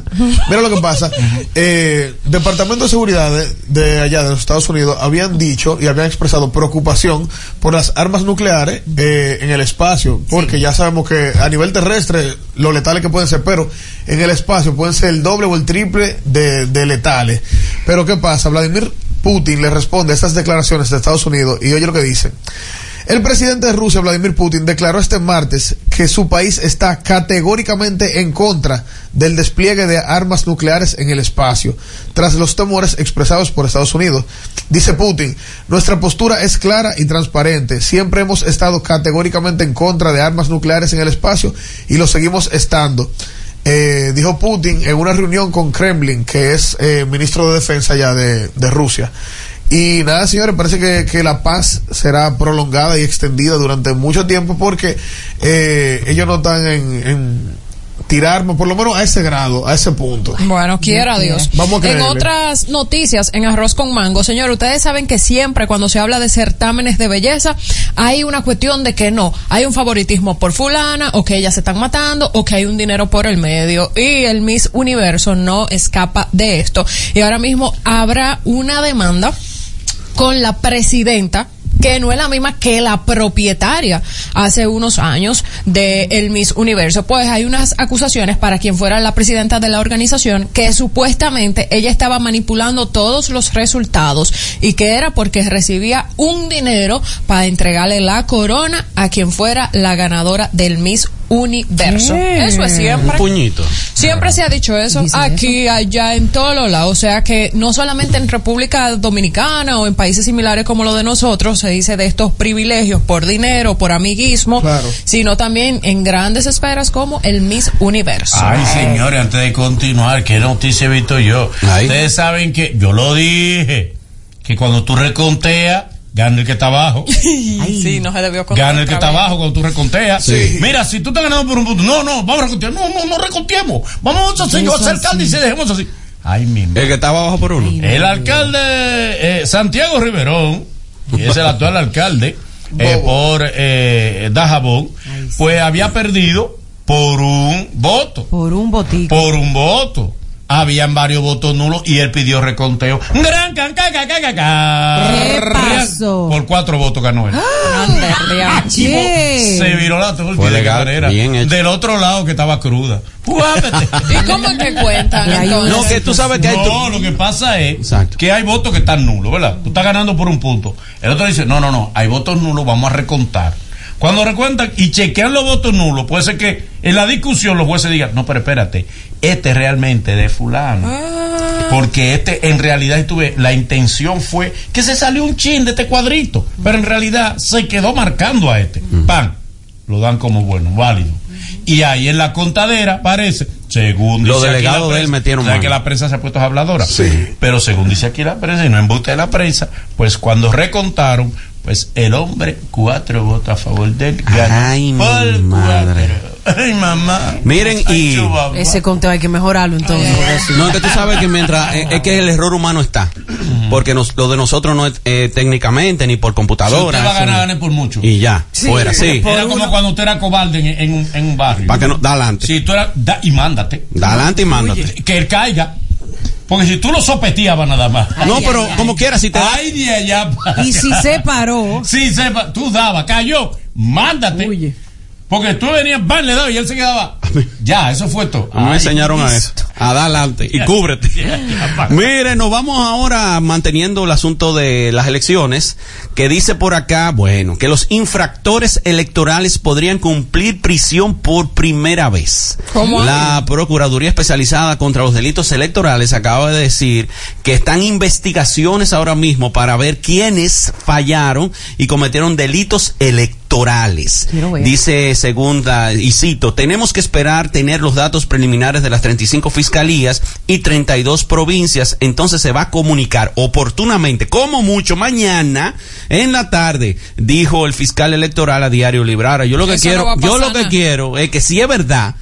Mira lo que pasa. Eh, Departamento de Seguridad de, de allá de los Estados Unidos habían dicho y habían expresado preocupación por las armas nucleares eh, en el espacio, porque ya sabemos que a nivel terrestre lo letales que pueden ser, pero en el espacio pueden ser el doble o el triple de, de letales. Pero ¿qué pasa? Vladimir Putin le responde a estas declaraciones de Estados Unidos y oye lo que dice. El presidente de Rusia, Vladimir Putin, declaró este martes que su país está categóricamente en contra del despliegue de armas nucleares en el espacio, tras los temores expresados por Estados Unidos. Dice Putin, nuestra postura es clara y transparente. Siempre hemos estado categóricamente en contra de armas nucleares en el espacio y lo seguimos estando. Eh, dijo Putin en una reunión con Kremlin, que es eh, ministro de defensa ya de, de Rusia. Y nada, señores, parece que, que la paz será prolongada y extendida durante mucho tiempo porque eh, ellos no están en, en- tirarme por lo menos a ese grado, a ese punto.
Bueno, quiera Dios.
Vamos a
En
creerle.
otras noticias, en Arroz con Mango, señor, ustedes saben que siempre cuando se habla de certámenes de belleza, hay una cuestión de que no, hay un favoritismo por fulana, o que ellas se están matando, o que hay un dinero por el medio, y el Miss Universo no escapa de esto. Y ahora mismo habrá una demanda con la presidenta que no es la misma que la propietaria hace unos años de el Miss Universo. Pues hay unas acusaciones para quien fuera la presidenta de la organización que supuestamente ella estaba manipulando todos los resultados y que era porque recibía un dinero para entregarle la corona a quien fuera la ganadora del Miss Universo.
¿Qué?
Eso es
Un
siempre.
puñito.
Siempre se ha dicho eso,
Dice
aquí, allá, en todos los lados. O sea que no solamente en República Dominicana o en países similares como lo de nosotros se dice de estos privilegios por dinero, por amiguismo,
Claro.
sino también en grandes esferas como el Miss Universo.
Ay, señores, antes de continuar, ¿qué noticia he visto yo?
Ay.
Ustedes saben que yo lo dije, que cuando tú reconteas, gana el que está abajo.
sí, no se debió contar
Gana el que está abajo cuando tú reconteas.
Sí.
Mira, si tú estás ganando por un punto, no, no, vamos a recontear. No, no, no reconteemos. Vamos a hacer, yo alcalde y se dejemos así. Ay, mi madre.
El que estaba abajo por uno.
El alcalde eh, Santiago Riverón, que es el actual alcalde eh, por eh, Dajabón, pues había perdido por un voto.
Por un botico.
Por un voto. Habían varios votos nulos y él pidió reconteo. Gran can, ca, ca, ca, ca, ca.
¿Qué pasó?
Por cuatro votos ganó él.
Ande, ria.
Che.
Se viró la
Fue
de
hecho.
Del otro lado que estaba cruda.
¿Y cómo es que cuentan entonces?
No, que tú sabes que hay.
No, lo que pasa es
Exacto.
que hay votos que están nulos, ¿verdad? Tú estás ganando por un punto. El otro dice, no, no, no, hay votos nulos, vamos a recontar. Cuando recuentan y chequean los votos nulos, puede ser que en la discusión los jueces digan, no, pero espérate, este realmente de fulano. Porque este, en realidad, estuve, la intención fue que se salió un chin de este cuadrito, pero en realidad se quedó marcando a este. Pan, lo dan como bueno, válido. Y ahí en la contadera parece, según
Los delegados de él metieron
¿sabe
mano.
que la prensa se ha puesto habladora. Pero según dice aquí la prensa, y no embuste de la prensa, pues cuando recontaron, pues el hombre, cuatro votos a favor de él. ganó
Ay, mi
por
madre.
cuatro. Ay, mamá.
Miren,
Ay,
y-.
Ese conteo hay que mejorarlo entonces. eso-
No, es que tú sabes que mientras. es, es que el error humano está. Porque nos- lo de nosotros no es eh, técnicamente ni por
Si
computadora.
usted va a ganar, gane por mucho.
Y ya, fuera, sí.
Era como cuando usted era cobarde en, en un, en un barrio.
Para que no. Da adelante.
Si tú eras, da- y mándate.
Da adelante y mándate.
Que él caiga. Porque si tú lo sopeteabas nada más.
No, pero como quiera, si te.
Ay, de allá.
Y si se paró.
Sí, sepa, tú dabas, cayó, mándate.
Oye.
Porque tú venías, van, le dabas y él se quedaba. Ya, eso fue todo.
Me
Ay,
enseñaron a eso. A dar adelante y cúbrete. Mire, nos vamos ahora manteniendo el asunto de las elecciones, que dice por acá, bueno, que los infractores electorales podrían cumplir prisión por primera vez.
¿Cómo?
La Procuraduría Especializada contra los Delitos Electorales acaba de decir que están investigaciones ahora mismo para ver quiénes fallaron y cometieron delitos electorales. Dice segunda, y cito, tenemos que esperar tener los datos preliminares de las 35 fiscalías y 32 provincias, entonces se va a comunicar oportunamente, como mucho, mañana en la tarde, dijo el fiscal electoral a Diario Librara. Yo lo que
Eso
quiero, yo lo que quiero es que si es verdad,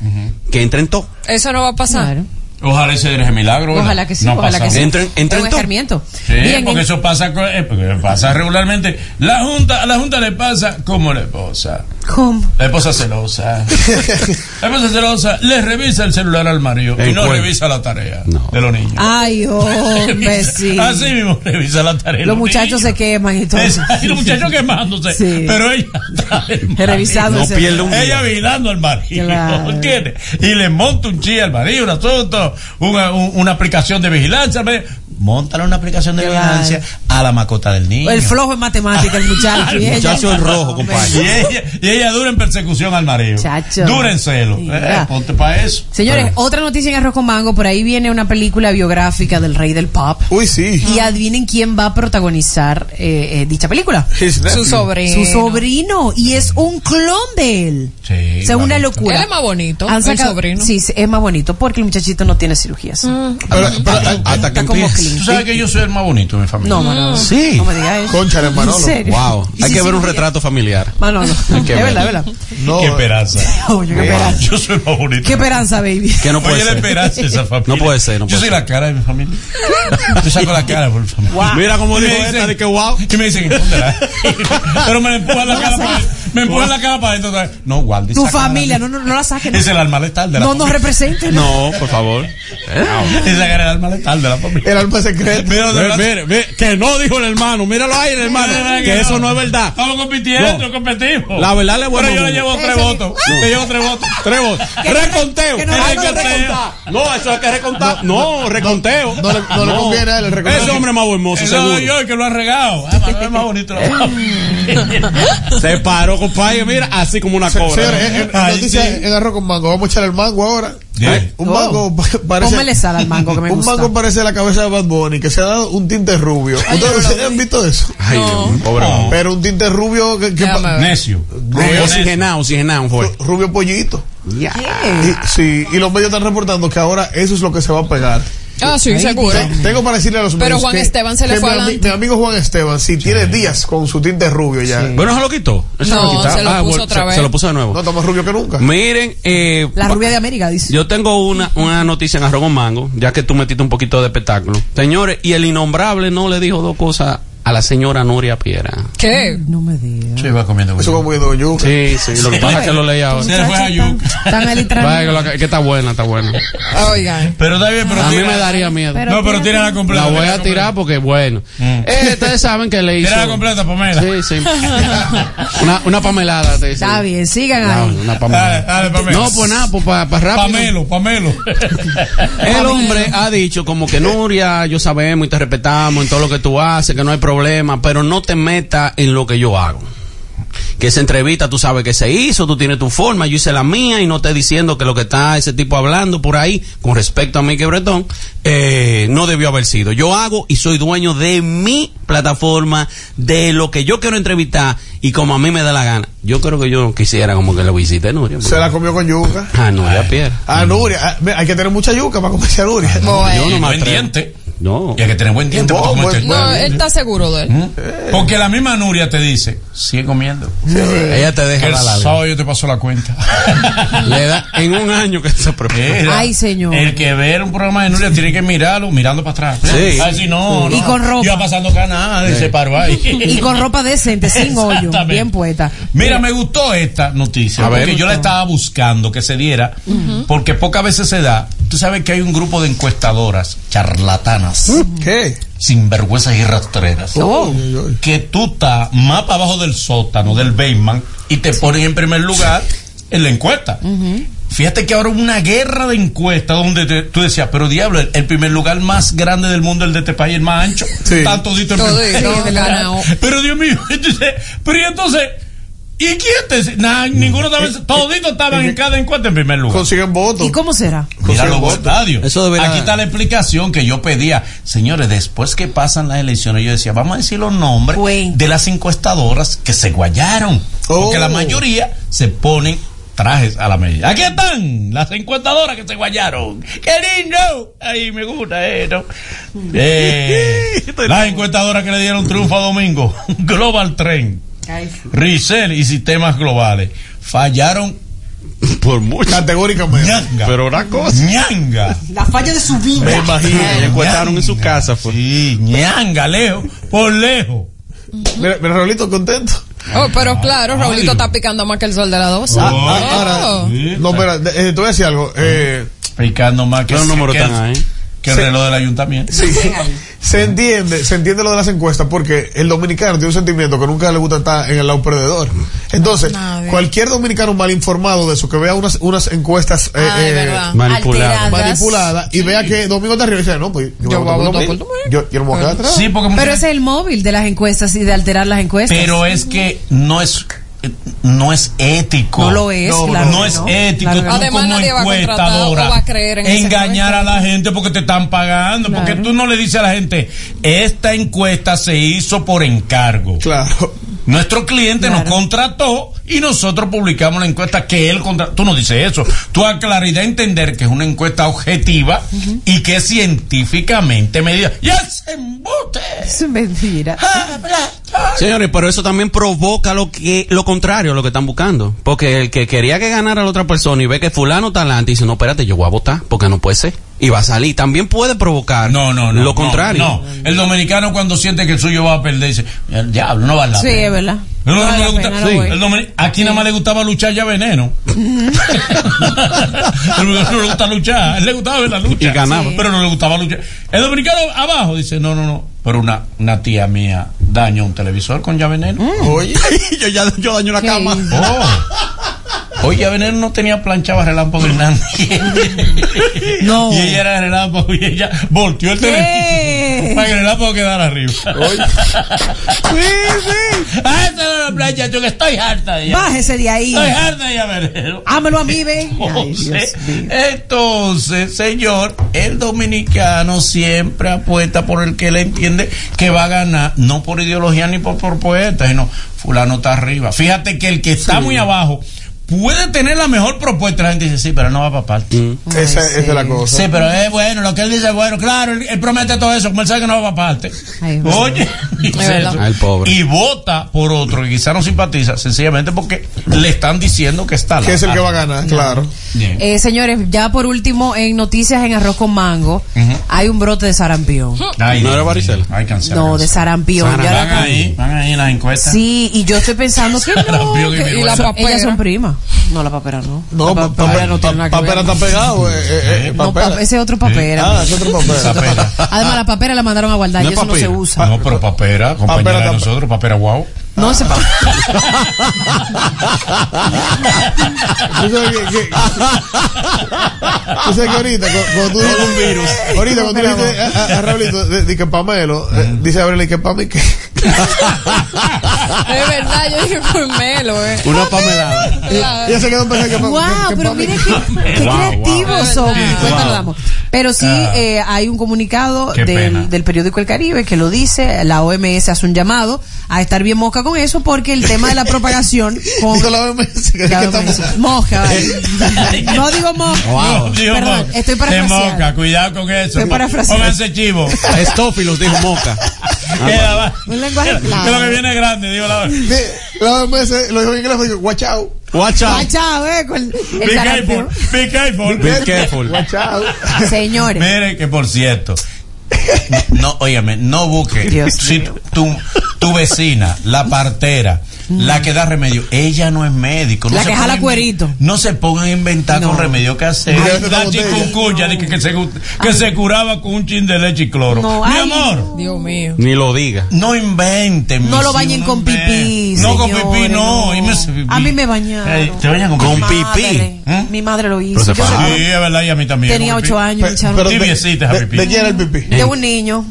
que entren todos.
Eso no va a pasar.
Claro.
Ojalá ese milagro. ¿verdad?
Ojalá que sí,
No
ojalá que sí.
Entren- entren
escarmiento.
Sí,
Bien,
porque
en-
eso pasa, eh, porque pasa regularmente. La junta, a la junta le pasa como la esposa.
¿Cómo?
La esposa celosa. la esposa celosa le revisa el celular al marido y no revisa la tarea
No.
de los niños.
Ay, hombre, sí.
Así mismo revisa la tarea.
Los muchachos se queman y todo.
Y los muchachos quemándose.
Sí.
Pero ella está.
Revisando
No pierde un día.
Ella vigilando al marido.
Claro.
¿Entiendes? Y le monta un chi al marido, un asunto, una, un- una aplicación de vigilancia. Móntale una aplicación de vigilancia a la mascota del niño.
El flojo en matemática, el muchacho.
El
muchacho es rojo, compadre.
Y ella, y ella dura en persecución al marido.
Chacho.
Dura en celo.
Mira.
Eh, ponte para eso.
Señores, otra noticia en Arroz con Mango. Por ahí viene una película biográfica del rey del pop.
Uy, sí.
Y adivinen quién va a protagonizar eh, eh, dicha película.
Su sobrino.
Su sobrino. Y es un clon de él.
Sí,
O sea, una locura.
Él es más bonito,
Han
el
sacado-
sobrino.
Sí, es más bonito porque el muchachito no tiene cirugías.
Pero- pero,
Hasta que
como.
Tú sabes que yo soy el más bonito de mi familia.
No, Manolo.
Sí.
No me digas eso.
Concha, Manolo.
¿En serio?
Wow.
¿Y
Hay
si
que ver un
sí?
retrato familiar.
Manolo.
Hay que
Es
ver.
verdad, es verdad.
No,
Qué esperanza.
Oye, qué esperanza.
Yo soy el más bonito.
Qué esperanza, baby.
Que no puede
Oye, la
ser.
esperanza de esa familia.
No puede ser, no
Yo
puede
soy
ser.
la cara de mi familia. Yo saco la cara por mi familia.
Mira cómo dijo esta de que wow.
Y me dicen. Pero me empujan la cara para adentro. Me empujan la cara para adentro. otra vez. No, guarde
Tu familia, no, no, no la saques. no.
Es el alma letal de la
No nos
familia.
represente.
No, por favor.
Esa cara es el alma letal de la familia.
el alma secreta.
Mira.
Mire, mire, que no dijo el hermano. Míralo ahí, el hermano.
Mira,
Que eso no es verdad.
Estamos compitiendo,
No.
competimos.
La verdad le
Pero
bueno.
yo le llevo tres votos. Le llevo tres votos.
Tres votos. Reconteo.
no
reconteo.
eso hay que recontar. No, reconteo.
No le, conviene a él el reconocimiento.
Ese hombre es más hermoso, seguro.
soy yo el que lo ha regado. Ah, es más bonito.
Se paró, compadre. Mira, así como una
Se-
cobra.
Señores, en, en-
Ay,
noticia
sí.
en arroz con mango. Vamos a echar el mango ahora.
Bien.
Un mango parece.
Póngale sal al mango que me
un
gusta.
mango parece la cabeza de Bad Bunny, que se ha dado un tinte rubio. ¿Ustedes, ustedes han visto eso?
Ay, Dios mío, pobre
No.
hombre.
Pero un tinte rubio que, que.
Necio.
Eh, Oxigenado, oxigenado fue.
rubio pollito.
Ya.
Y, sí, y los medios están reportando que ahora eso es lo que se va a pegar.
Ah, sí, seguro.
Te- Tengo para decirle a los
Pero Juan
que-
Esteban se le fue
mi,
adelante.
mi amigo Juan Esteban, si tiene días con su tinte rubio ya.
Bueno, se lo quitó. Eso
No,
lo quitó.
se lo puso
bueno,
otra
se-
vez.
Se lo puso de nuevo.
No está más rubio que nunca.
Miren, eh,
La rubia de América, dice.
Yo tengo una, una noticia en Arroz con Mango, ya que tú metiste un poquito de espectáculo. Señores, y el innombrable no le dijo dos cosas a la señora Nuria Piera.
¿Qué?
No me digas.
Yo iba comiendo.
Eso como yuca. yuca.
Sí, sí, lo que pasa es que lo leí ahora.
Se le fue a Yuca.
Vaya, que, está buena, está buena.
Oigan.
Pero está bien, pero
A mí me daría miedo.
No, pero tira la completa.
La voy a tirar porque, bueno.
Mm.
Eh, ustedes saben que le hizo.
Tira la completa, Pamela.
Sí, sí. Una, una pamelada, te dice.
Está bien, sigan
No,
ahí.
una
Dale,
pamelada.
dale, Pamela.
No, pues nada, pues para rápido.
Pamelo, Pamelo.
El hombre ha dicho como que Nuria, yo sabemos y te respetamos en todo lo que tú haces, que no hay problema, pero no te metas en lo que yo hago. Que esa entrevista tú sabes que se hizo, tú tienes tu forma, yo hice la mía y no te diciendo que lo que está ese tipo hablando por ahí con respecto a Mike Bretón eh, no debió haber sido. Yo hago y soy dueño de mi plataforma, de lo que yo quiero entrevistar y como a mí me da la gana. Yo creo que yo quisiera como que lo visite Nuria.
Se la comió con yuca.
Ah, Nuria Piera.
Ah, Nuria. ah, hay que tener mucha yuca para comerse a Nuria.
Yo no me atrevo. No.
Y hay que tener buen diente para
No,
el huevo.
él está seguro de él.
¿Mm? Porque la misma Nuria te dice, sigue comiendo.
Ella te deja
el
la larga.
sábado yo te paso la cuenta.
Le da en un año que se prepara.
Ay, señor.
El que ve un programa de Nuria tiene que mirarlo mirando para atrás.
Sí.
Ay, si no, no.
Y con ropa.
Iba pasando canal y se paró ahí.
Y con ropa decente, sin hoyo, bien puesta.
Mira, me gustó esta noticia
A ver.
porque yo la estaba buscando que se diera porque pocas veces se da. Tú sabes que hay un grupo de encuestadoras charlatanas,
¿Qué?
sinvergüenzas y rastreras,
Oh.
que tú estás más para abajo del sótano, del basement, y te ponen en primer lugar en la encuesta. Fíjate que ahora hubo una guerra de encuestas donde te- tú decías, pero diablo, el, el primer lugar más grande del mundo, el de este país, el más ancho,
Sí.
todito en
ganado.
Pero Dios mío, entonces, pero y entonces, ¿y quién te Nah, ninguno estaba, todito estaban en cada encuesta en primer lugar.
Consiguen votos.
¿Y cómo será?
Mira los
votos.
estadios.
Eso debería-
Aquí está la explicación que yo pedía. Señores, después que pasan las elecciones, yo decía, vamos a decir los nombres de las encuestadoras que se guayaron. Porque
Oh.
la mayoría se ponen trajes a la medida. Aquí están las encuestadoras que se guayaron. ¡Qué lindo! Ahí me gusta esto. Eh, las encuestadoras que le dieron triunfo a Domingo. Global Trend, Ricel y Sistemas Globales. Fallaron
Por mucho.
Categóricamente.
ñanga.
Pero una cosa.
ñanga.
La falla de su vida.
Me imagino.
Le encuestaron en su casa, fue.
Sí, ñanga, lejos, por lejos.
Mira, mira, Raulito contento.
Oh, pero claro,
Ay.
Raulito está picando más que el sol de la 12.
Ah,
Oh.
ahora, no, de- eh, te voy a decir algo. Eh,
Picando más que,
números
que,
están ahí.
que el reloj del ayuntamiento.
sí, se entiende, se entiende lo de las encuestas porque el dominicano tiene un sentimiento que nunca le gusta estar en el lado perdedor. Entonces,
Nadie.
cualquier dominicano mal informado de eso, que vea unas, unas encuestas eh,
Ah,
eh, manipuladas y vea que Domingo está arriba y dice, no, pues yo,
Yo
voy a votar por yo, yo no me voy a quedar atrás.
Sí, porque mucha
Pero ese es el móvil de las encuestas y de alterar las encuestas.
Pero es que no es no es ético.
No lo es,
No,
claro
no
que
es
no.
ético.
Claro
tú
no.
Además,
como
nadie va a contratar
encuestadora
o va a creer en esa
engañar a la gente porque te están pagando. Porque tú no le dices a la gente, esta encuesta se hizo por encargo.
Claro.
Nuestro cliente nos contrató y nosotros publicamos la encuesta que él contrató. Tú no dices eso. Tú a claridad entender que es una encuesta objetiva y que es científicamente medida. ¡Y es embute!
Es mentira.
Señores, pero eso también provoca lo que lo contrario a lo que están buscando. Porque el que quería que ganara la otra persona y ve que fulano está adelante y dice, no, espérate, yo voy a votar porque no puede ser. Y va a salir. También puede provocar
No, no, no.
lo
no,
contrario.
No, el dominicano cuando siente que el suyo va a perder dice, el diablo, no vale la
Sí,
pena".
es verdad.
No, no,
No vale
gusta-
pena,
sí, el aquí nada más le gustaba luchar ya veneno. no le gusta luchar, a él le gustaba ver la lucha.
Y ganaba. Sí.
Pero no le gustaba luchar. El dominicano abajo dice, no, no, no. Pero una, una tía mía dañó un televisor con ya veneno.
Oye,
yo ya yo daño la
¿Qué
cama.
Oh. Oye, Veneno no tenía planchado a Relámpago Hernández.
No.
Y ella era Relámpago y ella volteó el
¿Qué?
televisor para que el Relámpago quedara arriba.
oye. Sí, sí.
Ah, esa no es la plancha, yo que estoy harta de ella.
Bájese de ahí.
Estoy harta de ella, Veneno.
Hámelo a mí, ven. Ay,
Entonces, señor, el dominicano siempre apuesta por el que le entiende que va a ganar, no por ideología ni por propuesta, sino fulano está arriba. Fíjate que el que está muy abajo puede tener la mejor propuesta. La gente dice, sí, pero no va para parte.
Esa, esa es la cosa.
Sí, pero es bueno, lo que él dice es bueno, claro, él, él promete todo eso, como él sabe que no va para parte.
Ay.
Oye.
Ay, pobre.
Y vota por otro que quizá no simpatiza, sencillamente porque le están diciendo que está
Que es el que va a
ganar.
claro.
Eh, señores, ya por último, en noticias en Arroz con Mango, hay un brote de sarampión.
Ay,
¿No era varicela?
mío. Ay, cancela,
No, de sarampión.
Van ahí, van ahí en las encuestas.
Sí, y yo estoy pensando que no.
Sarampión y
que-.
Y la
ellas son primas. No, la papera no.
No,
la papera
pa-
no tiene nada que
papera
ver.
está pegado. Eh, eh, eh,
No,
papera.
pa- ese es otro papera.
Ah, es otro papera.
Papera.
Además, la papera la mandaron a guardar
No
y
es
eso no se usa.
No, pero papera, compañera
Papera
de nosotros, papera guau.
No se pa-
Tú sabes que, ahorita, cu- cuando tú dices un virus, ahorita cuando tú dices a, a, a Raulito, de, que Pamelo, eh, dice Abril que Pame que.
Es verdad, yo dije muy melo, eh.
Una pamelada.
Ella se quedó pensando que.
Wow,
que- que
pero mire qué, qué
Wow,
creativos
wow.
somos.
Sí,
Pero sí,
Ah.
eh, hay un comunicado del, del periódico El Caribe que lo dice. La OMS hace un llamado a estar bien mosca con eso porque el tema de la propagación con
Dijo la OMS que, que
La. OMS. Mosca, vale. No digo mosca.
Wow.
Dijo
Perdón,
Moca.
estoy
De
parafraseando.
Moca, cuidado con eso.
Estoy parafraseando.
Pónganse chivo.
Estófilos dijo Moca.
Queda va-
Un lenguaje
Que
claro.
lo que viene es grande, digo la
Di- La OMS lo dijo en inglés, dijo, watch out,
Watch out.
Ay, chao, eh, con el
Be
sarampión.
careful, be careful.
Be careful.
watch out.
Señores,
Mire que por cierto, no, óyame, no busque.
Dios
Si
mío.
tu, tu vecina, la partera, la que da remedio, ella no es médico. No
La
se
que jala cuerito.
No se pongan a inventar
No.
con remedio casero. La chikungunya, de que, que se, que se curaba con un chin de leche y cloro.
No,
Mi
ay,
amor.
Dios mío.
Ni lo diga.
No inventen.
no lo bañen con
no
pipí.
No con pipí, no.
A mí me bañaron.
¿Te bañan con,
Con
pipí?
Madre,
¿Eh?
Mi madre lo hizo.
Pero
Sí, es verdad, y a mí también.
tenía ocho años.
Pero de,
Tibiecita esa
de,
pipí.
de quién era el pipí?
de un niño.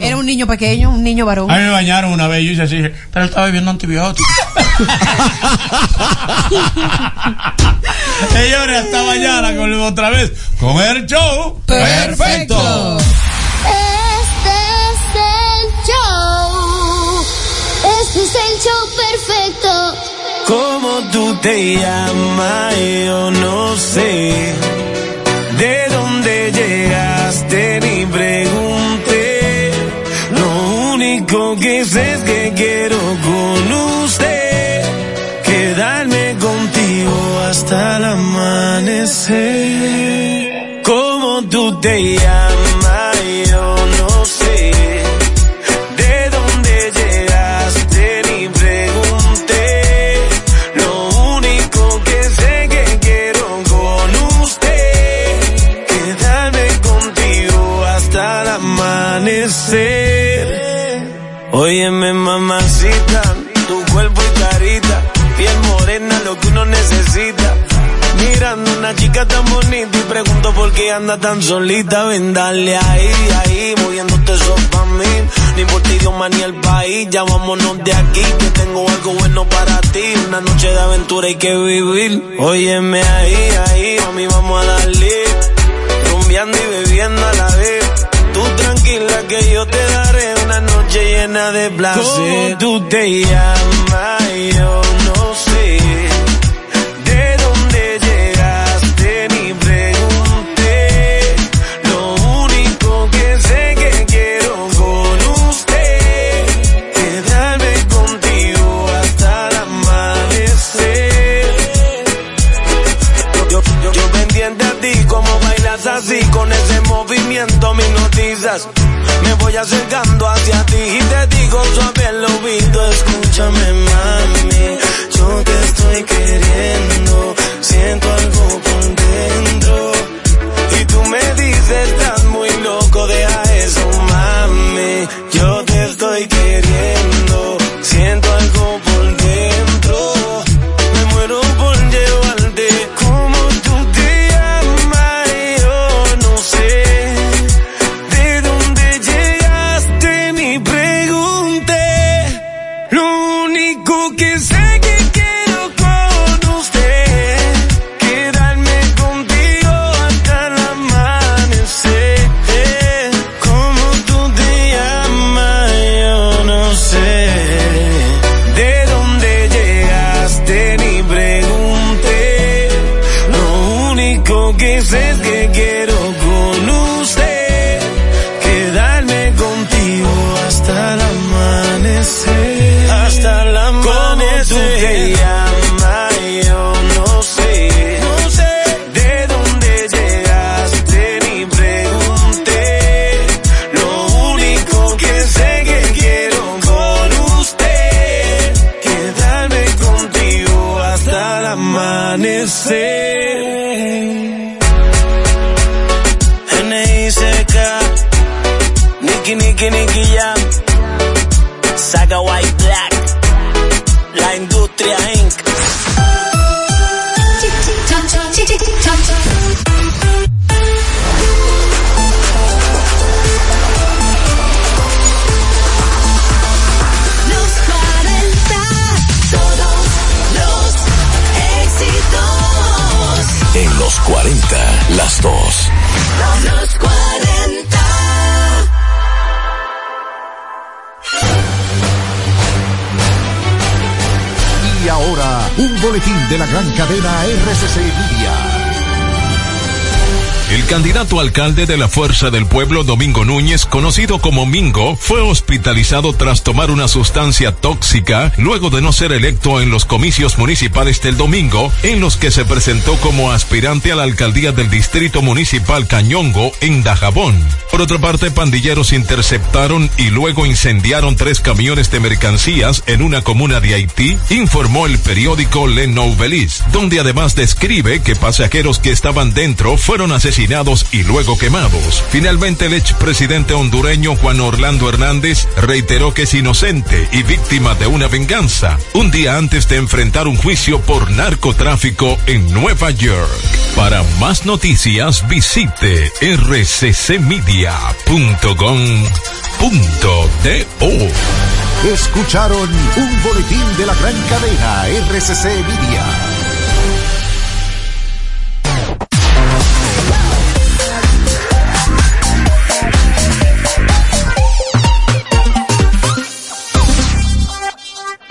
Era un niño pequeño, un niño varón.
A mí me bañaron una vez y yo hice así, dije, pero estaba bebiendo antibióticos. Señores, hasta mañana con otra vez con el show.
Perfecto.
Este es el show. Este es el show perfecto.
¿Cómo tú te llamas? Yo no sé. ¿De dónde llegaste? Ni pregunté. Lo único que sé es que quiero amanecer. ¿Cómo tú te llamas? Yo no sé. ¿De dónde llegaste? Ni pregunté. Lo único que sé que quiero con usted. Quedarme contigo hasta el amanecer. Óyeme, mamacita. Mirando una chica tan bonita y pregunto por qué anda tan solita. Ven, dale ahí, ahí, moviéndote eso pa' mí. Ni por ti, idioma ni el país, ya vámonos de aquí. Que tengo algo bueno para ti. Una noche de aventura hay que vivir. Óyeme ahí, ahí, mami, vamos a darle. Rumbeando y bebiendo a la vez. Tú tranquila que yo te daré una noche llena de placer. ¿Cómo tú te llamas? Yo acercando hacia ti y te digo suave al oído, escúchame mami, yo te estoy queriendo, siento
alcalde de la Fuerza del Pueblo, Domingo Núñez, conocido como Mingo, fue hospitalizado tras tomar una sustancia tóxica luego de no ser electo en los comicios municipales del domingo, en los que se presentó como aspirante a la alcaldía del distrito municipal Cañongo, en Dajabón. Por otra parte, pandilleros interceptaron y luego incendiaron tres camiones de mercancías en una comuna de Haití, informó el periódico Le Nouvelis, donde además describe que pasajeros que estaban dentro fueron asesinados y luego quemados. Finalmente, el expresidente hondureño Juan Orlando Hernández reiteró que es inocente y víctima de una venganza, un día antes de enfrentar un juicio por narcotráfico en Nueva York. Para más noticias, visite rccmedia.com.do.
Escucharon un boletín de la gran cadena RCC Media.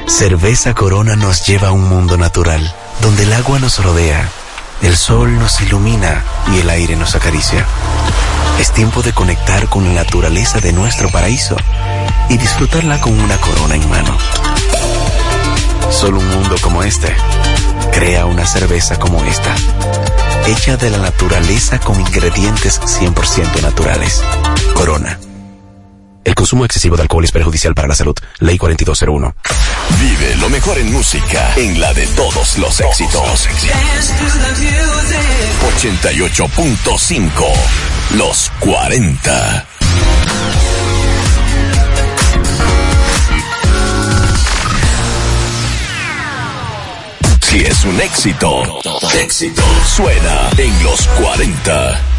Cerveza Corona nos lleva a un mundo natural, donde el agua nos rodea, el sol nos ilumina y el aire nos acaricia. Es tiempo de conectar con la naturaleza de nuestro paraíso y disfrutarla con una corona en mano. Solo un mundo como este crea una cerveza como esta, hecha de la naturaleza con ingredientes 100% naturales. Corona. El consumo excesivo de alcohol es perjudicial para la salud. Ley 4201.
Vive lo mejor en música en la de todos los éxitos. 88.5 Los 40. Si es un éxito, éxito suena en los 40.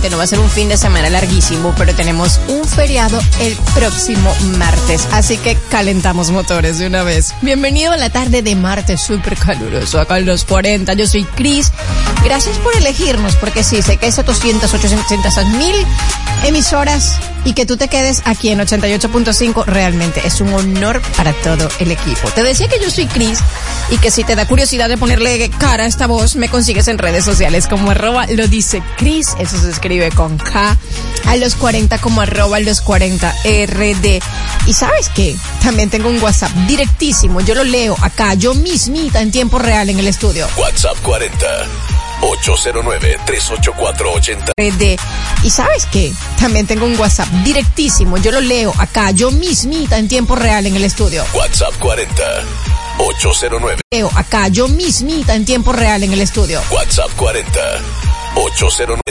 Puente, no va a ser un fin de semana larguísimo, pero tenemos un feriado el próximo martes, así que calentamos motores de una vez. Bienvenido a la tarde de martes súper caluroso, acá en los 40. Yo soy Cris. Gracias por elegirnos, porque sí, sé que hay 700, 800, mil emisoras y que tú te quedes aquí en 88.5 realmente es un honor para todo el equipo. Te decía que yo soy Cris y que si te da curiosidad de ponerle cara a esta voz, me consigues en redes sociales como arroba lo dice Cris, eso se escribe con K, a los 40 como arroba los 40 RD. Y sabes qué, también tengo un WhatsApp directísimo, yo lo leo acá, yo mismita en tiempo real en el estudio.
WhatsApp 40 809-384-80.
RD. Y sabes qué, también tengo un WhatsApp directísimo, yo lo leo acá, yo mismita en tiempo real en el estudio.
WhatsApp 40 809.
Leo acá, yo mismita en tiempo real en el estudio.
WhatsApp 40 809 80